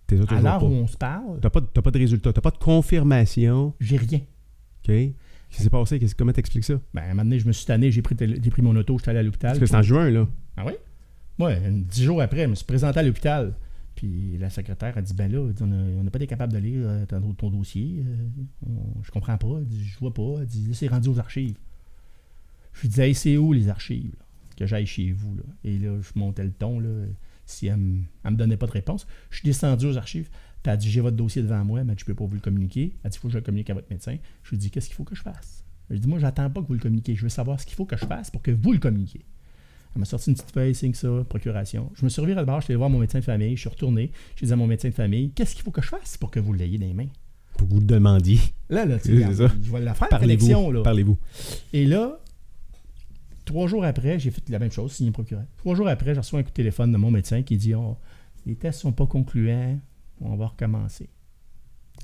T'es À l'heure où on se parle, T'as pas, t'as pas de résultats, t'as pas de confirmation. j'ai rien. OK? Qu'est-ce qui s'est passé? Qu'est-ce- comment t'expliques ça? Ben, à un moment donné, je me suis tanné, j'ai pris, j'ai pris mon auto, je suis allé à l'hôpital. Parce que c'est en juin, là. Ah oui? Moi, dix jours après, je me suis présenté à l'hôpital. Puis la secrétaire a dit Ben là, on n'a pas été capable de lire euh, ton, ton dossier. euh, on- je comprends pas. Elle dit Je vois pas. Elle dit c'est rendu aux archives. Je lui disais Hey, c'est où les archives? Que j'aille chez vous. Et là, je montais le ton. Là, si elle elle me donnait pas de réponse, je suis descendu aux archives. A dit J'ai votre dossier devant moi, mais je peux pas vous le communiquer. Elle dit Il faut que je le communique à votre médecin. Je lui dis Qu'est-ce qu'il faut que je fasse? Je lui dis Moi, j'attends pas que vous le communiquiez. Je veux savoir ce qu'il faut que je fasse pour que vous le communiquiez. Elle m'a sorti une petite feuille, signe ça, procuration. Je me suis reviré à le bar, je suis allé voir mon médecin de famille, je suis retourné, je dit à mon médecin de famille, qu'est-ce qu'il faut que je fasse pour que vous l'ayez dans les mains? Pour que vous le demandiez. Là, là, tu sais, je vais la faire, la Parlez-vous. là. Parlez-vous. Et là, trois jours après, j'ai fait la même chose, signé procureur. Trois jours après, j'ai reçu un coup de téléphone de mon médecin qui dit, oh, les tests sont pas concluants, on va recommencer.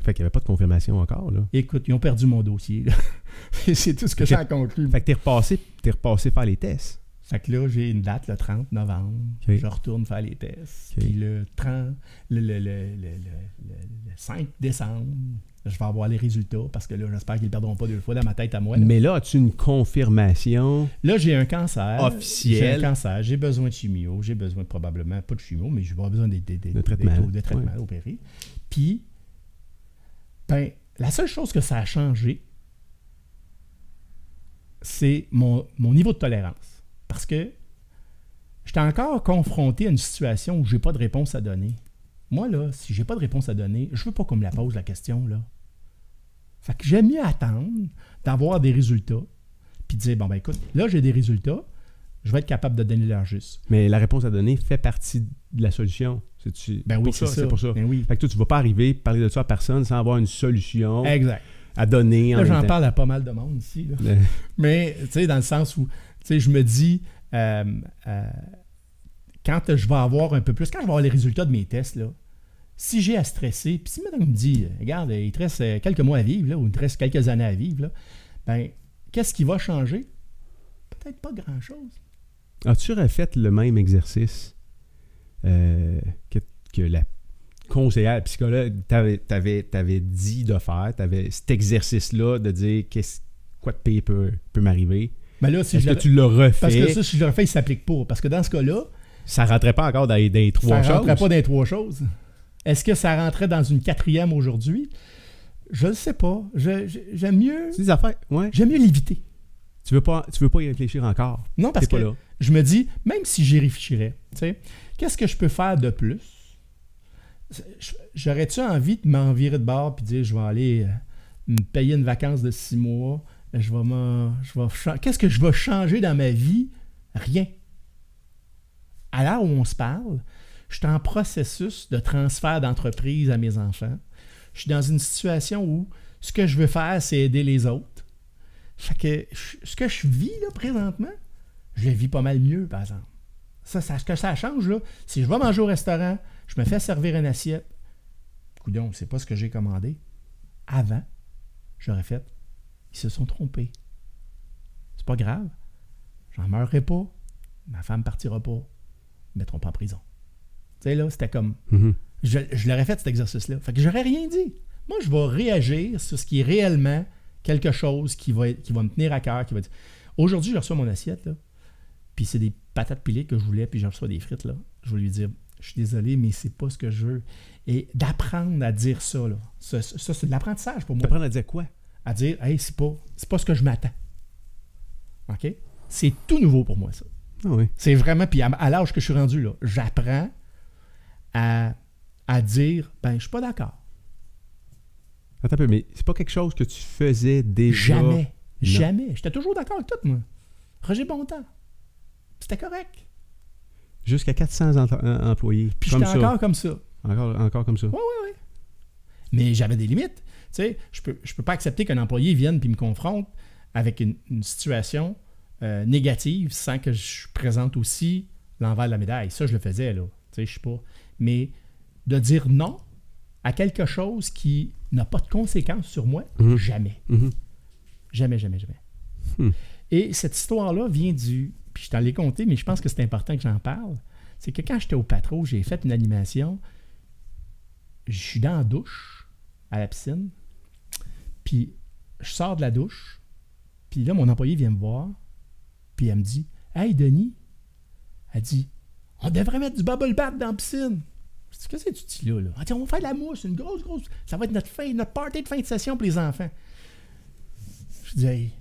Fait qu'il n'y avait pas de confirmation encore, là. Écoute, ils ont perdu mon dossier, là. c'est tout ce que j'ai à conclure. Fait que t'es repassé, t'es repassé faire les tests. Fait que là, j'ai une date, le 30 novembre. Je retourne faire les tests. Puis le 30, le, le- le- le- le- le 5 décembre, je vais avoir les résultats parce que là, j'espère qu'ils ne perdront pas deux fois dans ma tête à moi. là. Mais là, as-tu une confirmation? Là, j'ai un cancer. Officiel. J'ai un cancer. J'ai besoin de chimio. J'ai besoin probablement, pas de chimio, mais je vais avoir besoin des, des, des- De traitement. des taux de traitement opérés. Puis, ben, la seule chose que ça a changé, c'est mon, mon niveau de tolérance. Parce que j'étais encore confronté à une situation où j'ai pas de réponse à donner. Moi, là, si j'ai pas de réponse à donner, je veux pas qu'on me la pose, la question, là. Fait que j'aime mieux attendre d'avoir des résultats, puis dire, bon, ben écoute, là, j'ai des résultats, je vais être capable de donner leur juste. Mais la réponse à donner fait partie de la solution. C'est-tu Ben oui, c'est ça, ça. c'est pour ça. Ben oui. Fait que toi, tu vas pas arriver parler de ça à personne sans avoir une solution Exact. à donner Là, j'en parle à pas mal de monde ici. là. Mais, tu sais, dans le sens où, sais, je me dis, euh, euh, quand je vais avoir un peu plus, quand je vais avoir les résultats de mes tests, là, si j'ai à stresser, puis si madame me dit, regarde, il te reste euh, quelques mois à vivre, ou il te reste quelques années à vivre, ben, qu'est-ce qui va changer? Peut-être pas grand-chose. As-tu refait le même exercice que, la conseillère psychologue t'avait, dit de faire? T'avais cet exercice-là de dire qu'est-ce, quoi de pire peut, peut m'arriver? Mais là, si Est-ce je que le- tu l'as refait? Parce que ça, si je le refais, il ne s'applique pas. Parce que dans ce cas-là, ça rentrait pas encore dans, les- dans les trois ça ne rentrait choses. pas dans les trois choses. Est-ce que ça rentrait dans une quatrième aujourd'hui? Je ne sais pas. Je- je- j'aime mieux, C'est des affaires, ouais. j'aime mieux l'éviter. Tu veux pas, tu veux pas y réfléchir encore. Non, parce T'es pas que là. je me dis, même si j'y réfléchirais, tu sais, qu'est-ce que je peux faire de plus? Je- J'aurais-tu envie de m'envirer de bord puis dire, je vais aller euh, me payer une vacance de six mois, je vais Qu'est-ce que je vais changer dans ma vie? Rien. À l'heure où on se parle, je suis en processus de transfert d'entreprise à mes enfants. Je suis dans une situation où ce que je veux faire, c'est aider les autres. Fait que ce que je vis là présentement, je le vis pas mal mieux, par exemple. Ça, ça, ce que ça change, là, si je vais manger au restaurant, je me fais servir une assiette. Coudon, c'est pas ce que j'ai commandé. Avant, j'aurais fait ils se sont trompés. C'est pas grave. J'en meurerai pas. Ma femme partira pas. Ils me mettront pas en prison. Tu sais, là, c'était comme. Mhm. Je, je l'aurais fait cet exercice-là. Fait que j'aurais rien dit. Moi, je vais réagir sur ce qui est réellement quelque chose qui va, être- qui va me tenir à cœur. Qui va Aujourd'hui, je reçois mon assiette, là, puis c'est des patates pilées que je voulais, puis je reçois des frites. Là. Je vais lui dire Je suis désolé, mais c'est pas ce que je veux. Et d'apprendre à dire ça, là, ça, ça, c'est de l'apprentissage pour moi. T'apprends à dire quoi? À dire Hey, c'est pas, c'est pas ce que je m'attends. OK? C'est tout nouveau pour moi, ça. Ah oui. C'est vraiment, puis à, à l'âge que je suis rendu là, j'apprends à, à dire, ben, je suis pas d'accord. Attends un peu, mais c'est pas quelque chose que tu faisais déjà? Jamais. Jamais. J'étais toujours d'accord avec tout, moi. Roger Bontemps. C'était correct. Jusqu'à 400 em- em- employés. Puis comme j'étais ça. encore comme ça. Encore, encore comme ça. Oui, oui, oui. Mais j'avais des limites. Sais, je peux, je peux pas accepter qu'un employé vienne puis me confronte avec une, une situation euh, négative sans que je présente aussi l'envers de la médaille. Ça, je le faisais, là. Tu sais, je sais pas. Mais de dire non à quelque chose qui n'a pas de conséquences sur moi, Mhm. jamais. Mhm. Jamais, jamais, jamais. Hmm. Et cette histoire-là vient du. Puis je t'en l'ai compté, mais je pense que c'est important que j'en parle. C'est que quand j'étais au patro, j'ai fait une animation. Je suis dans la douche, à la piscine. Puis je sors de la douche. Puis là, mon employé vient me voir. Puis elle me dit Hey, Denis, elle dit On devrait mettre du bubble bath dans la piscine. Je dis Qu'est-ce que tu dis là, là? Elle dit On va faire de la mousse, une grosse, grosse. Ça va être notre, fin, notre party de fin de session pour les enfants. Je dis Hey,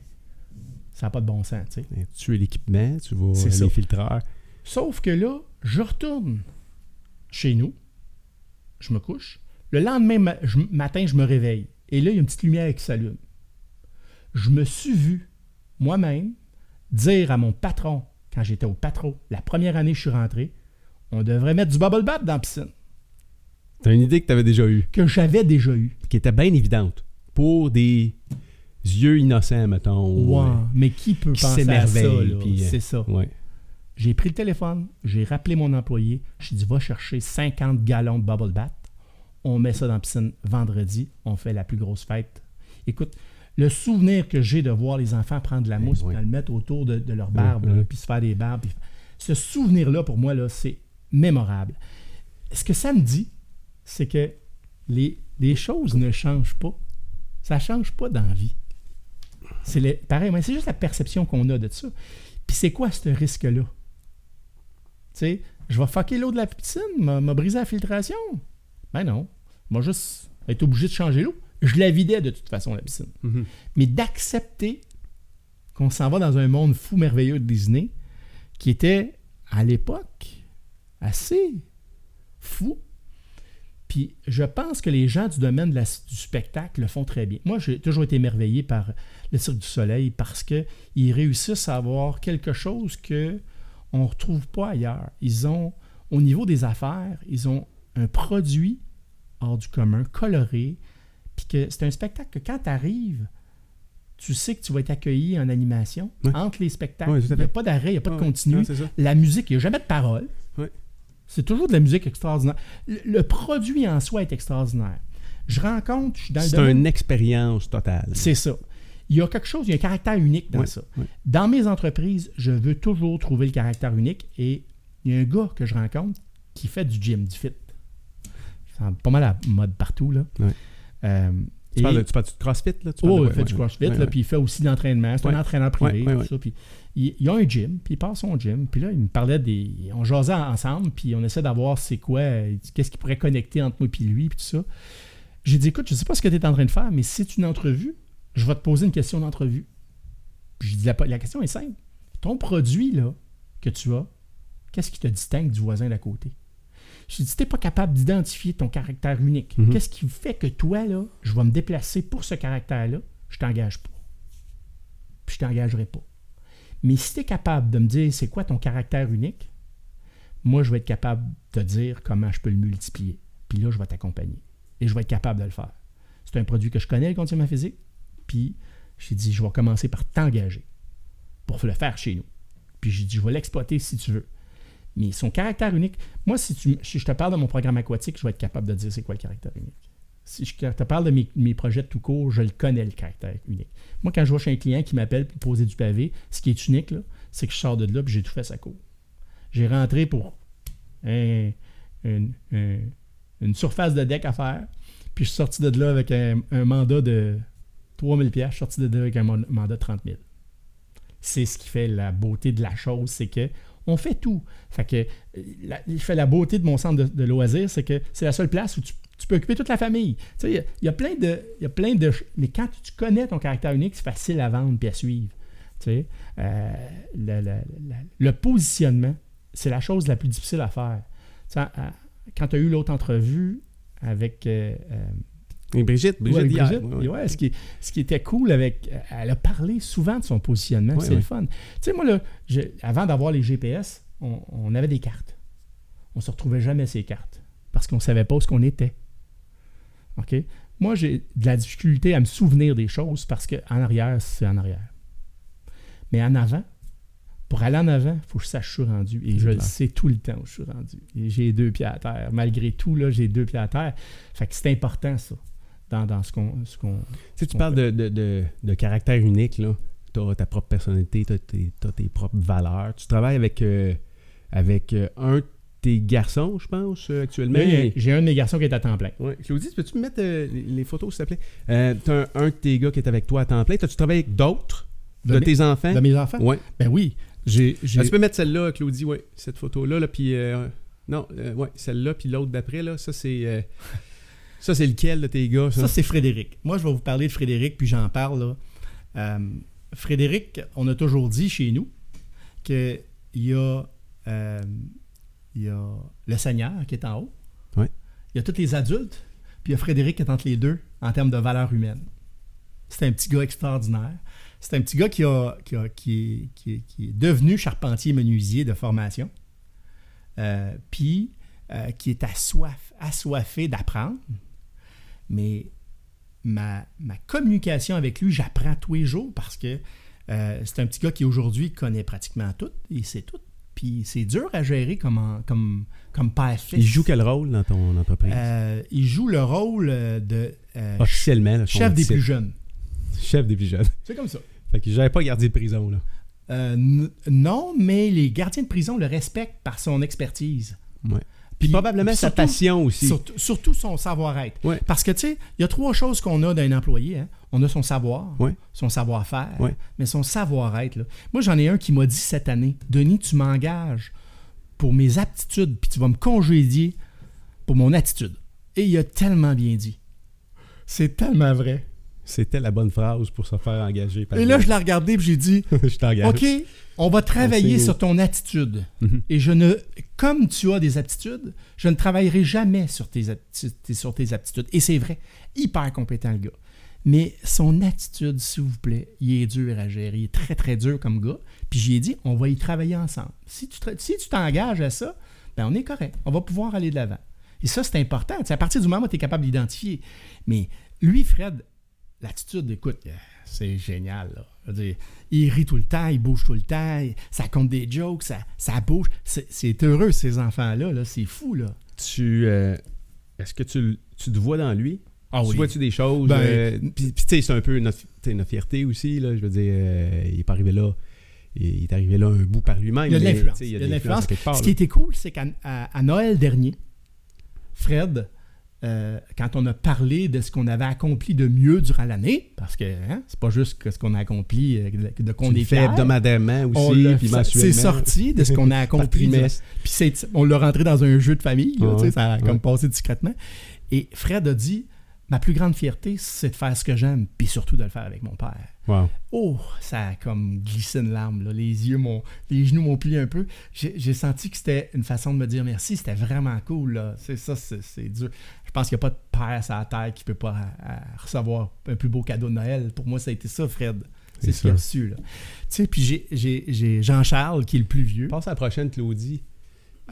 ça n'a pas de bon sens, tu sais. Tu es l'équipement, tu vas C'est les ça. filtreurs. Sauf que là, je retourne chez nous, je me couche. Le lendemain matin, je me réveille. Et là, il y a une petite lumière qui s'allume. Je me suis vu, moi-même, dire à mon patron, quand j'étais au patron, la première année que je suis rentré, on devrait mettre du bubble bath dans la piscine, T'as une idée que tu avais déjà eue, que j'avais déjà eu. qui était bien évidente. Pour des yeux innocents, mettons. Ouais, euh, mais qui peut qui penser à ça? euh, C'est ça. ouais. J'ai pris le téléphone, j'ai rappelé mon employé, j'ai dit va chercher 50 gallons de bubble bath. On met ça dans la piscine vendredi, on fait la plus grosse fête. Écoute, le souvenir que j'ai de voir les enfants prendre de la mousse oui. et le mettre autour de, de leur barbe, là, ouais. puis se faire des barbes. puis- Ce souvenir-là, pour moi, là, c'est mémorable. Ce que ça me dit, c'est que les, les choses ne changent pas. Ça ne change pas dans la vie. C'est le- pareil, mais c'est juste la perception qu'on a de ça. Puis c'est quoi ce risque-là? Tu sais, je vais fucker l'eau de la piscine, m'a brisé la filtration? Ben non. Moi, juste être obligé de changer l'eau. Je la vidais de toute façon, la piscine. Mhm. Mais d'accepter qu'on s'en va dans un monde fou merveilleux de Disney, qui était, à l'époque, assez fou. Puis je pense que les gens du domaine de la- du spectacle le font très bien. Moi, j'ai toujours été émerveillé par le Cirque du Soleil parce qu'ils réussissent à avoir quelque chose que on ne retrouve pas ailleurs. Ils ont, au niveau des affaires, ils ont un produit hors du commun, coloré, puis que c'est un spectacle que quand tu arrives, tu sais que tu vas être accueilli en animation entre les spectacles. Il n'y a pas d'arrêt, il n'y a pas de continu. La musique, il n'y a jamais de parole. C'est toujours de la musique extraordinaire. Le, le produit en soi est extraordinaire. Je rencontre, je suis dans C'est une expérience totale. c'est ça. Il y a quelque chose, il y a un caractère unique dans ça. Dans mes entreprises, je veux toujours trouver le caractère unique et il y a un gars que je rencontre qui fait du gym, du fit. C'est pas mal à mode partout, là. Ouais. Euh, Tu, et- parles de, tu parles de CrossFit, là? Tu Oh, parles de- il fait ouais, du. CrossFit, Ouais, là, ouais. puis il fait aussi de l'entraînement. C'est Ouais. un entraîneur privé, Ouais, ouais, tout ouais. ça. Puis il, il a un gym, puis il part son gym. Puis là, il me parlait des. On jasait ensemble, puis on essaie d'avoir c'est quoi, qu'est-ce qui pourrait connecter entre moi et lui, puis tout ça. J'ai dit, écoute, je sais pas ce que tu es en train de faire, mais si c'est une entrevue, je vais te poser une question d'entrevue. Puis j'ai dit, la, la question est simple. Ton produit, là, que tu as, qu'est-ce qui te distingue du voisin d'à côté? Je tu n'es pas capable d'identifier ton caractère unique, Mhm. qu'est-ce qui fait que toi, là, je vais me déplacer pour ce caractère-là, je t'engage pas. Puis je t'engagerai pas. Mais si tu es capable de me dire c'est quoi ton caractère unique, moi, je vais être capable de te dire comment je peux le multiplier. Puis là, je vais t'accompagner. Et je vais être capable de le faire. C'est un produit que je connais, le conditionnement physique. Puis j'ai dit, je vais commencer par t'engager pour le faire chez nous. Puis j'ai dit, je vais l'exploiter si tu veux. Mais son caractère unique, moi, si, tu, si je te parle de mon programme aquatique, je vais être capable de dire c'est quoi le caractère unique. si je te parle de mes, mes projets de tout court, je le connais, le caractère unique. Moi, quand je vois chez un client qui m'appelle pour poser du pavé, ce qui est unique, c'est que je sors de là et j'ai tout fait sa cour. J'ai rentré pour un- une, un- une surface de deck à faire, puis je suis sorti de là avec un, mandat de 3000 pièces, je suis sorti de là avec un mandat de 30 000. C'est ce qui fait la beauté de la chose, c'est que on fait tout. Fait que euh, la, je fais la beauté de mon centre de, de loisirs, c'est que c'est la seule place où tu, peux occuper toute la famille. Tu sais, il y a- il plein de, il y plein de, mais quand tu connais ton caractère unique, c'est facile à vendre puis à suivre. Euh, le, positionnement, c'est la chose la plus difficile à faire. Quand tu as eu l'autre entrevue avec euh, Et Brigitte, Brigitte, Ouais, Brigitte. ce, qui, ce qui était cool avec. Elle a parlé souvent de son positionnement, c'est le fun. Tu sais, moi, là, je- avant d'avoir les GPS, on, on avait des cartes. On se retrouvait jamais ces cartes parce qu'on savait pas où ce qu'on était. OK? Moi, j'ai de la difficulté à me souvenir des choses parce qu'en arrière, c'est en arrière. Mais en avant, pour aller en avant, il faut que je sache où je suis rendu. Et je le sais tout le temps où je suis rendu. Et j'ai deux pieds à terre. Malgré tout, là, j'ai deux pieds à terre. Fait que c'est important, ça, dans, dans ce qu'on. ce qu'on- Tu sais, tu parles de, de, de, de caractère unique, là. Tu as ta propre personnalité, tu as, tes t'as tes propres valeurs. Tu travailles avec, euh, avec euh, un de tes garçons, je pense, euh, actuellement. Là, j'ai- un de mes garçons qui est à temps plein. Ouais. Claudie, peux-tu me mettre euh, les, photos, s'il te plaît? Tu as un, un de tes gars qui est avec toi à temps plein. As-tu travaillé avec d'autres? De, mes- tes enfants? De mes enfants? Ouais. Ben oui. J'ai, j'ai- Ah, tu peux mettre celle-là, Claudie, oui. Cette photo-là, là, puis... non, ouais, celle-là, puis l'autre d'après, là, ça, c'est... ça, c'est lequel de tes gars, ça? Ça, c'est Frédéric. Moi, je vais vous parler de Frédéric, puis j'en parle. Là. Euh, Frédéric, on a toujours dit chez nous qu'il y, a, euh, y a le Seigneur qui est en haut. Ouais. Il y a tous les adultes, puis il y a Frédéric qui est entre les deux en termes de valeur humaine. C'est un petit gars extraordinaire. C'est un petit gars qui, a, qui, a- qui est, qui est- qui est devenu charpentier menuisier de formation, euh, puis euh, qui est assoif, assoiffé d'apprendre. Mais ma, ma communication avec lui, j'apprends tous les jours parce que euh, c'est un petit gars qui aujourd'hui connaît pratiquement tout, il sait tout. Puis c'est dur à gérer comme, en- comme, comme père-fils. Il joue quel rôle dans ton entreprise? Euh, il joue le rôle euh, de euh, Officiellement, là, chef des titre. plus jeunes. Chef des plus jeunes. C'est comme ça. Fait que j'avais pas gardé de prison, là. Euh, non, mais les gardiens de prison le respectent par son expertise. Ouais. Puis probablement sa surtout- passion aussi. Surtout, surtout son savoir-être. Ouais. Parce que, tu sais, il y a trois choses qu'on a d'un employé. hein. On a son savoir, Ouais. son savoir-faire, Ouais. mais son savoir-être. Moi, j'en ai un qui m'a dit cette année, Denis, tu m'engages pour mes aptitudes, puis tu vas me congédier pour mon attitude. Et il a tellement bien dit. C'est tellement vrai. C'était la bonne phrase pour se faire engager. par Et là, je l'ai regardé, puis j'ai dit, je. OK, on va travailler On sur ton attitude. Mhm. Et je ne, comme tu as des aptitudes, je ne travaillerai jamais sur tes, sur tes aptitudes. Et c'est vrai, hyper compétent le gars. Mais son attitude, s'il vous plaît, il est dur à gérer. Il est très, très dur comme gars. Puis j'ai dit, on va y travailler ensemble. Si tu si t'engages à ça, ben on est correct. On va pouvoir aller de l'avant. Et ça, c'est important. À partir du moment où tu es capable d'identifier. Mais lui, Fred, l'attitude, écoute, euh, c'est génial. là. Je veux dire, il rit tout le temps, il bouge tout le temps, ça compte des jokes, ça, ça bouge. C'est heureux, ces enfants-là. Là. C'est fou, là. Tu, euh, est-ce que tu, tu te vois dans lui? Ah tu vois-tu des choses? Ben, euh, Puis, tu sais, c'est un peu notre, notre fierté aussi. Là, je veux dire, euh, il est pas arrivé là. Il est arrivé là un bout par lui-même. Il y a de l'influence. Il y a de l'influence. Ce qui était cool, c'est qu'à Noël dernier, Fred, euh, quand on a parlé de ce qu'on avait accompli de mieux durant l'année, parce que hein, c'est pas juste que ce qu'on a accompli, euh, de, de qu'on est fier. hebdomadairement aussi, puis fait- mensuellement. C'est sorti de ce qu'on a accompli. Puis on l'a rentré dans un jeu de famille, là, Ouais, ça a ouais. comme passé discrètement. Et Fred a dit Ma plus grande fierté, c'est de faire ce que j'aime, puis surtout de le faire avec mon père. Wow. Oh, ça a comme glissé une larme. là. Les yeux m'ont. Les genoux m'ont plié un peu. J'ai senti que c'était une façon de me dire merci. C'était vraiment cool. là. C'est ça, c'est dur. Je pense qu'il n'y a pas de père sur la terre qui ne peut pas à- à recevoir un plus beau cadeau de Noël. Pour moi, ça a été ça, Fred. C'est ce qu'il a reçu. là. Tu sais, puis j'ai- Jean-Charles, qui est le plus vieux. Passe à la prochaine, Claudie.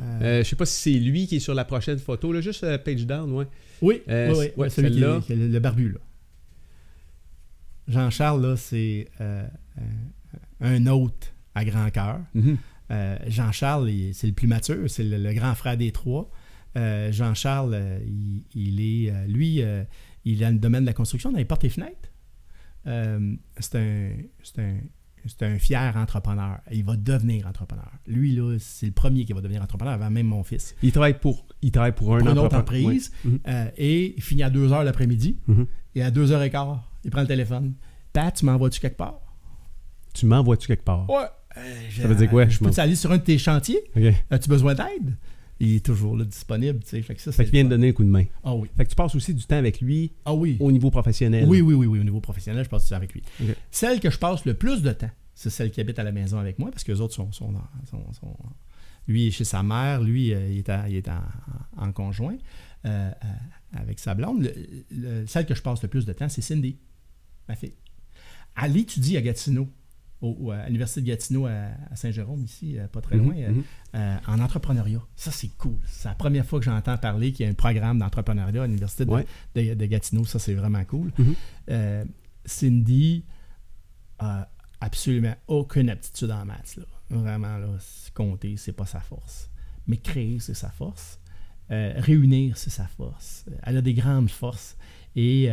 Euh, Euh, je sais pas si c'est lui qui est sur la prochaine photo. Là, juste euh, page down, ouais. Oui, Euh, oui, oui, c'est- ouais, celui qui est, qui est le, le barbu, là. Jean-Charles, là, c'est euh, euh, un hôte à grand cœur. Mhm. Euh, Jean-Charles, c'est le plus mature, c'est le, le grand frère des trois. Euh, Jean-Charles, euh, il, il est, euh, lui, il a le domaine de la construction dans les portes et fenêtres. C'est un, c'est un, c'est un fier entrepreneur. Il va devenir entrepreneur. Lui, là, c'est le premier qui va devenir entrepreneur avant même mon fils. Il travaille pour, il travaille pour un Pour une autre entreprise. Mhm. Euh, et il finit à 2 h l'après-midi. Mhm. Et à 2h15, il prend le téléphone. Pat, tu m'envoies-tu quelque part? Tu m'envoies-tu quelque part? Ouais. Ça veut dire quoi? Je peux aller sur un de tes chantiers? As-tu besoin d'aide? Il est toujours là, disponible. tu sais. Fait que ça, Fait c'est qu'il vient de donner un coup de main. Ah oui. Fait que tu passes aussi du temps avec lui Ah oui. au niveau professionnel. Oui, oui, oui, oui. Au niveau professionnel, je passe du temps avec lui. Celle que je passe le plus de temps, c'est celle qui habite à la maison avec moi, parce que les autres sont, sont, dans- sont- sont- Lui est chez sa mère, lui, euh, il est, à- il est en, en conjoint euh, euh, avec sa blonde. Le- le- celle que je passe le plus de temps, c'est Cindy, ma fille. Elle étudie à Gatineau, au- à l'Université de Gatineau à, à Saint-Jérôme, ici, euh, pas très Mhm, loin, euh, mhm. euh, en entrepreneuriat. Ça, c'est cool. C'est la première fois que j'entends parler qu'il y a un programme d'entrepreneuriat à l'Université de, Ouais. de- de Gatineau. Ça, c'est vraiment cool. Mhm. Euh, Cindy a absolument aucune aptitude en maths. Là. Vraiment, là, compter, c'est pas sa force. Mais créer, c'est sa force. Euh, réunir, c'est sa force. Elle a des grandes forces. Et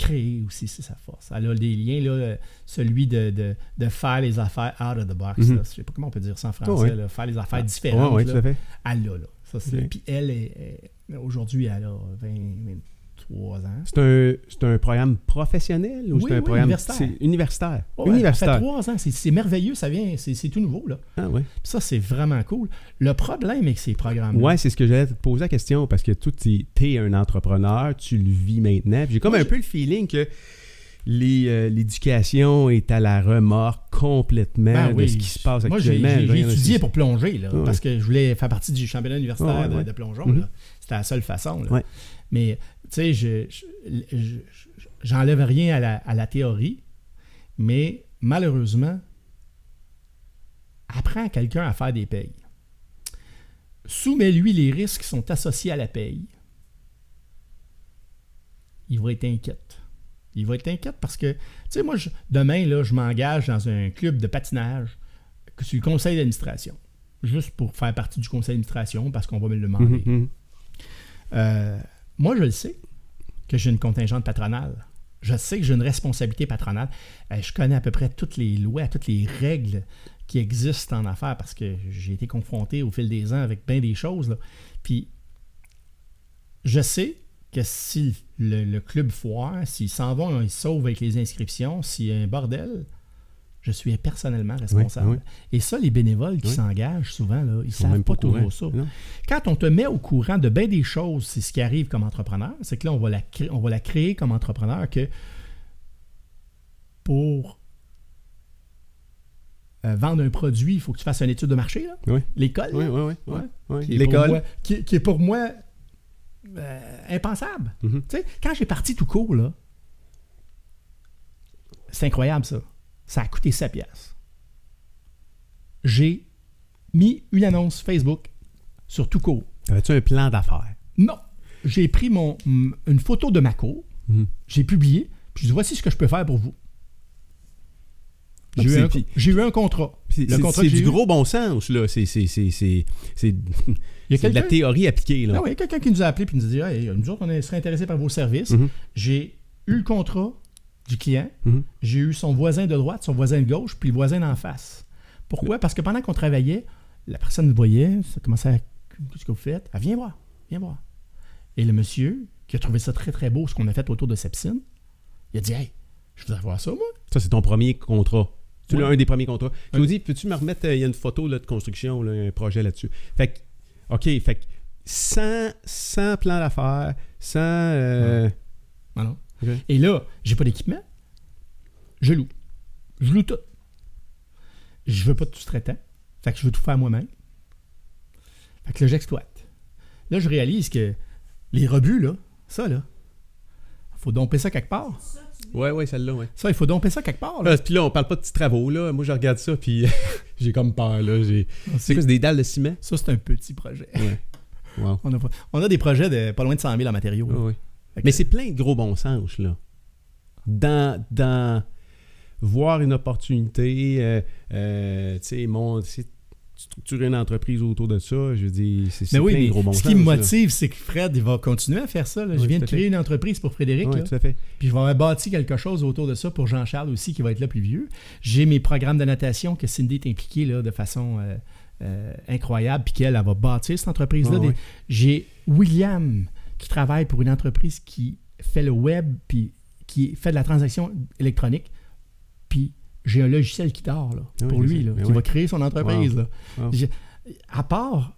créer aussi, c'est sa force. Elle a des liens, là, celui de, de, de faire les affaires out of the box. Mhm. là. Je sais pas comment on peut dire ça en français. Oh, là, faire les affaires Ouais, différentes. ouais, là. tout à fait. Elle l'a, là. Ça. Puis elle, est, est- aujourd'hui, elle a 20, 23 ans. C'est un, c'est un programme professionnel ou Oui, c'est un oui, programme universitaire. c'est universitaire? Ça universitaire. fait trois ans, c'est, c'est merveilleux, ça vient, c'est, c'est tout nouveau. Là. Ah. Puis ça, c'est vraiment cool. Le problème avec ces programmes Ouais, c'est ce que j'allais te poser la question parce que toi, tu es un entrepreneur, tu le vis maintenant. J'ai comme Moi, un je- peu le feeling que les, euh, l'éducation est à la remorque complètement Ben de oui. ce qui se passe Moi, j'ai, actuellement. j'ai- j'ai de- étudié pour plonger, là, parce que je voulais faire partie du championnat universitaire de- plongeon. Mhm. là. C'était la seule façon. là. Mais, tu sais, je, je- je- je- j'enlève rien à la, à la théorie, mais malheureusement, apprends quelqu'un à faire des payes. Soumets-lui les risques qui sont associés à la paye. Il va être inquiète. Il va être inquiète parce que, tu sais, moi, je- demain, là, je m'engage dans un club de patinage que sur le conseil d'administration. Juste pour faire partie du conseil d'administration parce qu'on va me le demander. Mhm, mhm. Euh, moi, je le sais que j'ai une contingente patronale. Je sais que j'ai une responsabilité patronale. Euh, je connais à peu près toutes les lois, toutes les règles qui existent en affaires parce que j'ai été confronté au fil des ans avec bien des choses. Puis, je sais que si le, le club foire, s'ils s'en vont, ils sauvent avec les inscriptions, s'il y a un bordel, je suis personnellement responsable. oui. Et ça, les bénévoles qui Oui. s'engagent souvent, là, ils ne savent même pas courant. toujours ça. Non. Quand on te met au courant de bien des choses, c'est ce qui arrive comme entrepreneur, c'est que là, on va, la cré- on va la créer comme entrepreneur que pour euh, vendre un produit, il faut que tu fasses une étude de marché. L'école, Oui, là, oui, oui. Ouais. qui L'école. qui, qui est pour moi euh, impensable. Mhm. Sais, quand j'ai parti tout court, là, c'est incroyable ça. Ça a coûté 7 piastres. J'ai mis une annonce Facebook sur tout court. Avais-tu un plan d'affaires? Non. J'ai pris mon, m- une photo de ma cour, Mhm. j'ai publié, puis je dis voici ce que je peux faire pour vous. J'ai eu, un- eu contrat. C'est du eu- gros bon sens, là. C'est de la théorie appliquée, là. Ah oui, il y a quelqu'un qui nous a appelé et nous a dit hey, nous autres, on serait intéressés par vos services. Mhm. J'ai eu le contrat du client, Mhm. j'ai eu son voisin de droite, son voisin de gauche, puis le voisin d'en face. Pourquoi? Parce que pendant qu'on travaillait, la personne nous voyait, ça commençait à. Qu'est-ce que vous faites? Ah, viens voir, viens voir. Et le monsieur, qui a trouvé ça très très beau, ce qu'on a fait autour de Sepsine, il a dit Hey, je voudrais voir ça, moi. Ça, c'est ton premier contrat. C'est Ouais. un des premiers contrats. Ouais. Claudie, peux-tu me remettre, euh, il y a une photo là, de construction, là, un projet là-dessus? Fait que, OK, fait que sans, sans plan d'affaires, sans... euh, Alors. Et là, j'ai pas d'équipement. Je loue. Je loue tout. Je veux pas de sous-traitant. Fait que je veux tout faire moi-même. Fait que là, j'exploite. Là, je réalise que les rebuts, là, ça, là, faut domper ça quelque part. Ouais, ouais, celle-là, ouais. Ça, il faut domper ça quelque part. Là. Là, puis là, on parle pas de petits travaux, là. Moi, je regarde ça, puis j'ai comme peur, là. J'ai- C'est quoi, c'est des dalles de ciment? Ça, c'est un petit projet. Ouais. Wow. On a, pas- on a des projets de pas loin de 100 000 en matériaux. là. Ouais, Mais c'est plein de gros bon sens, là. Dans, dans voir une opportunité, euh, euh, tu sais, mon, structurer une entreprise autour de ça, je veux dire, c'est oui, plein de gros bon ce sens, qui me motive, c'est que Fred, il va continuer à faire ça. là. Je Oui, viens de créer fait. une entreprise pour Frédéric. Là. tout à fait. Puis je vais avoir bâti quelque chose autour de ça pour Jean-Charles aussi, qui va être là plus vieux. J'ai mes programmes de natation que Cindy est impliquée là, de façon euh, euh, incroyable, puis qu'elle elle va bâtir cette entreprise-là. Ah. J'ai William qui travaille pour une entreprise qui fait le web, puis qui fait de la transaction électronique, puis j'ai un logiciel qui dort là, oui, pour lui, là, qui oui. va créer son entreprise. là. Wow. À part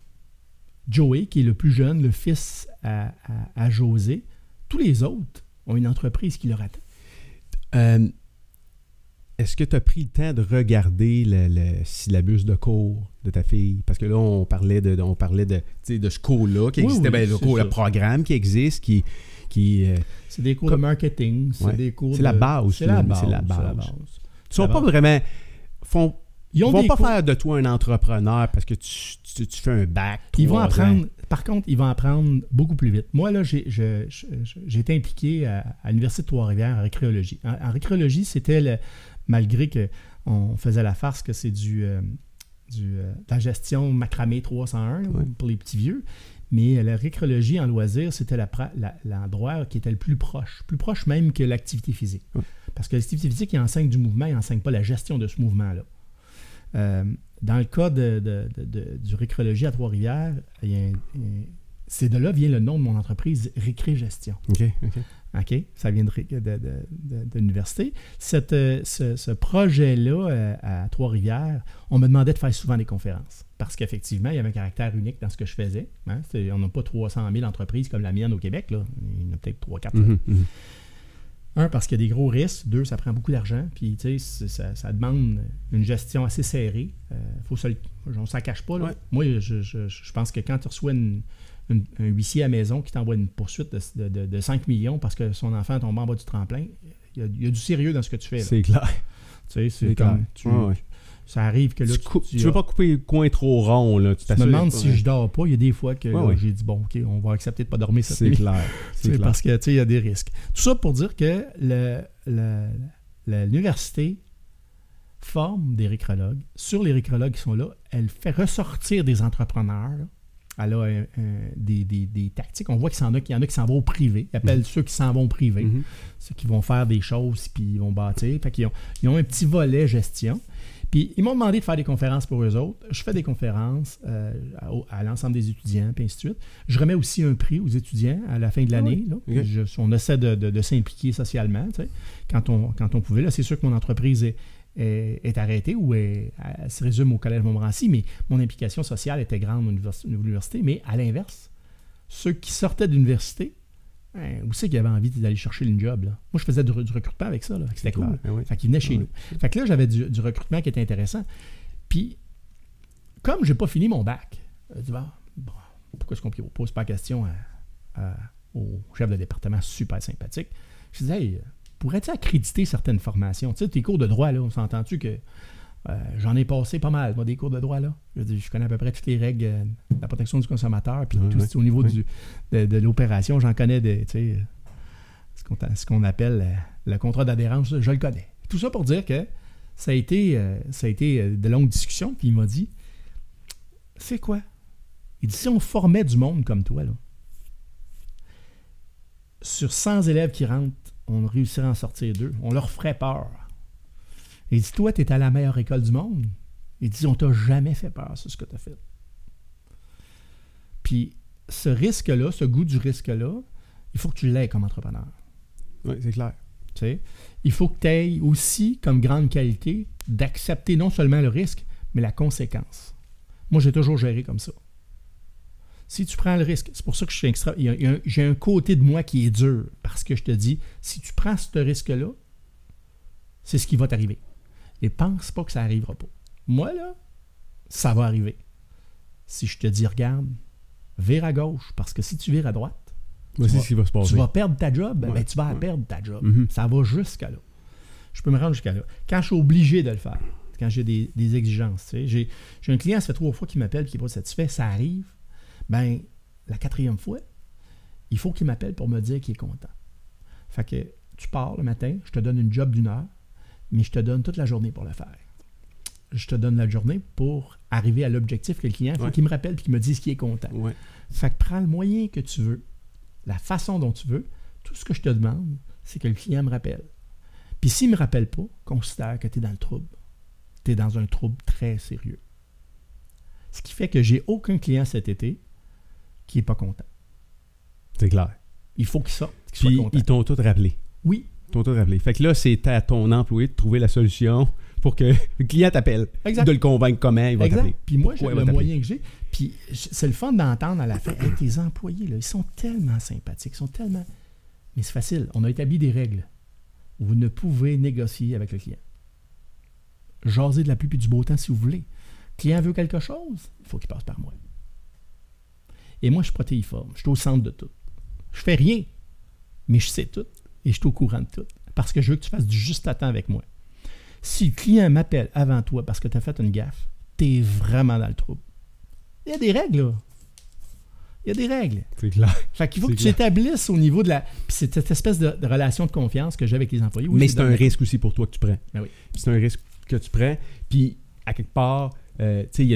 Joey, qui est le plus jeune, le fils à, à- à José, tous les autres ont une entreprise qui leur attend. Euh, Est-ce que tu as pris le temps de regarder le, le syllabus de cours de ta fille? Parce que là, on parlait de, on parlait de, tu sais, de ce cours-là qui Oui, existait, oui, ben, le, cours, le programme qui existe, qui, qui euh, C'est des cours Comme- de marketing, c'est Ouais. des cours C'est la base, C'est la base. la base. base. sont pas vraiment font Ils ont vont pas cours- faire de toi un entrepreneur parce que tu, tu- tu fais un bac. Ils vont apprendre, ans. par contre, ils vont apprendre beaucoup plus vite. Moi, là, j'ai été impliqué à, à l'Université de Trois-Rivières en récréologie. En, en récréologie, c'était, le- malgré qu'on faisait la farce que c'est du, euh, du, euh, de la gestion macramé 301 là, Ouais. pour les petits vieux, mais euh, la récréologie en loisir, c'était l'endroit qui était le plus proche, plus proche même que l'activité physique. Ouais. Parce que l'activité physique, il enseigne du mouvement, il n'enseigne pas la gestion de ce mouvement-là. Euh, dans le cas de, de- de- de- du récréologie à Trois-Rivières, c'est de là vient le nom de mon entreprise, Récré Gestion. OK? Ça vient de, ré- de, de- de- de l'université. Cette, euh, ce, ce projet-là euh, à Trois-Rivières, on me demandait de faire souvent des conférences. Parce qu'effectivement, il y avait un caractère unique dans ce que je faisais. hein? On n'a pas 300 000 entreprises comme la mienne au Québec. Là. Il y en a peut-être 3-4. Mhm, mhm. Un, parce qu'il y a des gros risques. Deux, ça prend beaucoup d'argent. Puis, tu sais, ça, ça demande une gestion assez serrée. Euh, faut se on ne s'en cache pas. là. Ouais. Moi, je, je- je pense que quand tu reçois une- une- un huissier à la maison qui t'envoie une poursuite de, de- de- de 5 millions parce que son enfant tombe en bas du tremplin, il y a, il y a du sérieux dans ce que tu fais. C'est clair. Tu sais, c'est c'est comme... tu- Ouais, ouais. Ça arrive que là, Tu, tu, coupes- tu- tu veux pas couper le coin trop rond, là. Tu tu me demandes si je dors pas. Il y a des fois que Ouais, j'ai dit, bon, OK, on va accepter de pas dormir cette C'est nuit. clair. C'est clair. parce que tu sais, il y a des risques. Tout ça pour dire que l'université forme des récrologues. Sur les récrologues qui sont là, elle fait ressortir des entrepreneurs. là. Elle a un- un- des, des- des tactiques. On voit qu'il y en a, qu'il y en a qui s'en vont au privé. Ils appellent ceux qui s'en vont au privé. Mhm. Ceux qui vont faire des choses puis ils vont bâtir. Fait ont, ils ont un petit volet gestion. Puis ils m'ont demandé de faire des conférences pour eux autres. Je fais des conférences euh, à, à l'ensemble des étudiants, puis ainsi de suite. Je remets aussi un prix aux étudiants à la fin de Ah l'année. on essaie de, de- de s'impliquer socialement, tu sais, quand on, quand on pouvait. Là, c'est sûr que mon entreprise est, est, arrêtée ou est- elle se résume au Collège Montmorency, mais mon implication sociale était grande à l'univers- à l'université. Mais à l'inverse, ceux qui sortaient de l'université, hein, où c'est qu'ils avaient envie d'aller chercher une job? Là? Moi, je faisais du, du recrutement avec ça. C'était C'est clair. cool. Ah ouais. Fait qu'ils venaient chez Ouais. nous. Fait que là, j'avais du, du recrutement qui était intéressant. Puis, comme j'ai pas fini mon bac, je dis, bon, bon, pourquoi est-ce qu'on ne pose pas la question à- à- au chef de département super sympathique? Je disais, hey, pourrais-tu accréditer certaines formations? Tu sais, tes cours de droit, là, on s'entend-tu que euh, j'en ai passé pas mal, moi, des cours de droit, là. Je, je connais à peu près toutes les règles euh, de la protection du consommateur, puis tout au niveau du, de, de l'opération, j'en connais des, tu sais, ce qu'on appelle euh, le contrat d'adhérence, je le connais. Tout ça pour dire que ça a été, euh, ça a été de longues discussions, puis il m'a dit C'est quoi? Il dit Si on formait du monde comme toi, là, sur 100 élèves qui rentrent, on réussirait à en sortir deux. On leur ferait peur. Il dit Toi, tu es à la meilleure école du monde. Il dit On t'a jamais fait peur sur ce que tu as fait. Puis ce risque-là, ce goût du risque-là, il faut que tu l'aies comme entrepreneur. Ouais, c'est clair. Tu sais, il faut que tu aies aussi comme grande qualité d'accepter non seulement le risque, mais la conséquence. Moi, j'ai toujours géré comme ça. Si tu prends le risque, c'est pour ça que je suis extra. J'ai un côté de moi qui est dur parce que je te dis, si tu prends ce risque-là, c'est ce qui va t'arriver. Et pense pas que ça n'arrivera pas. Moi, là, ça va arriver. Si je te dis, regarde, vire à gauche, parce que si tu vires à droite, Voici vas- ce qui va se passer. tu vas perdre ta job, ben, Ouais, tu vas ouais. perdre ta job. Mhm. Ça va jusqu'à là. Je peux me rendre jusqu'à là. Quand je suis obligé de le faire, quand j'ai des, des exigences, tu sais, j'ai, j'ai un client, ça fait trois fois qu'il m'appelle et qui n'est pas satisfait, ça arrive. Ben, la quatrième fois, il faut qu'il m'appelle pour me dire qu'il est content. Fait que tu pars le matin, je te donne une job d'une heure, mais je te donne toute la journée pour le faire. je te donne la journée pour arriver à l'objectif que le client, il faut Ouais. qu'il me rappelle puis qu'il me dise qu'il est content. Ouais. Fait que prends le moyen que tu veux, la façon dont tu veux. Tout ce que je te demande, c'est que le client me rappelle. Puis s'il ne me rappelle pas, considère que tu es dans le trouble. Tu es dans un trouble très sérieux. Ce qui fait que j'ai aucun client cet été qui n'est pas content. C'est clair. Il faut qu'il sorte, Puis soit content. ils t'ont tout rappelé. Oui, Ils t'ont tout rappelé. Fait que là, c'est à ton employé de trouver la solution pour que le client t'appelle. Exact. De le convaincre comment il va t'appeler. Puis moi, j'ai le moyen que j'ai. Puis c'est le fun d'entendre à la fin, Hey, tes employés, là, ils sont tellement sympathiques, ils sont tellement. Mais c'est facile. On a établi des règles. Vous ne pouvez négocier avec le client. Jaser de la pluie et du beau temps si vous voulez. Le client veut quelque chose, il faut qu'il passe par moi. Et moi, je suis protéiforme. Je suis au centre de tout. Je fais rien, mais je sais tout et je suis au courant de tout. Parce que je veux que tu fasses du juste à temps avec moi. Si le client m'appelle avant toi parce que tu as fait une gaffe, tu es vraiment dans le trouble. Il y a des règles, là. Il y a des règles. C'est clair. Fait qu'il faut que tu établisses au niveau de la. Puis c'est cette espèce de, de relation de confiance que j'ai avec les employés. Mais c'est un risque aussi pour toi que tu prends. Ben oui. C'est un risque que tu prends. Puis, à quelque part, euh, il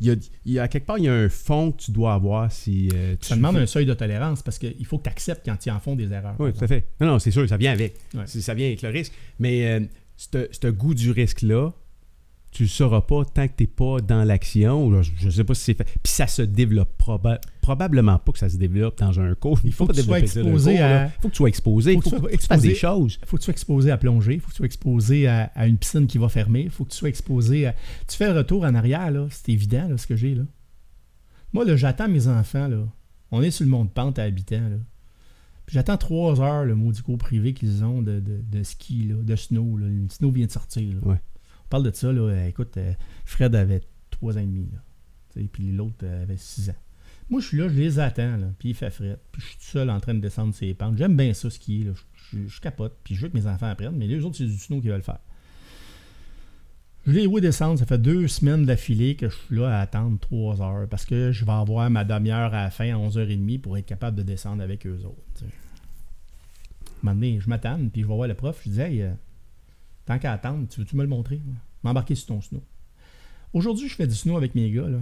y a, y y à quelque part, il y a un fond que tu dois avoir si euh, tu Ça demande un seuil de tolérance parce qu'il faut que tu acceptes quand ils en font des erreurs. Oui, tout à fait. Non, non, c'est sûr, ça vient avec. Ouais. Ça vient avec le risque. Mais euh, ce ce goût du risque-là, tu le sauras pas tant que tu n'es pas dans l'action. Je ne sais pas si c'est fait. Puis ça se développe proba- probablement pas que ça se développe dans un cours. Il faut que tu sois exposé à- Il faut que tu sois exposé. Il Faut faut, que tu fasses des choses. Il faut que tu sois exposé à plonger, il faut que tu sois exposé à, à une piscine qui va fermer, il faut que tu sois exposé à. Tu fais le retour en arrière, là, c'est évident là, ce que j'ai là. Moi, là, j'attends mes enfants, là. On est sur le mont de pente à habitants, là. Puis j'attends trois heures le maudit cours privé qu'ils ont de, de- de ski, là, de snow. Là. Le snow vient de sortir. là. Ouais. Parle de ça, là. euh, Écoute, euh, Fred avait trois ans et demi, là. Puis l'autre euh, avait six ans. Moi, je suis là, je les attends, là. Puis il fait fret. Puis je suis tout seul en train de descendre ces pentes. J'aime bien ça, skier, là. Je, je- je capote. Puis je veux que mes enfants apprennent. Mais les autres, c'est du snow qui veulent faire. Je les vois descendre? Ça fait deux semaines d'affilée que je suis là à attendre trois heures parce que je vais avoir ma demi-heure à la fin à 11h30 pour être capable de descendre avec eux autres. Un moment donné, je m'attends, puis je vais voir le prof. Je dis, hey, tant qu'à attendre, tu veux-tu me le montrer? M'embarquer sur ton snow. Aujourd'hui, je fais du snow avec mes gars. Là.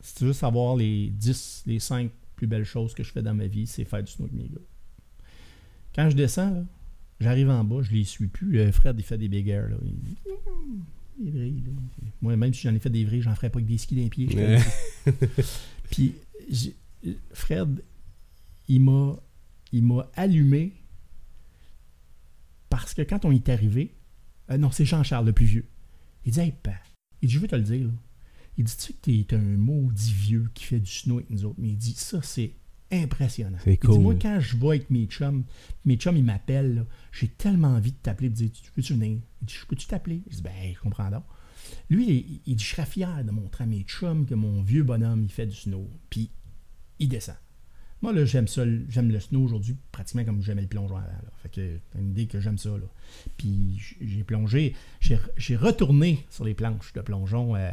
Si tu veux savoir les 10, les 5 plus belles choses que je fais dans ma vie, c'est faire du snow avec mes gars. Quand je descends, là, j'arrive en bas, je les suis plus. Euh, Fred, il fait des big air. Là. Il vrilles, là. Moi, même si j'en ai fait des vrilles, j'en ferais pas avec des skis d'un pied. je. Puis Fred, il m'a il m'a allumé parce que quand on est arrivé, euh, non, c'est Jean-Charles, le plus vieux. Il dit Hey, pa, il dit, je veux te le dire. là. Il dit Tu sais que t'es un maudit vieux qui fait du snow avec nous autres. Mais il dit Ça, c'est impressionnant. C'est Il dit cool. Moi, quand je vais avec mes chums, mes chums, ils m'appellent, j'ai tellement envie de t'appeler, de dire Tu peux-tu venir? Il dit Je peux-tu t'appeler? Je dis Ben, je comprends donc. Lui, il, il dit Je serais fier de montrer à mes chums que mon vieux bonhomme, il fait du snow. Puis, il descend. Moi, là, j'aime ça. le- J'aime le snow aujourd'hui pratiquement comme j'aimais le plongeon avant. là. Fait que t'as une idée que j'aime ça. Là. Puis j'ai plongé, j'ai retourné sur les planches de plongeon, euh,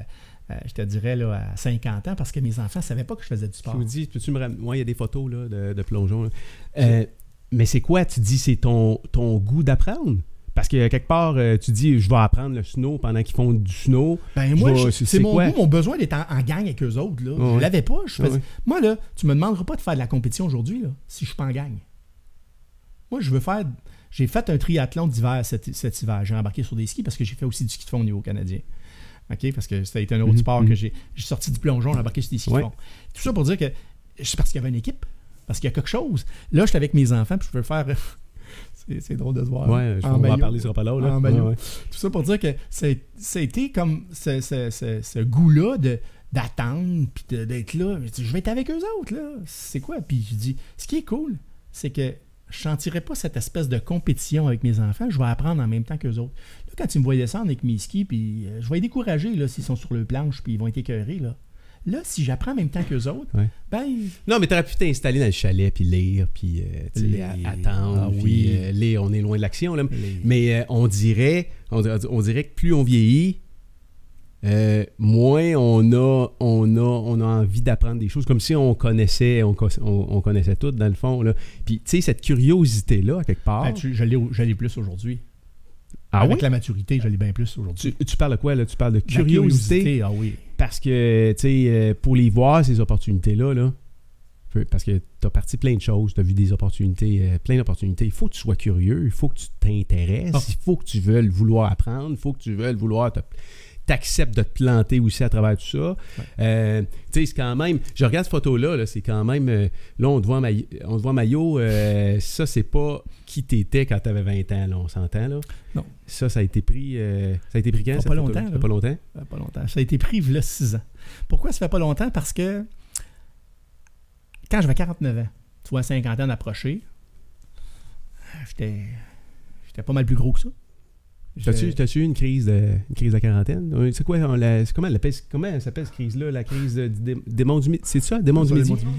euh, je te dirais, là, à 50 ans parce que mes enfants ne savaient pas que je faisais du Je sport. me dis, peux-tu me ramener. Moi, il y a des photos là, de, de plongeon. Euh, mais c'est quoi Tu dis, c'est ton, ton goût d'apprendre? Parce que quelque part, euh, tu dis, je vais apprendre le snow pendant qu'ils font du snow. Ben moi, Je je- c'est- mon goût, mon besoin d'être en, en gang avec eux autres. Là. Ouais, je l'avais pas. Je Ouais, faisais- ouais. Moi, là, tu me demanderas pas de faire de la compétition aujourd'hui si je suis pas en gang. Moi, je veux faire. J'ai fait un triathlon d'hiver cet, cet hiver. J'ai embarqué sur des skis parce que j'ai fait aussi du ski de fond au niveau canadien. OK? Parce que ça a été un autre Mhm, sport mhm. que j'ai. J'ai sorti du plongeon, j'ai embarqué sur des skis Ouais. de fond. Tout ça pour dire que c'est parce qu'il y avait une équipe. Parce qu'il y a quelque chose. Là, j'étais avec mes enfants, puis je veux faire. C'est drôle de se voir. Ouais, je, En on va parler sur pas là. là. En maillot. Ouais, ouais. Tout ça pour dire que c'est- ça a été comme ce, ce- ce- ce goût-là de d'attendre puis d'être là. Je dis, je vais être avec eux autres, là. C'est quoi? Puis je dis, ce qui est cool, c'est que je sentirai pas cette espèce de compétition avec mes enfants. Je vais apprendre en même temps qu'eux autres. Là, quand ils me voient descendre avec mes skis, puis euh, je vais les décourager là, s'ils sont sur le planche, puis ils vont être écœurés. Là, là si j'apprends en même temps qu'eux autres, Ouais. ben, Non, mais t'aurais pu t'installer dans le chalet, puis lire, puis euh, tu sais, Lire. a- attendre. Ah puis, oui. euh, lire, on est loin de l'action. là. les- Mais euh, on, dirait, on, dirait, on dirait que plus on vieillit, moins on a, on, a, on a envie d'apprendre des choses, comme si on connaissait, on, co- on- on connaissait tout dans le fond. Là. Puis, tu sais, cette curiosité-là, à quelque part, Ben, tu- je l'ai je l'ai plus aujourd'hui. Ah Avec oui? la maturité, je l'ai bien plus aujourd'hui. Tu, tu parles de quoi, là? Tu parles de La curiosité? Ah oui. Parce que, tu sais, euh, pour les voir, ces opportunités-là, là, parce que tu as parti plein de choses, tu as vu des opportunités, euh, plein d'opportunités. Il faut que tu sois curieux, il faut que tu t'intéresses, Ah. il faut que tu veuilles vouloir apprendre, il faut que tu veuilles vouloir te- t'acceptes de te planter aussi à travers tout ça. Euh, tu sais, c'est quand même. Je regarde cette photo-là, là, c'est quand même. euh, là, on te voit maillot. On te voit maillot euh, ça, c'est pas qui t'étais quand tu avais 20 ans, là, on s'entend, là? Non. Ça, ça a été pris. ça a été pris quand? Fait cette pas longtemps, Ça là. fait pas longtemps? Ça fait pas longtemps. Ça a été pris il y a 6 ans. Pourquoi ça fait pas longtemps? Parce que quand j'avais 49 ans, tu vois, cinquantaine approchée, j'étais j'étais pas mal plus gros que ça. T'as-tu, eu une crise de, une crise de quarantaine? Euh, C'est quoi, on la- c'est comment, elle appelle, comment elle s'appelle cette crise-là? La crise de- démon du midi? C'est ça, démon du midi? mots du midi.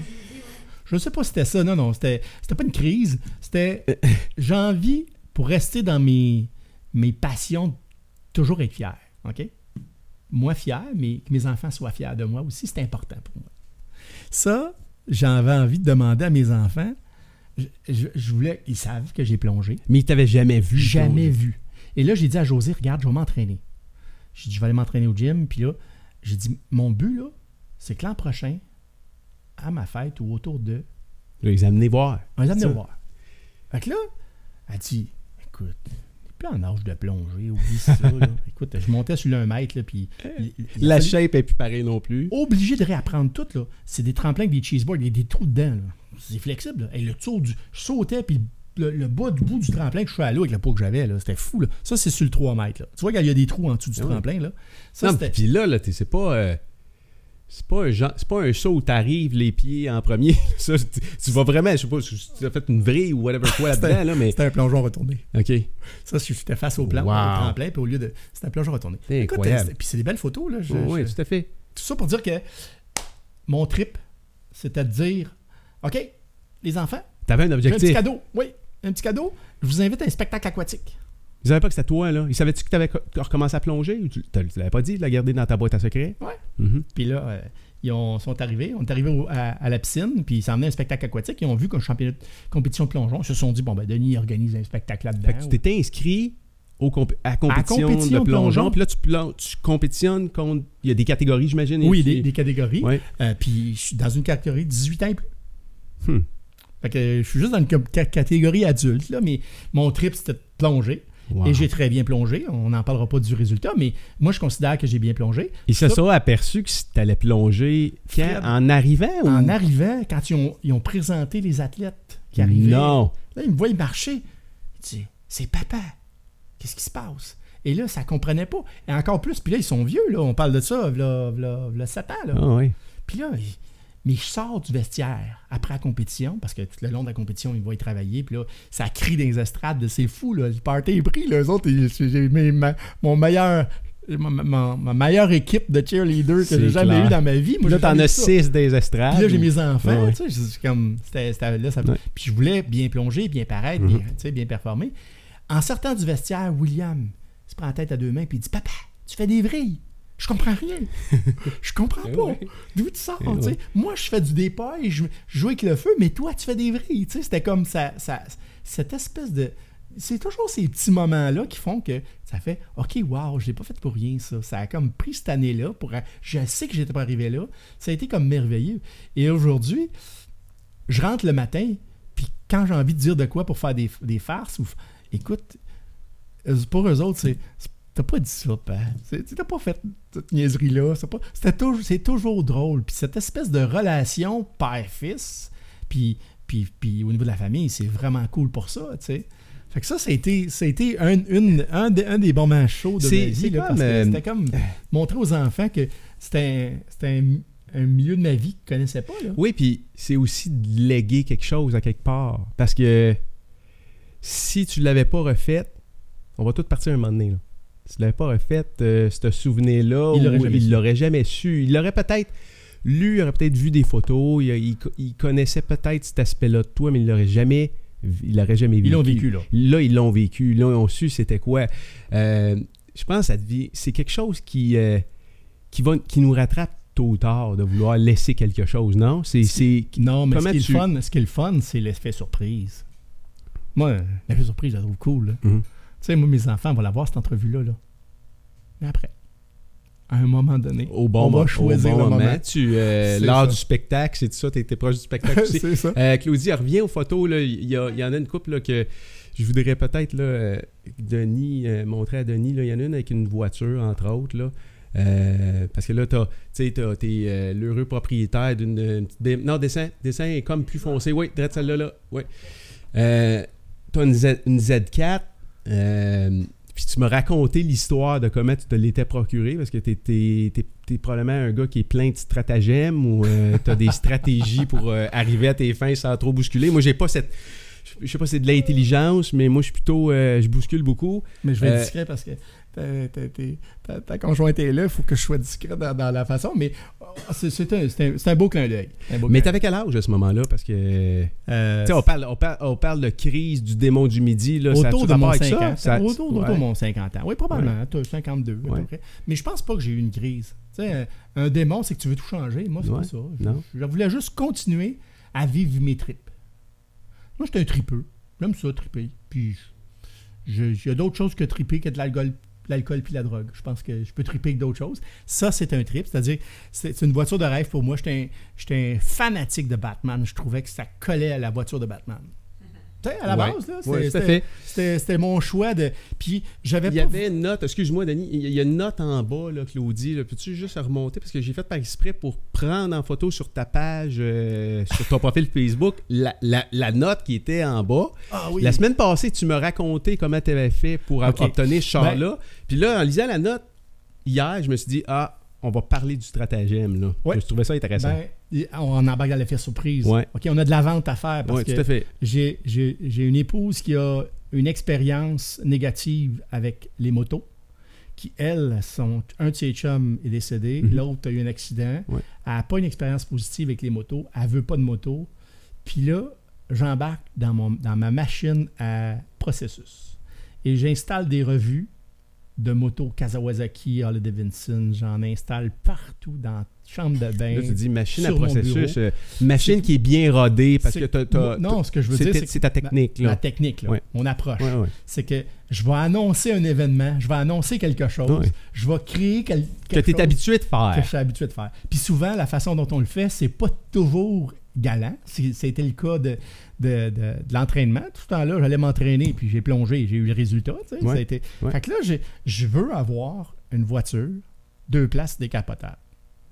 Je sais pas si c'était ça. Non, non, c'était c'était pas une crise. C'était j'ai envie, pour rester dans mes, mes passions, de toujours être fier. OK? Moi fier, mais que mes enfants soient fiers de moi aussi, c'est important pour moi. Ça, j'avais envie de demander à mes enfants. Je, je- je voulais, ils savent que j'ai plongé. Mais il t'avait jamais vu. Jamais vu. Et là, j'ai dit à José, regarde, je vais m'entraîner. J'ai dit, je vais aller m'entraîner au gym. Puis là, j'ai dit, mon but, là, c'est que l'an prochain, à ma fête ou autour de, les amener voir. les amène Ça. voir. Fait que là, elle dit, écoute, plus en âge de plonger, oublie ça. là. Écoute, je montais sur 1 mètre, là, puis... La fallu- shape est plus pareille non plus. obligé de réapprendre tout. là. C'est des tremplins avec des cheeseboards, il y a des trous dedans. là. C'est flexible. là. Et le tour du. Je sautais, puis le, le bas du bout du tremplin que je suis allé avec le poids que j'avais, là, c'était fou. Là. Ça, c'est sur le 3 mètres. là. Tu vois qu'il y a des trous en dessous du Ah tremplin. Là. Ça, Non, puis là, là c'est pas. euh, c'est pas, un genre- c'est pas un saut où t'arrives les pieds en premier. Ça, tu, tu vas vraiment, je sais pas, si tu as fait une vrille ou whatever quoi là-dedans, là, mais. C'était un plongeon retourné. OK. Ça, j'étais face au plan, Wow. au tremplin, puis au lieu de. C'était un plongeon retourné. C'est incroyable. Puis c'est des belles photos. Là. Je- oui, je- tout à fait. Tout ça pour dire que mon trip, c'était de dire OK, les enfants, T'avais un j'ai un petit objectif. cadeau. Oui, un petit cadeau. Je vous invite à un spectacle aquatique. Ils savaient pas que c'était toi, là. Ils savaient-tu que t'avais co- recommencé à plonger tu, tu l'avais pas dit de la garder dans ta boîte à secret? Ouais. Mhm. Puis là, euh, ils ont- sont arrivés. On est arrivés au- à, à la piscine, puis ils s'en venaient un spectacle aquatique. Ils ont vu qu'un championnat de compétition de plongeon. Ils se sont dit, bon, ben, Denis organise un spectacle là-dedans. Fait que tu t'étais inscrit au comp- à compétition, compétition de plongeon, puis là, tu, tu compétitionnes contre. Il y a des catégories, j'imagine. Oui, des, tu- des catégories. Ouais. Euh, puis je suis dans une catégorie 18 ans et plus. Hmm. Fait que je suis juste dans une catégorie adulte, là, mais mon trip, c'était de plonger. Wow. Et j'ai très bien plongé. On n'en parlera pas du résultat, mais moi, je considère que j'ai bien plongé. Ils se sont aperçus que tu allais plonger quand? En arrivant ou... En arrivant, quand ils ont, ils ont présenté les athlètes qui arrivaient, Non. Là, il me voit marcher. Il dit C'est papa. Qu'est-ce qui se passe? Et là, ça comprenait pas. Et encore plus, puis là, ils sont vieux, là. On parle de ça, là, là, là 7 ans, là. Ah oui. Puis là, il- mais je sors du vestiaire après la compétition, parce que tout le long de la compétition, ils vont y travailler. Puis là, ça crie dans les estrades. de, C'est fou, là. Le party est pris, là. Eux autres, j'ai ma- mon meilleur. Ma, ma- ma meilleure équipe de cheerleaders que j'ai jamais clair. eu dans ma vie. Moi, là, t'en as six des estrades. Puis là, j'ai mes enfants, tu sais, comme, c'était, c'était- là, ça- puis je voulais bien plonger, bien paraître, Mhm. bien, tu sais, bien performer. En sortant du vestiaire, William se prend la tête à deux mains puis il dit, papa, tu fais des vrilles. Je comprends rien. je comprends Eh pas. ouais. D'où tu sors, sais? ouais. Moi, je fais du départ et je, je joue avec le feu, mais toi, tu fais des vrilles. C'était comme ça, ça, cette espèce de... C'est toujours ces petits moments-là qui font que ça fait OK, wow, je l'ai pas fait pour rien, ça. Ça a comme pris cette année-là pour. Je sais que j'étais pas arrivé là. Ça a été comme merveilleux. Et aujourd'hui, je rentre le matin, puis quand j'ai envie de dire de quoi pour faire des, des farces, ou, écoute, euh, pour eux autres, c'est. T'as pas dit ça. C'est- T'as pas fait cette niaiserie-là. C'est toujours, toujours drôle. Puis cette espèce de relation père-fils, puis, puis, puis au niveau de la famille, c'est vraiment cool pour ça, tu sais. Fait que ça, ça a été, ça a été un, une- un, des, un des moments chauds de ma vie. là, comme, parce que euh, C'était comme montrer aux enfants que c'était un, un, un milieu de ma vie qu'ils connaissaient pas. Là. Oui, puis c'est aussi de léguer quelque chose à quelque part. Parce que si tu l'avais pas refait, on va tout partir un moment donné. Là. Si tu l'avais pas refait, euh, ce souvenir-là, Il l'aurait jamais su. l'aurait jamais su. Il aurait peut-être lu, il aurait peut-être vu des photos, il, il- il connaissait peut-être cet aspect-là de toi, mais il l'aurait jamais, il l'aurait jamais vécu. Ils l'ont vécu, là. Là, ils l'ont vécu. Là, ils ont su c'était quoi. Euh, je pense que c'est quelque chose qui, euh, qui, va, qui nous rattrape tôt ou tard de vouloir laisser quelque chose, non? C'est, Non, mais ce qui, est tu- le fun, ce qui est le fun, c'est l'effet surprise. Moi, l'effet surprise, je la trouve cool. là. Mhm. Sais, moi, mes enfants vont la voir, cette entrevue-là. Là. Mais après, à un moment donné, Au bon, on va choisir au bon le moment. Tu, euh, lors ça. du spectacle, c'est ça, t'étais proche du spectacle aussi. c'est ça. Euh, Claudie, elle revient aux photos. là. Il y, a- il y en a une couple là, que je voudrais peut-être là, euh, Denis, euh, montrer à Denis. là. Il y en a une avec une voiture, entre autres. Là. Euh, parce que là, tu sais, t'es euh, l'heureux propriétaire d'une. Non, dessin, dessin est comme plus foncé. Oui, direct celle-là. Là. Oui. Euh, t'as une, Z- une Z4. Euh, puis tu m'as raconté l'histoire de comment tu te l'étais procuré parce que t'es- t'es probablement un gars qui est plein de stratagèmes ou tu as des stratégies pour euh, arriver à tes fins sans trop bousculer. Moi, j'ai pas cette. Je sais pas si c'est de l'intelligence, mais moi, je suis plutôt. euh, je bouscule beaucoup. Mais je vais être Euh, discret parce que ta, ta- ta- ta- ta conjointe est là, il faut que je sois discret dans, dans la façon. Mais oh, c'est c'est un, c'est un- c'est un beau clin d'œil. Mais t'avais quel âge à ce moment-là? Parce que. Euh, Tu sais, on parle, on, parle, on parle de crise du démon du midi. Là, ça autour de mon avec 50 ça? ans. Ça- autour, autour ouais. de mon 50 ans. Oui, probablement. T'as 52 à Ouais. peu près. Mais je pense pas que j'ai eu une crise. Tu sais, un, un démon, c'est que tu veux tout changer. Moi, c'est Ouais. pas ça. Je, Non. je voulais juste continuer à vivre mes tripes. Moi, j'étais un tripeux. J'aime ça, triper. Puis, il y a d'autres choses que triper que de l'alcool l'alcool puis la drogue. Je pense que je peux triper avec d'autres choses. Ça, c'est un trip. C'est-à-dire, c'est une voiture de rêve pour moi. J'étais un, un fanatique de Batman. Je trouvais que ça collait à la voiture de Batman. À la base, Ouais, c'était- mon choix de. Puis j'avais Il y pas. avait une note, excuse-moi Denis, il y a une note en bas, là, Claudie. là. Peux-tu juste remonter? Parce que j'ai fait par exprès pour prendre en photo sur ta page, euh, sur ton profil Facebook, la, la- la note qui était en bas. Ah oui. La semaine passée, tu m'as raconté comment tu avais fait pour. Ben obtenir ce char-là. Puis là, en lisant la note, hier, je me suis dit, ah, on va parler du stratagème. Là. Je trouvais ça intéressant. Ben, on embarque dans l'effet surprise. Ouais. OK, on a de la vente à faire parce tout à fait. j'ai j'ai- j'ai une épouse qui a une expérience négative avec les motos. Qui, elle, son, un de ses chums est décédé, Mhm. l'autre a eu un accident. Ouais. Elle n'a pas une expérience positive avec les motos. Elle veut pas de moto. Puis là, j'embarque dans, mon, dans ma machine à processus. Et j'installe des revues de motos Kawasaki, Harley Davidson. J'en installe partout dans la chambre de bain. Là, tu dis machine à processus, euh, machine qui est bien rodée parce que t'as- t'as- Non, ce que je veux dire, c'est que ta technique. Ma Là. technique, là, Ouais. mon approche. Ouais, ouais. C'est que je vais annoncer un événement, je vais annoncer quelque chose, je vais créer quel- Que quelque tu es chose habitué de que je faire. suis habitué de faire. Puis souvent, la façon dont on le fait, c'est pas toujours galant. C'était le cas de, de, de- de l'entraînement. Tout ce temps-là, j'allais m'entraîner, puis j'ai plongé, j'ai eu le résultat. tu sais. Ouais. Ça a été... Ouais. Fait que là, je veux avoir une voiture, deux places décapotables.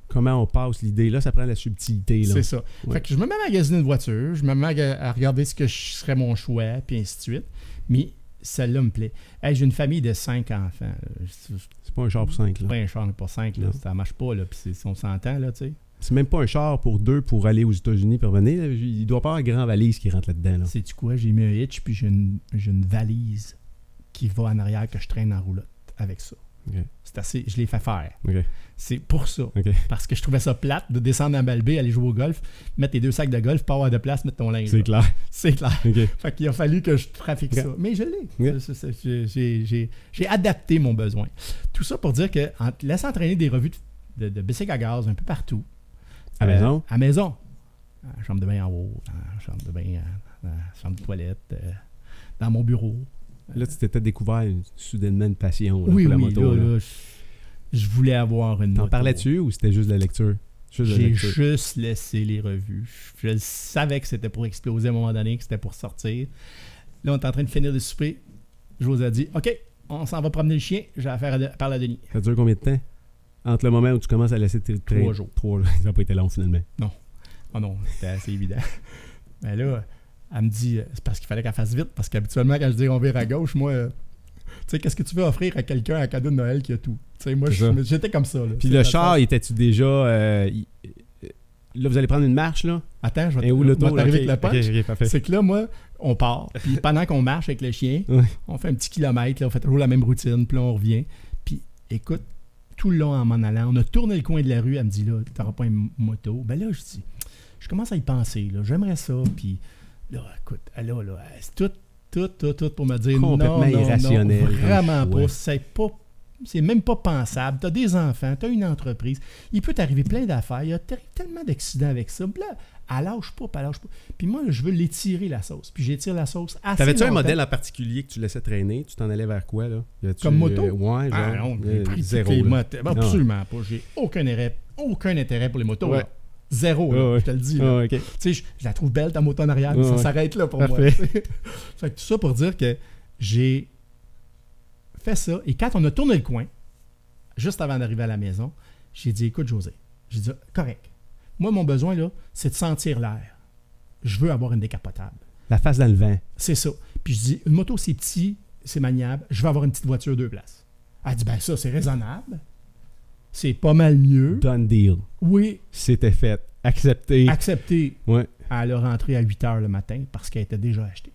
Comment on passe l'idée? Là, ça prend la subtilité. Là. C'est ça. Ouais. Fait que je me mets à magasiner une voiture, je me mets à regarder ce que je- serait mon choix, puis ainsi de suite. Mais celle-là me plaît. Hey, j'ai une famille de cinq enfants. là. C'est pas un char pour 5. pas un char, pas cinq. Là. Ça marche pas. Là. Puis c'est- on s'entend, là, tu sais. C'est même pas un char pour deux pour aller aux États-Unis et revenir. Il doit pas avoir une grande valise qui rentre là-dedans. Là. Sais-tu quoi? J'ai mis un hitch, puis j'ai une, j'ai une valise qui va en arrière que je traîne en roulotte avec ça. C'est assez... Je l'ai fait faire. C'est pour ça. Parce que je trouvais ça plate de descendre à Malbé, aller jouer au golf, mettre tes deux sacs de golf, pas avoir de place, mettre ton linge. C'est là. clair. C'est clair. Fait qu'il a fallu que je trafique ça. Mais je l'ai. Ok. C'est- c'est- c'est- j'ai- J'ai j'ai adapté mon besoin. Tout ça pour dire que en te laissant entraîner des revues de, de, de bicycle à gaz un peu partout. À la maison? À maison. La chambre de bain en haut, dans la chambre de bain, euh, la chambre de toilette, euh, dans mon bureau. Là, tu t'étais découvert une- soudainement une passion là, oui, pour la oui, moto. là, là. je, je voulais avoir une T'en parlais-tu ou c'était juste de la lecture? La J'ai juste laissé les revues. Je savais que c'était pour exploser à un moment donné, que c'était pour sortir. Là, on est en train de finir de souper. Je vous ai dit, OK, on s'en va promener le chien. J'ai affaire à, de- parler à Denis. Ça dure combien de temps? Entre le moment où tu commences à laisser tes Trois jours. Trois jours. Ça n'a pas été long finalement. Oh non, c'était assez évident. Mais là, elle me dit, euh, c'est parce qu'il fallait qu'elle fasse vite. Parce qu'habituellement, quand je dis on vire à gauche, moi, euh, tu sais, qu'est-ce que tu veux offrir à quelqu'un à cadeau de Noël qui a tout? Tu sais, moi, j'étais comme ça. Là. Puis le char, était-tu déjà. euh, il- Là, vous allez prendre une marche, là? Attends, je vais t'arriver Ok, avec le punch. ok, ok, parfait. C'est que là, moi, on part. Puis pendant qu'on marche avec le chien, on fait un petit kilomètre, là, on fait toujours la même routine, puis là, on revient. Puis écoute, tout le long en m'en allant, on a tourné le coin de la rue, elle me dit, là, t'auras pas une moto. Ben là, je dis, je commence à y penser, là, j'aimerais ça. Puis là, écoute, là, là, c'est tout, tout, tout, tout pour me dire non, Complètement non, irrationnel non, vraiment pas. C'est pas C'est même pas pensable. Tu as des enfants, tu as une entreprise. Il peut t'arriver plein d'affaires. Il y a ter- tellement d'accidents avec ça. Là, elle lâche pas, elle lâche pas. Puis moi, je veux l'étirer la sauce. Puis j'étire la sauce assez T'avais-tu un modèle en particulier que tu laissais traîner? Tu t'en allais vers quoi, là? Comme moto? euh, ouais, genre. Ah non, j'ai euh, pris zéro, là. Non. absolument pas. J'ai aucun intérêt, aucun intérêt pour les motos. Ouais. là. Zéro, là, je te le dis. là. Ah. Tu sais, je, je la trouve belle, ta moto en arrière, mais ça s'arrête là pour Parfait. moi. fait que tout ça pour dire que j'ai fait ça. Et quand on a tourné le coin, juste avant d'arriver à la maison, j'ai dit Écoute, José, j'ai dit Correct. Moi, mon besoin, là, c'est de sentir l'air. Je veux avoir une décapotable. La face dans le vent. C'est ça. Puis je dis Une moto, c'est petit, c'est maniable. Je veux avoir une petite voiture deux places. Elle dit Ben, ça, c'est raisonnable. C'est pas mal mieux. Done deal. Oui, C'était fait. Accepté. accepté. Ouais. Elle a rentré à 8 heures le matin parce qu'elle était déjà achetée.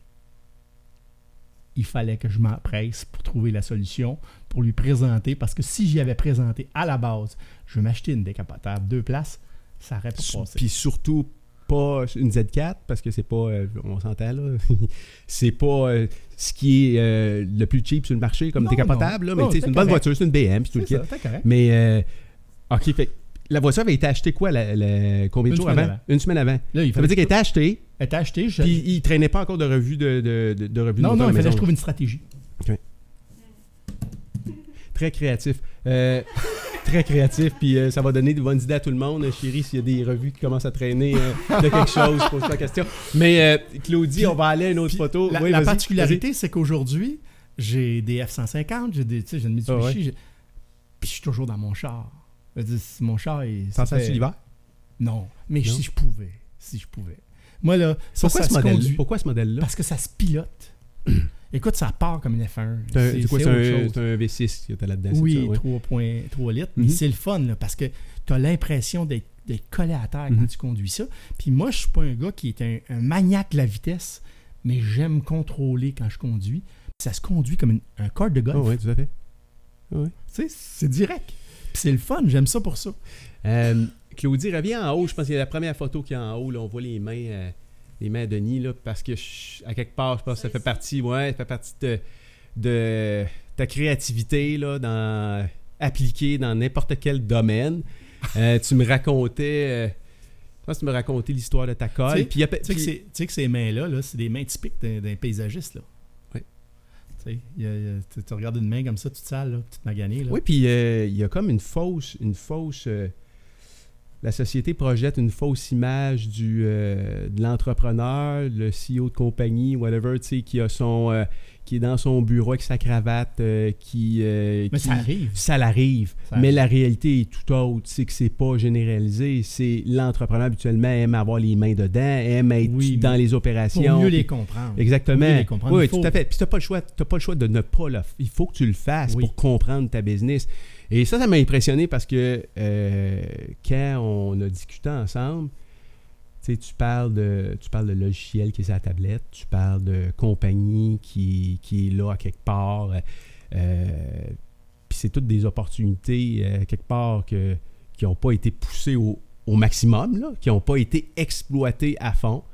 Il fallait que je m'empresse pour trouver la solution, pour lui présenter, parce que si j'y avais présenté à la base, je veux m'acheter une décapotable, deux places, ça aurait pas passé. Puis surtout pas une Z4 parce que c'est pas euh, on s'entend là. C'est pas euh, ce qui est euh, le plus cheap sur le marché comme décapotable là, mais c'est c'est une bonne voiture c'est une BM puis tout le C'est kit. c'est mais ok fait la voiture avait été achetée quoi la, la- combien de Une jours semaine avant? avant. une semaine avant Là, il ça veut fallait dire qu'elle était achetée Elle était achetée. je- puis il traînait pas encore de revue de, de, de, de revue de Non, moteur non, à il la fallait que je maison. trouve une stratégie. très créatif Euh, très créatif puis euh, ça va donner de bonnes idées à tout le monde chérie s'il y a des revues qui commencent à traîner euh, de quelque chose pose pas la question mais euh, Claudie on va aller à une autre Puis photo La, Oui, la vas-y, particularité, c'est qu'aujourd'hui, j'ai des F-150, j'ai des, tu sais, j'ai une Mitsubishi, Ah ouais. j'ai- puis je suis toujours dans mon char. Mon char est... Ça fait- l'hiver? Non, mais Non? si je pouvais, si je pouvais. Moi, là, Pourquoi ça ce modèle conduit. Pourquoi ce modèle-là? Parce que ça se pilote. Écoute, ça part comme une F1. C'est quoi, c'est un, chose. c'est un V6 que t'as là-dedans Oui, ouais. 3.3 litres. Mhm. Mais c'est le fun, là, parce que tu as l'impression d'être collé à terre Mhm. quand tu conduis ça. Puis moi, je suis pas un gars qui est un, un maniaque de la vitesse, mais j'aime contrôler quand je conduis. Ça se conduit comme une- un quart de golf. Ah ouais, tout à fait. Tu sais, c'est direct. Puis c'est le fun, j'aime ça pour ça. Euh, Claudie, reviens en haut. Je pense qu'il y a la première photo qui est en haut. Là, on voit les mains, euh, les mains à Denis, là, parce que je- à quelque part, je pense que ça fait partie, ouais, ça fait partie de, de ta créativité là, dans, appliquée dans n'importe quel domaine. Euh, tu me racontais, euh, je pense que tu me racontais l'histoire de ta colle. Tu sais- Puis Tu que, puis- c'est- tu sais que ces mains-là, là, c'est des mains typiques d'un d'un paysagiste. Là. Oui. Tu sais, il tu, regardes une main comme ça, toute sale, là, petite maganée. Là. Oui, puis euh, il y a comme une fausse, une fausse. euh, la société projette une fausse image du euh, de l'entrepreneur, le CEO de compagnie, whatever, tu sais, qui a son, qui est dans son bureau avec sa cravate, euh, qui, euh, Mais qui- ça arrive. ça l'arrive. Mais la réalité est tout autre. C'est que c'est pas généralisé. C'est l'entrepreneur habituellement aime avoir les mains dedans, aime être Oui, dans les Pour opérations. mieux puis- les comprendre. Exactement. Pour mieux les comprendre. Oui, faut- tout à fait. Puis t'as pas le choix, t'as pas le choix de ne pas le. Il faut que tu le fasses Oui. pour comprendre ta business. Et ça, ça m'a impressionné parce que euh, quand on a discuté ensemble, tu parles de, tu parles de logiciel qui est sur la tablette, tu parles de compagnie qui, qui est là à quelque part. euh, puis c'est toutes des opportunités euh, quelque part que, qui n'ont pas été poussées au, au maximum, là, qui n'ont pas été exploitées à fond.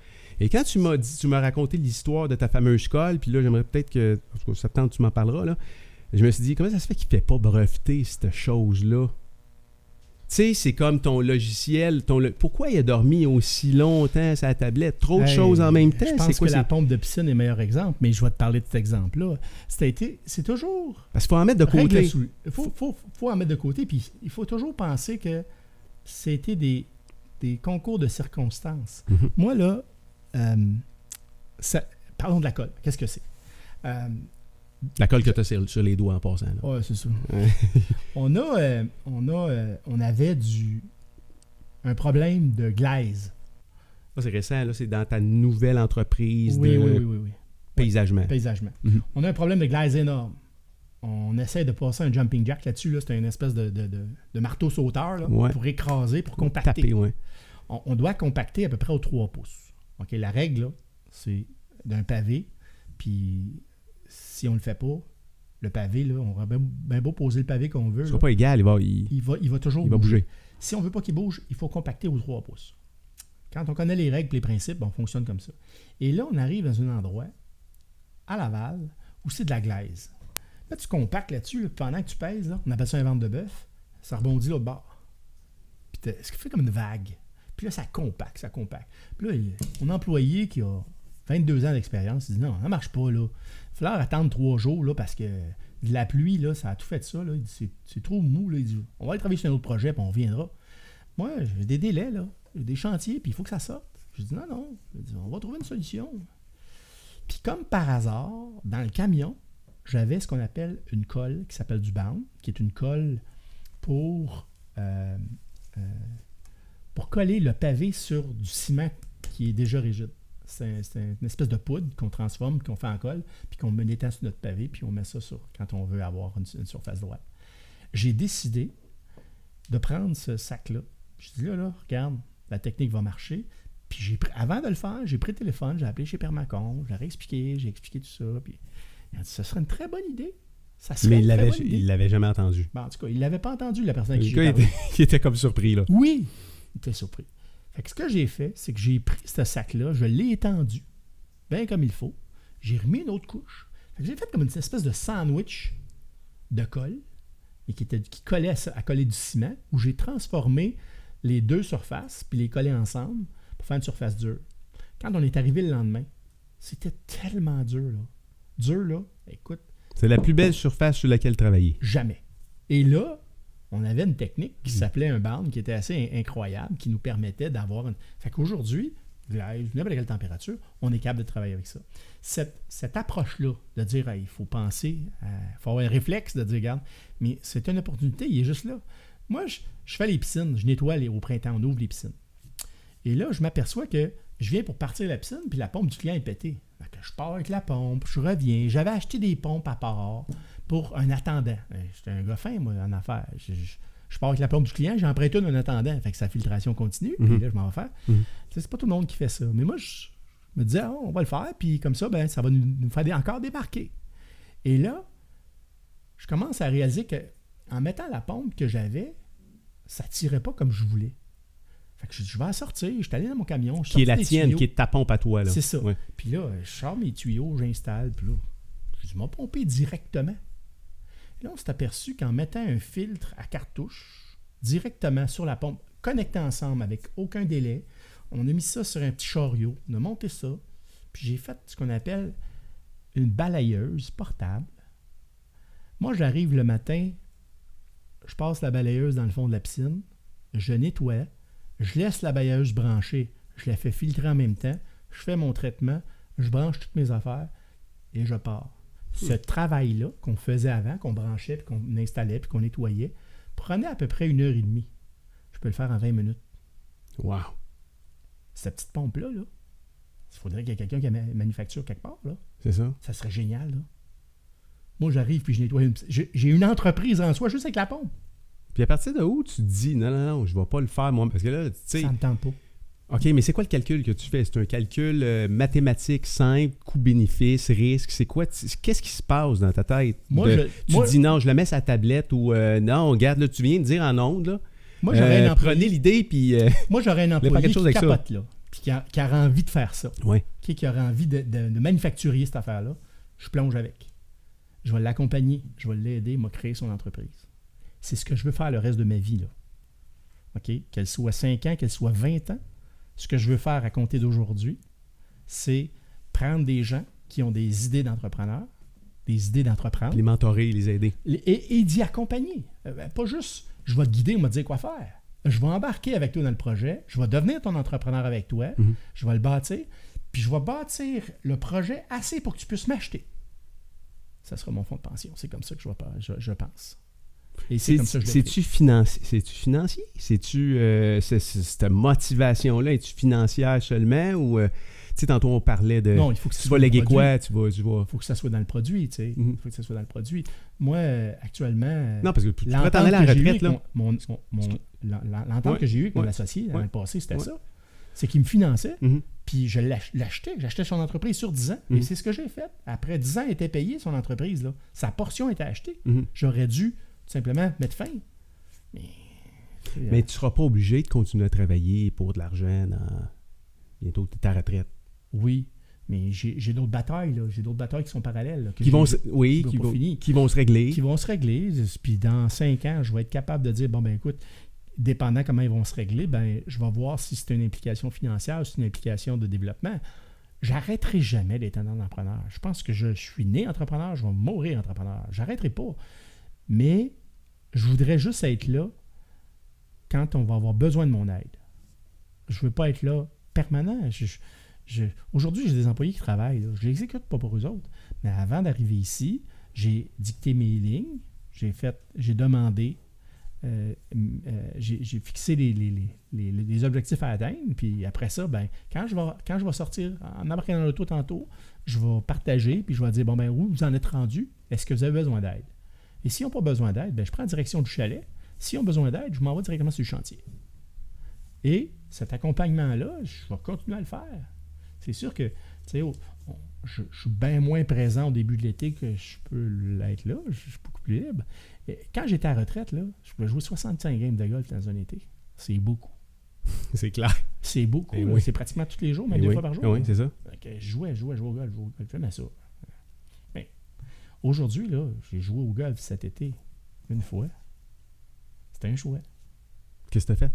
Et quand tu m'as dit, tu m'as raconté l'histoire de ta fameuse colle, puis là, j'aimerais peut-être que, en tout cas, septembre, tu m'en parleras, là. Je me suis dit, comment ça se fait qu'il ne fait pas breveter cette chose-là? Tu sais, c'est comme ton logiciel. Ton lo- Pourquoi il a dormi aussi longtemps la tablette? Trop de Hey, choses en même temps. Je pense quoi? que la pompe de piscine est le meilleur exemple, mais je vais te parler de cet exemple-là. C'est toujours Parce qu'il faut en mettre de côté. Il faut, faut, faut en mettre de côté, puis il faut toujours penser que c'était des, des concours de circonstances. Mhm. Moi, là, euh, ça- parlons de la colle. Qu'est-ce que c'est? Euh, La colle que tu as sur, sur les doigts en passant. là. ouais, c'est ça. On, a, euh, on, a, euh, on avait du, un problème de glaise. C'est récent, là. C'est dans ta nouvelle entreprise Oui, de oui, oui, oui, oui. paysagement. Paysagement. Mhm. On a un problème de glaise énorme. On essaie de passer un jumping jack là-dessus. Là. C'est une espèce de, de- de- de marteau sauteur là, Ouais. pour écraser, pour compacter. Taper, ouais. on, on doit compacter à peu près aux 3 pouces. OK, la règle, c'est d'un pavé, puis si on le fait pas, le pavé, là, on aura bien, beau poser le pavé qu'on veut, Ce sera pas égal, il va, il, il, va, il va toujours il va bouger. Si on veut pas qu'il bouge, il faut compacter aux 3 pouces. Quand on connaît les règles et les principes, on fonctionne comme ça. Et là, on arrive dans un endroit, à Laval, où c'est de la glaise. Là, tu compactes là-dessus, là, pendant que tu pèses, là, on appelle ça un ventre de bœuf, ça rebondit l'autre bord. Puis ce qui fait comme une vague. Puis là, ça compacte, ça compacte. Puis là, mon employé qui a 22 ans d'expérience, il dit non, ça marche pas, là. Va falloir attendre trois jours, là, parce que de la pluie, là, ça a tout fait ça, dit, c'est, trop mou, là. Il dit, on va aller travailler sur un autre projet, puis on reviendra. Moi, j'ai des délais, là. Des chantiers, puis il faut que ça sorte. Je dis non, non. Dis, on va trouver une solution. Puis comme par hasard, dans le camion, j'avais ce qu'on appelle une colle qui s'appelle du bound, qui est une colle pour, euh, euh, pour coller le pavé sur du ciment qui est déjà rigide. C'est un- c'est une espèce de poudre qu'on transforme, qu'on fait en colle, puis qu'on met sur notre pavé, puis on met ça sur quand on veut avoir une, une surface droite. J'ai décidé de prendre ce sac-là. Je dis là, là, regarde, la technique va marcher. Puis j'ai avant de le faire, j'ai pris le téléphone, j'ai appelé chez Permacon, j'ai expliqué, j'ai expliqué tout ça. Puis il a dit, ce serait une très bonne idée. Ça serait Mais il une très l'avait, il jamais entendu. Bon, en tout cas, il l'avait pas entendu, la personne Le qui gars, il était, il était comme surpris, là. Oui, il était surpris. Fait que ce que j'ai fait, c'est que j'ai pris ce sac-là, je l'ai étendu, bien comme il faut. J'ai remis une autre couche. Fait que j'ai fait comme une espèce de sandwich de colle, et qui, était, qui collait à, à coller du ciment, où j'ai transformé les deux surfaces, puis les collé ensemble pour faire une surface dure. Quand on est arrivé le lendemain, c'était tellement dur, là. Dur, là, écoute, C'est la plus belle surface sur laquelle travailler. Jamais. Et là, on avait une technique qui s'appelait un bound qui était assez in- incroyable, qui nous permettait d'avoir une. Fait qu'aujourd'hui, à n'importe quelle température, on est capable de travailler avec ça. Cette, cette approche-là, de dire, il faut penser, il faut avoir un réflexe de dire, regarde, mais c'est une opportunité, il est juste là. Moi, je, je fais les piscines, je nettoie les, au printemps, on ouvre les piscines. Et là, je m'aperçois que je viens pour partir la piscine, puis la pompe du client est pétée. Fait que je pars avec la pompe, je reviens. J'avais acheté des pompes à part pour un attendant. Euh, J'étais un gars fin, moi, en affaires. Je, je- je pars avec la pompe du client, j'en prête une un attendant. Fait que sa filtration continue, puis Mhm. là, je m'en vais faire. Mhm. C'est pas tout le monde qui fait ça. Mais moi, je me disais, Ah, on va le faire, puis comme ça, ben, ça va nous, nous faire encore démarquer. Et là, je commence à réaliser que en mettant la pompe que j'avais, ça tirait pas comme je voulais. Fait que je, je vais en sortir. Je suis allé dans mon camion. je Qui est la tienne, tuyaux. qui est ta pompe à toi, là. C'est ça. Ouais. Puis là, je sors mes tuyaux, j'installe, puis là, je m'a pompé directement. Là, on s'est aperçu qu'en mettant un filtre à cartouche directement sur la pompe, connecté ensemble avec aucun délai, on a mis ça sur un petit chariot, on a monté ça, puis j'ai fait ce qu'on appelle une balayeuse portable. Moi, j'arrive le matin, je passe la balayeuse dans le fond de la piscine, je nettoie, je laisse la balayeuse branchée, je la fais filtrer en même temps, je fais mon traitement, je branche toutes mes affaires et je pars. Ce travail-là qu'on faisait avant, qu'on branchait, puis qu'on installait, puis qu'on nettoyait, prenait à peu près une heure et demie. Je peux le faire en 20 minutes. Wow. Cette petite pompe-là, là, il faudrait qu'il y ait quelqu'un qui la ma- manufacture quelque part. Là. C'est ça? Ça serait génial. Là. Moi, j'arrive puis je nettoie une... J'ai j'ai une entreprise en soi juste avec la pompe. Puis à partir de où tu te dis, non, non, non, je vais pas le faire, moi. Parce que là, tu sais, Ça me tente pas. OK, mais c'est quoi le calcul que tu fais? C'est un calcul euh, mathématique simple, coût-bénéfice, risque. C'est quoi? Qu'est-ce qui se passe dans ta tête? Moi, De- je- tu moi- dis non, je le mets sur la tablette ou euh, non, regarde, là, tu viens de dire en ondes, là. Moi, j'aurais euh, un employé, prenez l'idée, puis. euh, moi, j'aurais un employé quelque chose qui avec ça. capote, là, puis qui, a- qui aurait envie de faire ça. ouais. qui, qui aurait envie de, de- de manufacturier cette affaire-là, je plonge avec. Je vais l'accompagner, je vais l'aider, m'a créer son entreprise. C'est ce que je veux faire le reste de ma vie. Là. OK? Qu'elle soit 5 ans, qu'elle soit 20 ans, ce que je veux faire à compter d'aujourd'hui, c'est prendre des gens qui ont des idées d'entrepreneurs, des idées d'entreprendre, Les mentorer, les aider. et, et d'y accompagner. Euh, ben, pas juste, je vais te guider, on va te dire quoi faire. Je vais embarquer avec toi dans le projet, je vais devenir ton entrepreneur avec toi, Mhm. je vais le bâtir, puis je vais bâtir le projet assez pour que tu puisses m'acheter. Ça sera mon fonds de pension. C'est comme ça que je, vais pas- je, je pense. Et c'est C'est- comme ça que je le fais. C'est-tu financier? C'est-tu financier? C'est-tu euh, c'est- c'est- cette motivation-là, est-tu financière seulement ou euh, tu sais, tantôt on parlait de Non, il faut que ça tu soit vas dans le léguer produit. quoi? Tu vas, tu vas- Il faut que ça soit dans le produit, tu sais. Il Mhm. faut que ça soit dans le produit. Moi, euh, actuellement, Non, parce que tu t'en aller à la retraite, là. mon- mon- mon- l'en- l'en- l'entente Ouais. que j'ai eue avec mon Ouais. associé l'année Ouais. passée, c'était Ouais. ça. C'est qu'il me finançait, Mhm. Puis je l'ach- l'achetais, j'achetais son entreprise sur 10 ans. Et Mhm. c'est ce que j'ai fait. Après 10 ans, il était payé son entreprise. Là. Sa portion était achetée. Mhm. J'aurais dû simplement mettre fin. Mais, euh, Mais tu ne seras pas obligé de continuer à travailler pour de l'argent dans bientôt ta retraite. oui, Mais j'ai d'autres batailles, là. J'ai d'autres batailles qui sont parallèles. là, que Qui vont, se- oui, qui vont, qui vont se régler. qui vont se régler. Puis dans cinq ans, je vais être capable de dire bon, ben écoute, dépendant comment ils vont se régler, ben je vais voir si c'est une implication financière ou si c'est une implication de développement. J'arrêterai jamais d'être un entrepreneur. Je pense que je suis né entrepreneur, je vais mourir entrepreneur. J'arrêterai pas. Mais je voudrais juste être là quand on va avoir besoin de mon aide. Je veux pas être là permanent. Aujourd'hui, j'ai des employés qui travaillent. Je ne l'exécute pas pour eux autres. Mais avant d'arriver ici, j'ai dicté mes lignes, j'ai demandé, euh, euh, j'ai fixé les, objectifs à atteindre. Puis après ça, ben, quand, je vais, quand je vais sortir en embarquant dans l'auto tantôt, je vais partager, puis je vais dire bon ben où vous en êtes rendu? Est-ce que vous avez besoin d'aide? Et s'ils n'ont pas besoin d'aide, ben, je prends la direction du chalet. S'ils ont besoin d'aide, je m'en vais directement sur le chantier. Et cet accompagnement-là, je vais continuer à le faire. C'est sûr que, tu sais, je, je suis bien moins présent au début de l'été que je peux l'être là. Je suis beaucoup plus libre. Et quand j'étais à la retraite, là, je pouvais jouer 65 games de golf dans un été. C'est beaucoup. C'est clair. C'est beaucoup. Eh oui. C'est pratiquement tous les jours, même Eh deux oui, fois par jour. eh oui, c'est ça. Je jouais, je jouais, je jouais au golf, je jouais au golf, j'aimais ça. Aujourd'hui, là, j'ai joué au golf cet été une fois. C'était un choix. Qu'est-ce que t'as fait?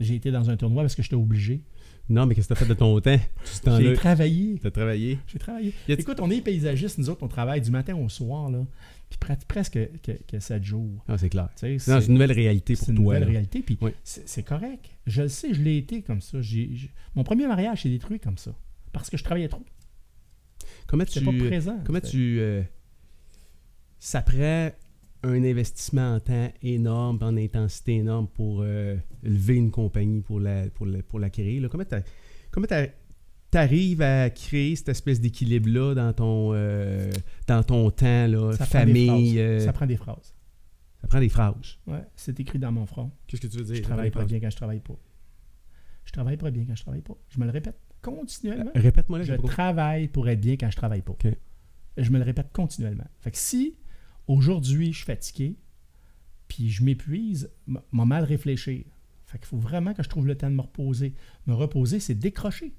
J'ai été dans un tournoi parce que j'étais obligé. Non, mais qu'est-ce que t'as fait de ton temps? J'ai travaillé. t'as travaillé? J'ai travaillé. Écoute, on est paysagistes, nous autres, on travaille du matin au soir, là, puis pres- presque que, que 7 jours. Ah, c'est clair. C'est une nouvelle réalité pour c'est une toi. nouvelle là. réalité, puis Oui. c'est correct. Je le sais, je l'ai été comme ça. Mon premier mariage s'est détruit comme ça, parce que je travaillais trop. Comment tu, pas présent. comment tu, euh, ça prend un investissement en temps énorme, en intensité énorme pour euh, lever une compagnie, pour la, pour la, pour la créer. là? Comment tu arrives à créer cette espèce d'équilibre-là dans ton, euh, dans ton temps, là, Ça famille? euh, Ça prend des phrases. ça prend des phrases. Ouais, c'est écrit dans mon front. Qu'est-ce que tu veux dire? Je travaille pas bien quand je travaille pas. Je travaille pas bien quand je travaille pas. Je me le répète continuellement. Répète-moi là. Je travaille pour être bien quand je travaille pas. Je me le répète continuellement. Fait que si aujourd'hui je suis fatigué, puis je m'épuise, m'a mal réfléchir. Fait qu'il faut vraiment que je trouve le temps de me reposer. Me reposer, c'est décrocher.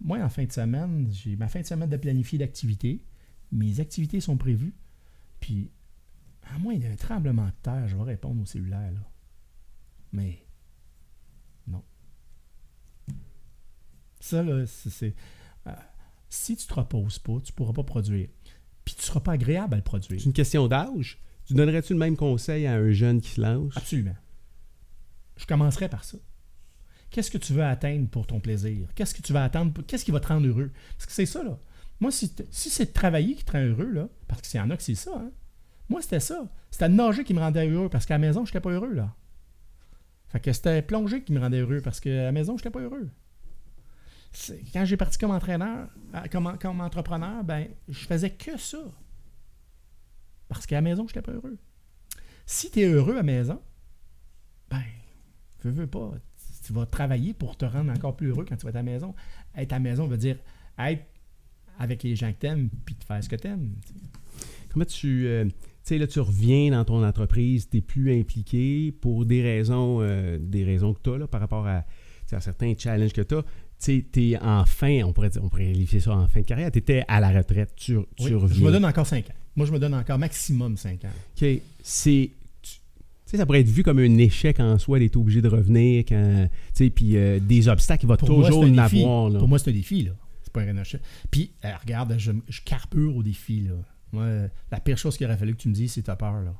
Moi, en fin de semaine, j'ai ma fin de semaine de planifier d'activités. Mes activités sont prévues. Puis, à moins d'un tremblement de terre, je vais répondre au cellulaire. Là. Mais, non. Ça, là, c'est- euh, si tu te reposes pas, tu pourras pas produire. Puis tu seras pas agréable à le produire. C'est une question d'âge. Tu donnerais-tu le même conseil à un jeune qui se lance? Absolument. Je commencerai par ça. Qu'est-ce que tu veux atteindre pour ton plaisir? Qu'est-ce que tu vas attendre? pour- Qu'est-ce qui va te rendre heureux? Parce que c'est ça, là. Moi, si, si c'est de travailler qui te rend heureux, là, parce qu'il y en a que c'est ça, hein. Moi, c'était ça. C'était de nager qui me rendait heureux parce qu'à la maison, je n'étais pas heureux, là. Fait que c'était plonger qui me rendait heureux parce qu'à la maison, je n'étais pas heureux. Quand j'ai parti comme entraîneur, euh, comme, entrepreneur, ben, je faisais que ça. Parce qu'à la maison, je n'étais pas heureux. Si tu es heureux à la maison, ben, veux, veux pas, tu vas travailler pour te rendre encore plus heureux quand tu vas être à la maison. Être à la maison veut dire être avec les gens que t'aimes puis de faire ce que t'aimes. Comment tu. euh, tu sais, là, tu reviens dans ton entreprise, tu es plus impliqué pour des raisons, euh, des raisons que tu as par rapport à, à certains challenges que tu as. Tu es en fin, on pourrait, dire- on pourrait qualifier ça en fin de carrière. Tu étais à la retraite, tu, tu Oui, je reviens. me donne encore 5 ans. Moi, je me donne encore maximum 5 ans. OK. C'est. Tu tu sais, ça pourrait être vu comme un échec en soi d'être obligé de revenir quand. Puis euh, des obstacles, il va Pour toujours en avoir. Là. Pour moi, c'est un défi, là. C'est pas un rénochet. Puis, euh, regarde, je, je carbure au défi, là. Moi, la pire chose qu'il aurait fallu que tu me dises, c'est t'as peur, là.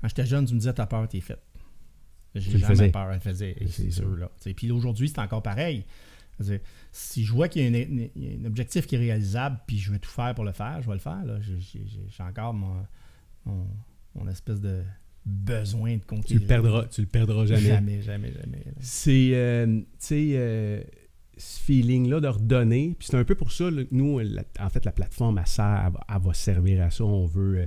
Quand j'étais jeune, tu me disais t'as peur, t'es fait. J'ai jamais faisais. peur, elle faisait. C'est sûr. là. Puis aujourd'hui, c'est encore pareil. Si je vois qu'il y a un, objectif qui est réalisable, puis je vais tout faire pour le faire, je vais le faire. J'ai- encore mon, mon, mon espèce de besoin de Tu conquérir. le perdras, tu le perdras jamais. Jamais, jamais, jamais. C'est, euh, tu sais, euh, ce feeling-là de redonner. Puis c'est un peu pour ça, là, que nous, la- en fait, la plateforme, elle, sert, elle, va- elle va servir à ça. On veut, euh,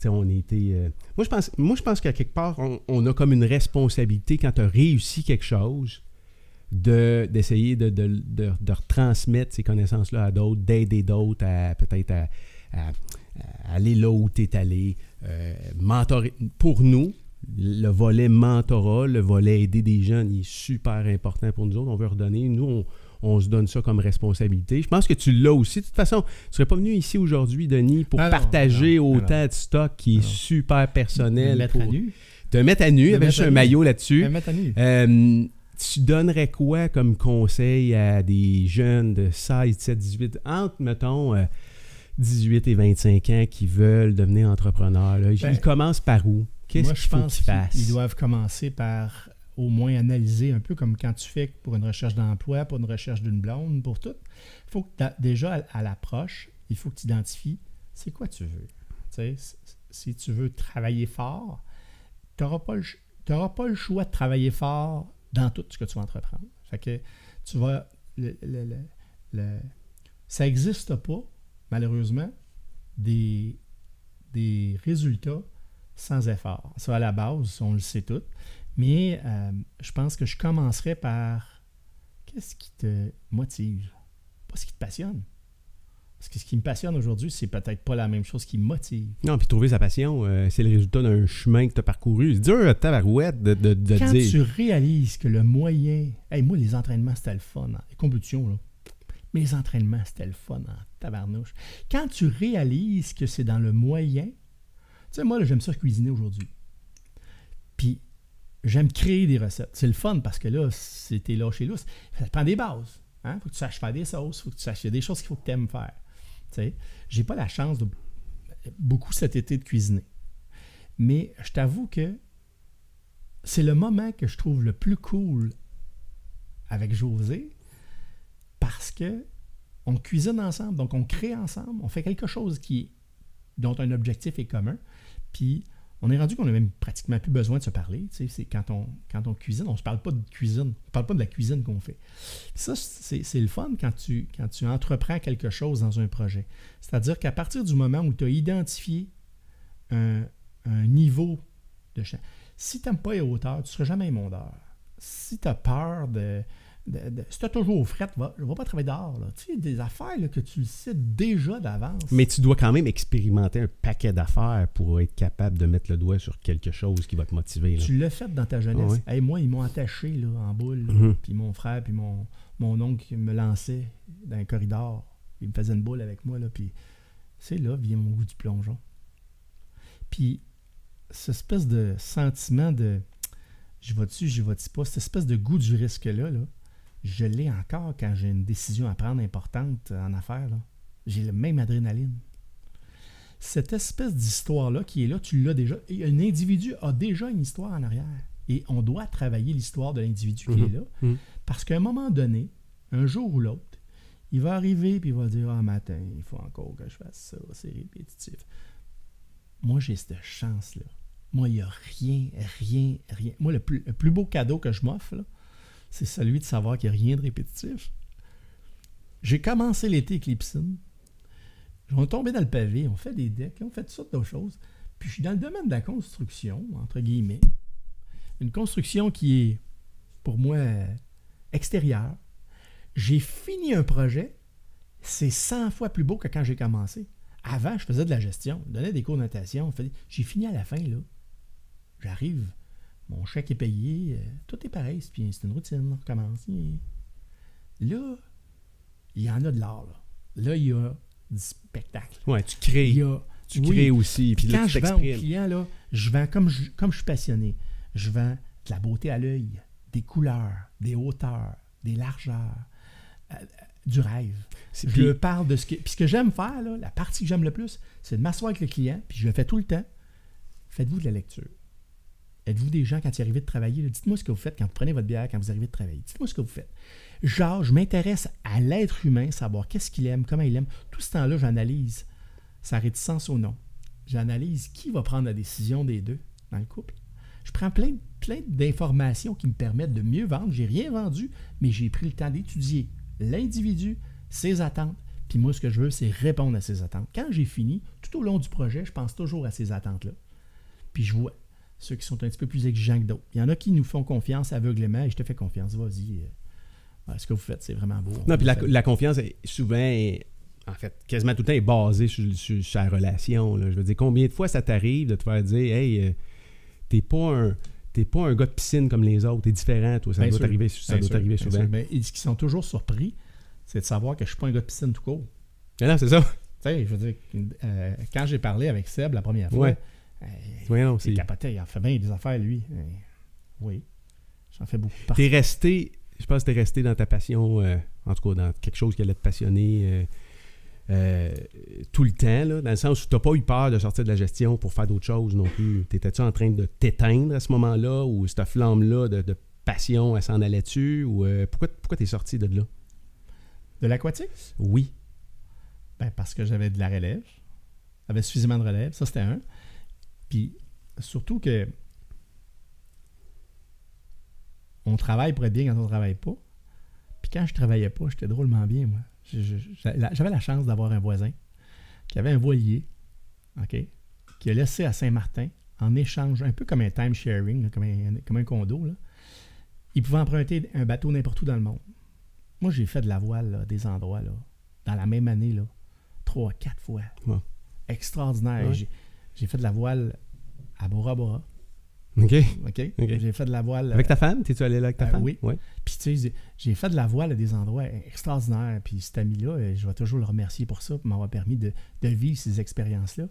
tu on euh, moi, je pense, moi, je pense qu'à quelque part, on, on a comme une responsabilité quand tu as réussi quelque chose d'essayer de, de, de, de retransmettre ces connaissances-là à d'autres, d'aider d'autres à peut-être à, à- à aller là où tu es allé. Euh, mentorer. Pour nous, le volet mentorat, le volet aider des jeunes, il est super important pour nous autres. On veut redonner. Nous, on, on se donne ça comme responsabilité. Je pense que tu l'as aussi. De toute façon, tu serais pas venu ici aujourd'hui, Denis, pour non, partager non, non, autant de stock qui est super personnel. mettre à pour- nu. Te mettre à nu, Me avec mettre à un maillot là-dessus. Me mettre à nu. Euh, tu donnerais quoi comme conseil à des jeunes de 16, 17, 18, entre, mettons, euh, 18 et 25 ans qui veulent devenir entrepreneurs? Là? Ben, ils commencent par où? Qu'est-ce qu'il je faut pense qu'ils fassent? qu'ils doivent commencer par au moins analyser un peu comme quand tu fais pour une recherche d'emploi, pour une recherche d'une blonde, pour tout. Il faut que déjà à, l'approche, il faut que tu identifies c'est quoi tu veux. Si- tu veux travailler fort, tu n'auras pas, le pas le choix de travailler fort dans tout ce que tu vas entreprendre. Que tu vas. ça n'existe pas, malheureusement, des, des résultats sans effort. Ça, à la base, on le sait tout. Mais euh, je pense que je commencerai par qu'est-ce qui te motive, pas ce qui te passionne. Parce que ce qui me passionne aujourd'hui, c'est peut-être pas la même chose qui me motive. Non, puis trouver sa passion, euh, c'est le résultat d'un chemin que tu as parcouru. C'est dur à tabarouette de, de, de Quand dire. tu réalises que le moyen. Hey, moi, les entraînements, c'était le fun. hein. Les compétitions, là. Mais les entraînements, c'était le fun en tabarnouche. Quand tu réalises que c'est dans le moyen. Tu sais, moi, là, j'aime ça cuisiner aujourd'hui. Puis, j'aime créer des recettes. C'est le fun parce que là, c'était là chez lousse. Ça te prend des bases. Hein? Faut que tu saches faire des sauces. Faut que tu saches. Il y a des choses qu'il faut que tu aimes faire. J'ai pas la chance de beaucoup cet été de cuisiner. Mais je t'avoue que c'est le moment que je trouve le plus cool avec José parce que on cuisine ensemble, donc on crée ensemble, on fait quelque chose qui dont un objectif est commun, puis on est rendu qu'on n'a même pratiquement plus besoin de se parler. C'est quand on, quand on cuisine, on ne se parle pas de cuisine, on ne parle pas de la cuisine qu'on fait. Ça, c'est le fun quand tu, quand tu entreprends quelque chose dans un projet. C'est-à-dire qu'à partir du moment où tu as identifié un, niveau de champ, si tu n'aimes pas les hauteurs, tu ne seras jamais émondeur. Si tu as peur de, de- de- si tu as toujours fret, va, va pas travailler dehors. Là. Tu sais, des affaires là, que tu le sais déjà d'avance. Mais tu dois quand même expérimenter un paquet d'affaires pour être capable de mettre le doigt sur quelque chose qui va te motiver. là. Tu l'as fait dans ta jeunesse. Ah ouais. Hey, moi, ils m'ont attaché là, en boule. Mhm. Puis mon frère, puis mon, mon oncle me lançait dans un corridor. Il me faisait une boule avec moi. Là, puis c'est là vient mon goût du plongeon. Puis cette espèce de sentiment de je vais-tu, je vais-tu pas, cette espèce de goût du risque-là, là, je l'ai encore quand j'ai une décision à prendre importante en affaires. J'ai le même adrénaline. Cette espèce d'histoire-là qui est là, tu l'as déjà. Et un individu a déjà une histoire en arrière. Et on doit travailler l'histoire de l'individu qui Mhm. est là. Mhm. Parce qu'à un moment donné, un jour ou l'autre, il va arriver et il va dire Ah, matin, il faut encore que je fasse ça, c'est répétitif. Moi, j'ai cette chance-là. Moi, il n'y a rien, rien, rien. Moi, le plus, le plus beau cadeau que je m'offre, là, c'est celui de savoir qu'il n'y a rien de répétitif. J'ai commencé l'été avec les piscines. On est tombé dans le pavé, on fait des decks, on fait toutes sortes d'autres choses. Puis je suis dans le domaine de la construction, entre guillemets. Une construction qui est, pour moi, extérieure. J'ai fini un projet, c'est 100 fois plus beau que quand j'ai commencé. Avant, je faisais de la gestion, je donnais des cours de J'ai fini à la fin, là. J'arrive, mon chèque est payé, euh, tout est pareil, c'est puis c'est une routine, on recommence. Là, il y en a de l'art, là. Là, il y a du spectacle. Ouais, tu Il crées. y a, Tu oui, crées aussi. Puis puis là, quand tu je vends aux clients, là, je vends comme je, comme je suis passionné. Je vends de la beauté à l'œil, des couleurs, des hauteurs, des largeurs, euh, euh, du rêve. Je puis- parle de ce que. Puis ce que j'aime faire, là, la partie que j'aime le plus, c'est de m'asseoir avec le client, puis je le fais tout le temps. Faites-vous de la lecture. Êtes-vous des gens quand ils arrivent de travailler? Dites-moi ce que vous faites quand vous prenez votre bière, quand vous arrivez de travailler. Dites-moi ce que vous faites. Genre, je m'intéresse à l'être humain, savoir qu'est-ce qu'il aime, comment il aime. Tout ce temps-là, j'analyse sa réticence au non. J'analyse qui va prendre la décision des deux dans le couple. Je prends plein, plein d'informations qui me permettent de mieux vendre. J'ai rien vendu, mais j'ai pris le temps d'étudier l'individu, ses attentes. Puis moi, ce que je veux, c'est répondre à ses attentes. Quand j'ai fini, tout au long du projet, je pense toujours à ces attentes-là. Puis je vois ceux qui sont un petit peu plus exigeants que d'autres. Il y en a qui nous font confiance aveuglément et je te fais confiance. Vas-y. euh, ce que vous faites, c'est vraiment beau. Non, puis la, confiance, est souvent, est- en fait, quasiment tout le temps est basée sur, sur- sur la relation. là. Je veux dire, combien de fois ça t'arrive de te faire dire, hey, euh, t'es pas un. t'es pas un gars de piscine comme les autres. T'es différent, toi. Ça Bien doit t'arriver ça doit sûr, bien souvent. et ce qui sont toujours surpris, c'est de savoir que je suis pas un gars de piscine tout court. Mais non, c'est ça. Tu sais, je veux dire, euh, quand j'ai parlé avec Seb la première fois, Ouais. Euh, il c'est- capotait, il en fait bien des affaires, lui. Oui, j'en fais beaucoup. T'es resté, je pense que t'es resté dans ta passion, euh, en tout cas dans quelque chose qui allait te passionner euh, euh, tout le temps, là, dans le sens où t'as pas eu peur de sortir de la gestion pour faire d'autres choses non plus. T'étais-tu en train de t'éteindre à ce moment-là ou cette flamme-là de, de passion, elle s'en allait-tu ou pourquoi, pourquoi t'es sorti de là? De l'aquatique? Oui. Ben, parce que j'avais de la relève. J'avais suffisamment de relève. Ça, c'était un. Puis, surtout que on travaille pour être bien quand on ne travaille pas. Puis quand je travaillais pas, j'étais drôlement bien, moi. J'avais la chance d'avoir un voisin qui avait un voilier, OK, qui a laissé à Saint-Martin en échange, un peu comme un time sharing, comme, un, comme un condo. Là. Il pouvait emprunter un bateau n'importe où dans le monde. Moi, j'ai fait de la voile là, des endroits, là, dans la même année, là, trois, quatre fois. Ouais. Extraordinaire. Ouais. J'ai fait de la voile à Bora Bora. OK. OK? J'ai fait de la voile. Avec euh, ta femme? T'es-tu allé là avec ta euh, femme? oui. Ouais. Puis, tu sais, j'ai- fait de la voile à des endroits extraordinaires. Puis, cet ami-là, euh, je vais toujours le remercier pour ça, pour m'avoir permis de, de vivre ces expériences-là.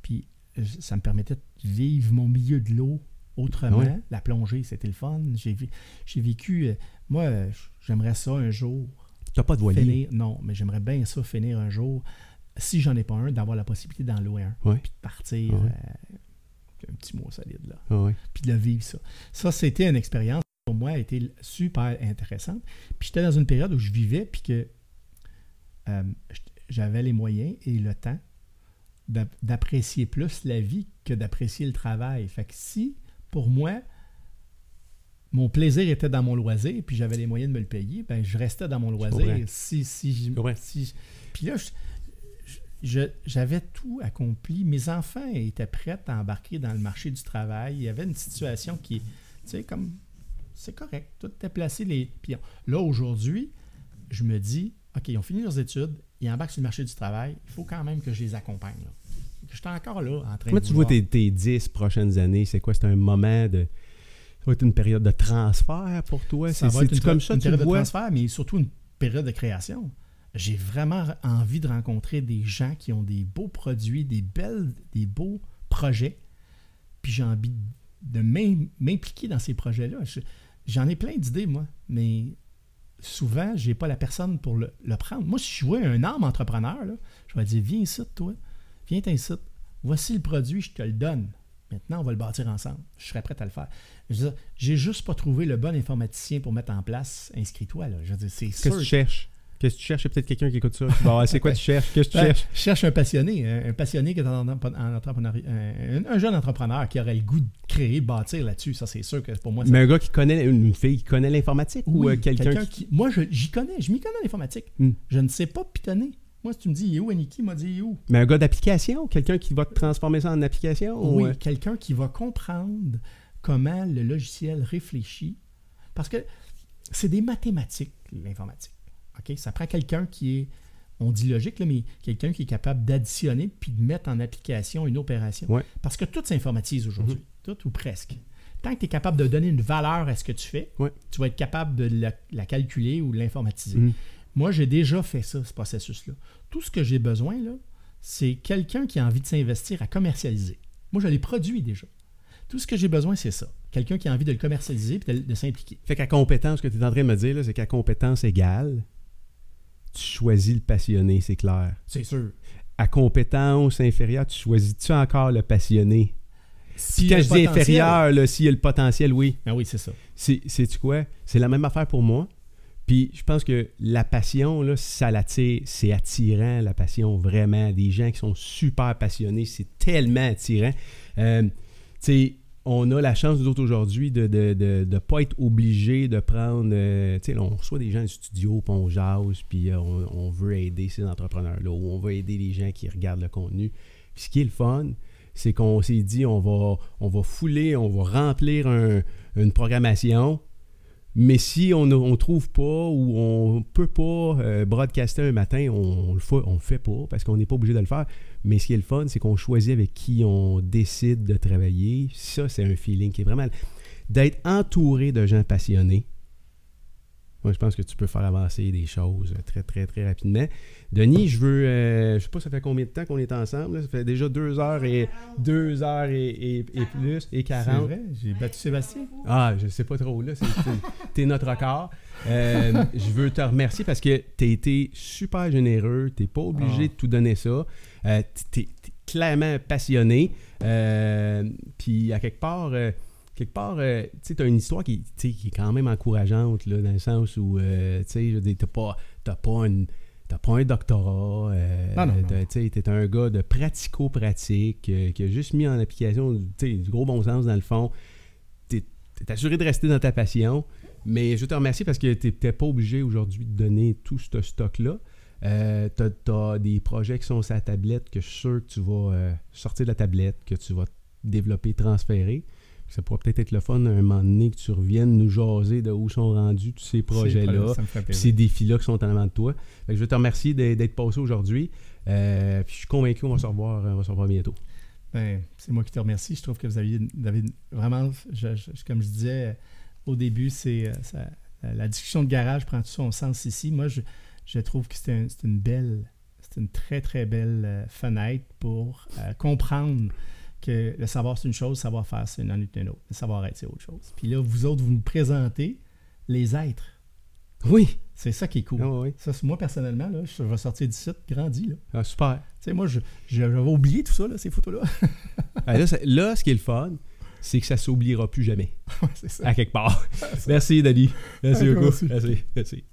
Puis, euh, ça me permettait de vivre mon milieu de l'eau autrement. Ouais. La plongée, c'était le fun. J'ai vécu. euh, moi, euh, j'aimerais ça un jour. T'as pas de voilier? Finir, non, mais j'aimerais bien ça finir un jour, si j'en ai pas un, d'avoir la possibilité d'en louer un. Ouais. Puis de partir Ouais. euh, un petit mois solide, là Ah puis de vivre ça. Ça, c'était une expérience qui, pour moi, a été super intéressante. Puis j'étais dans une période où je vivais, puis que euh, j'avais les moyens et le temps d'a- d'apprécier plus la vie que d'apprécier le travail. Fait que si, pour moi, mon plaisir était dans mon loisir, puis j'avais les moyens de me le payer, ben je restais dans mon loisir. Si, si, si puis là, je- j'avais tout accompli. Mes enfants étaient prêts à embarquer dans le marché du travail. Il y avait une situation qui, tu sais, comme, c'est correct, tout était placé. Les... Puis là, aujourd'hui, je me dis, OK, ils ont fini leurs études, ils embarquent sur le marché du travail, il faut quand même que je les accompagne. là. Je suis encore là en train Comment de tu vois tes, tes 10 prochaines années? C'est quoi? C'est un moment de. Ça va être une période de transfert pour toi? Ça C'est va être c'est-tu une, comme ça une tu le période de transfert, mais surtout une période de création. J'ai vraiment envie de rencontrer des gens qui ont des beaux produits, des belles, des beaux projets. Puis j'ai envie de m'im- m'impliquer dans ces projets-là. Je- J'en ai plein d'idées, moi, mais souvent, j'ai pas la personne pour le, le prendre. Moi, si je vois un âme entrepreneur, là, je vais dire Viens ici, toi, viens t'incite. Voici le produit, je te le donne. Maintenant, on va le bâtir ensemble. Je serais prêt à le faire. Je j'ai juste pas trouvé le bon informaticien pour mettre en place. Inscris-toi, là. Je veux dire, c'est Qu'est-ce que tu cherches? Qu'est-ce que tu cherches? Il y a peut-être quelqu'un qui écoute ça. Ah, c'est quoi tu cherches? Qu'est-ce que tu Ben, cherches? je cherche un passionné, un, passionné qui est en, en- en entrepreneuriat, un, un jeune entrepreneur qui aurait le goût de créer, de bâtir là-dessus. Ça, c'est sûr que pour moi, ça Mais un gars qui connaît, une fille qui connaît l'informatique ou euh, quelqu'un qui. qui... Moi, j'y connais, je m'y connais en informatique. Hmm. Je ne sais pas pitonner. Moi, si tu me dis, il est où Aniki, m'a dit, il est où? Mais un gars d'application? Quelqu'un qui va te transformer ça en application? Oui, ou, euh, quelqu'un qui va comprendre comment le logiciel réfléchit. Parce que c'est des mathématiques, l'informatique. Ça prend quelqu'un qui est, on dit logique, là, mais quelqu'un qui est capable d'additionner puis de mettre en application une opération. Ouais. Parce que tout s'informatise aujourd'hui, tout ou presque. Tant que tu es capable de donner une valeur à ce que tu fais, Ouais. tu vas être capable de la, la calculer ou de l'informatiser. Mhm. Moi, j'ai déjà fait ça, ce processus-là. Tout ce que j'ai besoin, là, c'est quelqu'un qui a envie de s'investir à commercialiser. Moi, je l'ai produit déjà. Tout ce que j'ai besoin, c'est ça. Quelqu'un qui a envie de le commercialiser et de, de s'impliquer. Fait qu'à compétence, ce que tu es en train de me dire, là, c'est qu'à compétence égale, tu choisis le passionné, c'est clair. C'est sûr. À compétence inférieure, tu choisis-tu encore le passionné? Si Puis quand je dis inférieur, s'il y a le potentiel, oui. Ah oui, c'est ça. C'est, sais-tu quoi? C'est la même affaire pour moi. Puis je pense que la passion, là, ça l'attire, c'est attirant, la passion, vraiment. Des gens qui sont super passionnés, c'est tellement attirant. Euh, tu sais, on a la chance, nous autres, aujourd'hui, de ne de, de, pas être obligé de prendre. euh, tu sais, on reçoit des gens du studio, puis on jase, puis euh, on, veut aider ces entrepreneurs-là, ou on veut aider les gens qui regardent le contenu. Puis ce qui est le fun, c'est qu'on s'est dit, on va, fouler, on va remplir un- une programmation. Mais si on ne trouve pas ou on peut pas euh, broadcaster un matin, on, on le le fait pas parce qu'on n'est pas obligé de le faire. Mais ce qui est le fun, c'est qu'on choisit avec qui on décide de travailler. Ça, c'est un feeling qui est vraiment. d'être entouré de gens passionnés. Moi, je pense que tu peux faire avancer des choses très, très, très rapidement. Denis, je veux. euh, je sais pas, ça fait combien de temps qu'on est ensemble? là? Ça fait déjà deux heures et deux heures et, et- et plus, et C'est 40. vrai, j'ai battu Sébastien. Ah, je sais pas trop, là. c'est- c'est- T'es notre record. Euh, je veux te remercier parce que t'as été super généreux. T'es pas obligé Ah. de tout donner ça. Euh, t'es, t'es clairement passionné. Euh, Puis, à quelque part, euh, quelque part, euh, tu sais, t'as une histoire qui, tu qui est quand même encourageante, là, dans le sens où, euh, tu sais, t'as pas, t'as pas une- pas un doctorat, euh, tu sais, t'es un gars de pratico-pratique qui a juste mis en application tu sais, du gros bon sens dans le fond. T'es t'es assuré de rester dans ta passion, mais je te remercie parce que tu n'étais pas obligé aujourd'hui de donner tout ce stock-là. Euh, tu as, des projets qui sont sur la tablette que je suis sûr que tu vas euh, sortir de la tablette, que tu vas développer, transférer. Ça pourrait peut-être être le fun à un moment donné que tu reviennes nous jaser de où sont rendus tous ces projets-là, ces défis-là qui sont en avant de toi. Je veux te remercier d'être passé aujourd'hui. Euh, puis je suis convaincu qu'on va se revoir, on va se revoir bientôt. Ben, c'est moi qui te remercie. Je trouve que vous aviez, vous avez vraiment, je- je- comme je disais euh, au début, c'est euh, la discussion de garage prend tout son sens ici. Moi, je, je trouve que c'est un- c'est une belle, c'est une très très belle fenêtre pour euh, comprendre que le savoir c'est une chose, le savoir faire c'est une, une autre, le savoir être c'est autre chose. Puis là, vous autres, vous nous présentez les êtres. Oui. C'est ça qui est cool. Ah oui. Ça, c'est moi personnellement, là, je vais sortir du site grandi. Là. Ah, super. Tu sais, moi, je- je- j'avais oublié tout ça, là, ces photos-là. Ah, là, ce qui est le fun, c'est que ça s'oubliera plus jamais. C'est ça. À quelque part. Merci, Dali. Merci beaucoup. merci. Merci. Merci.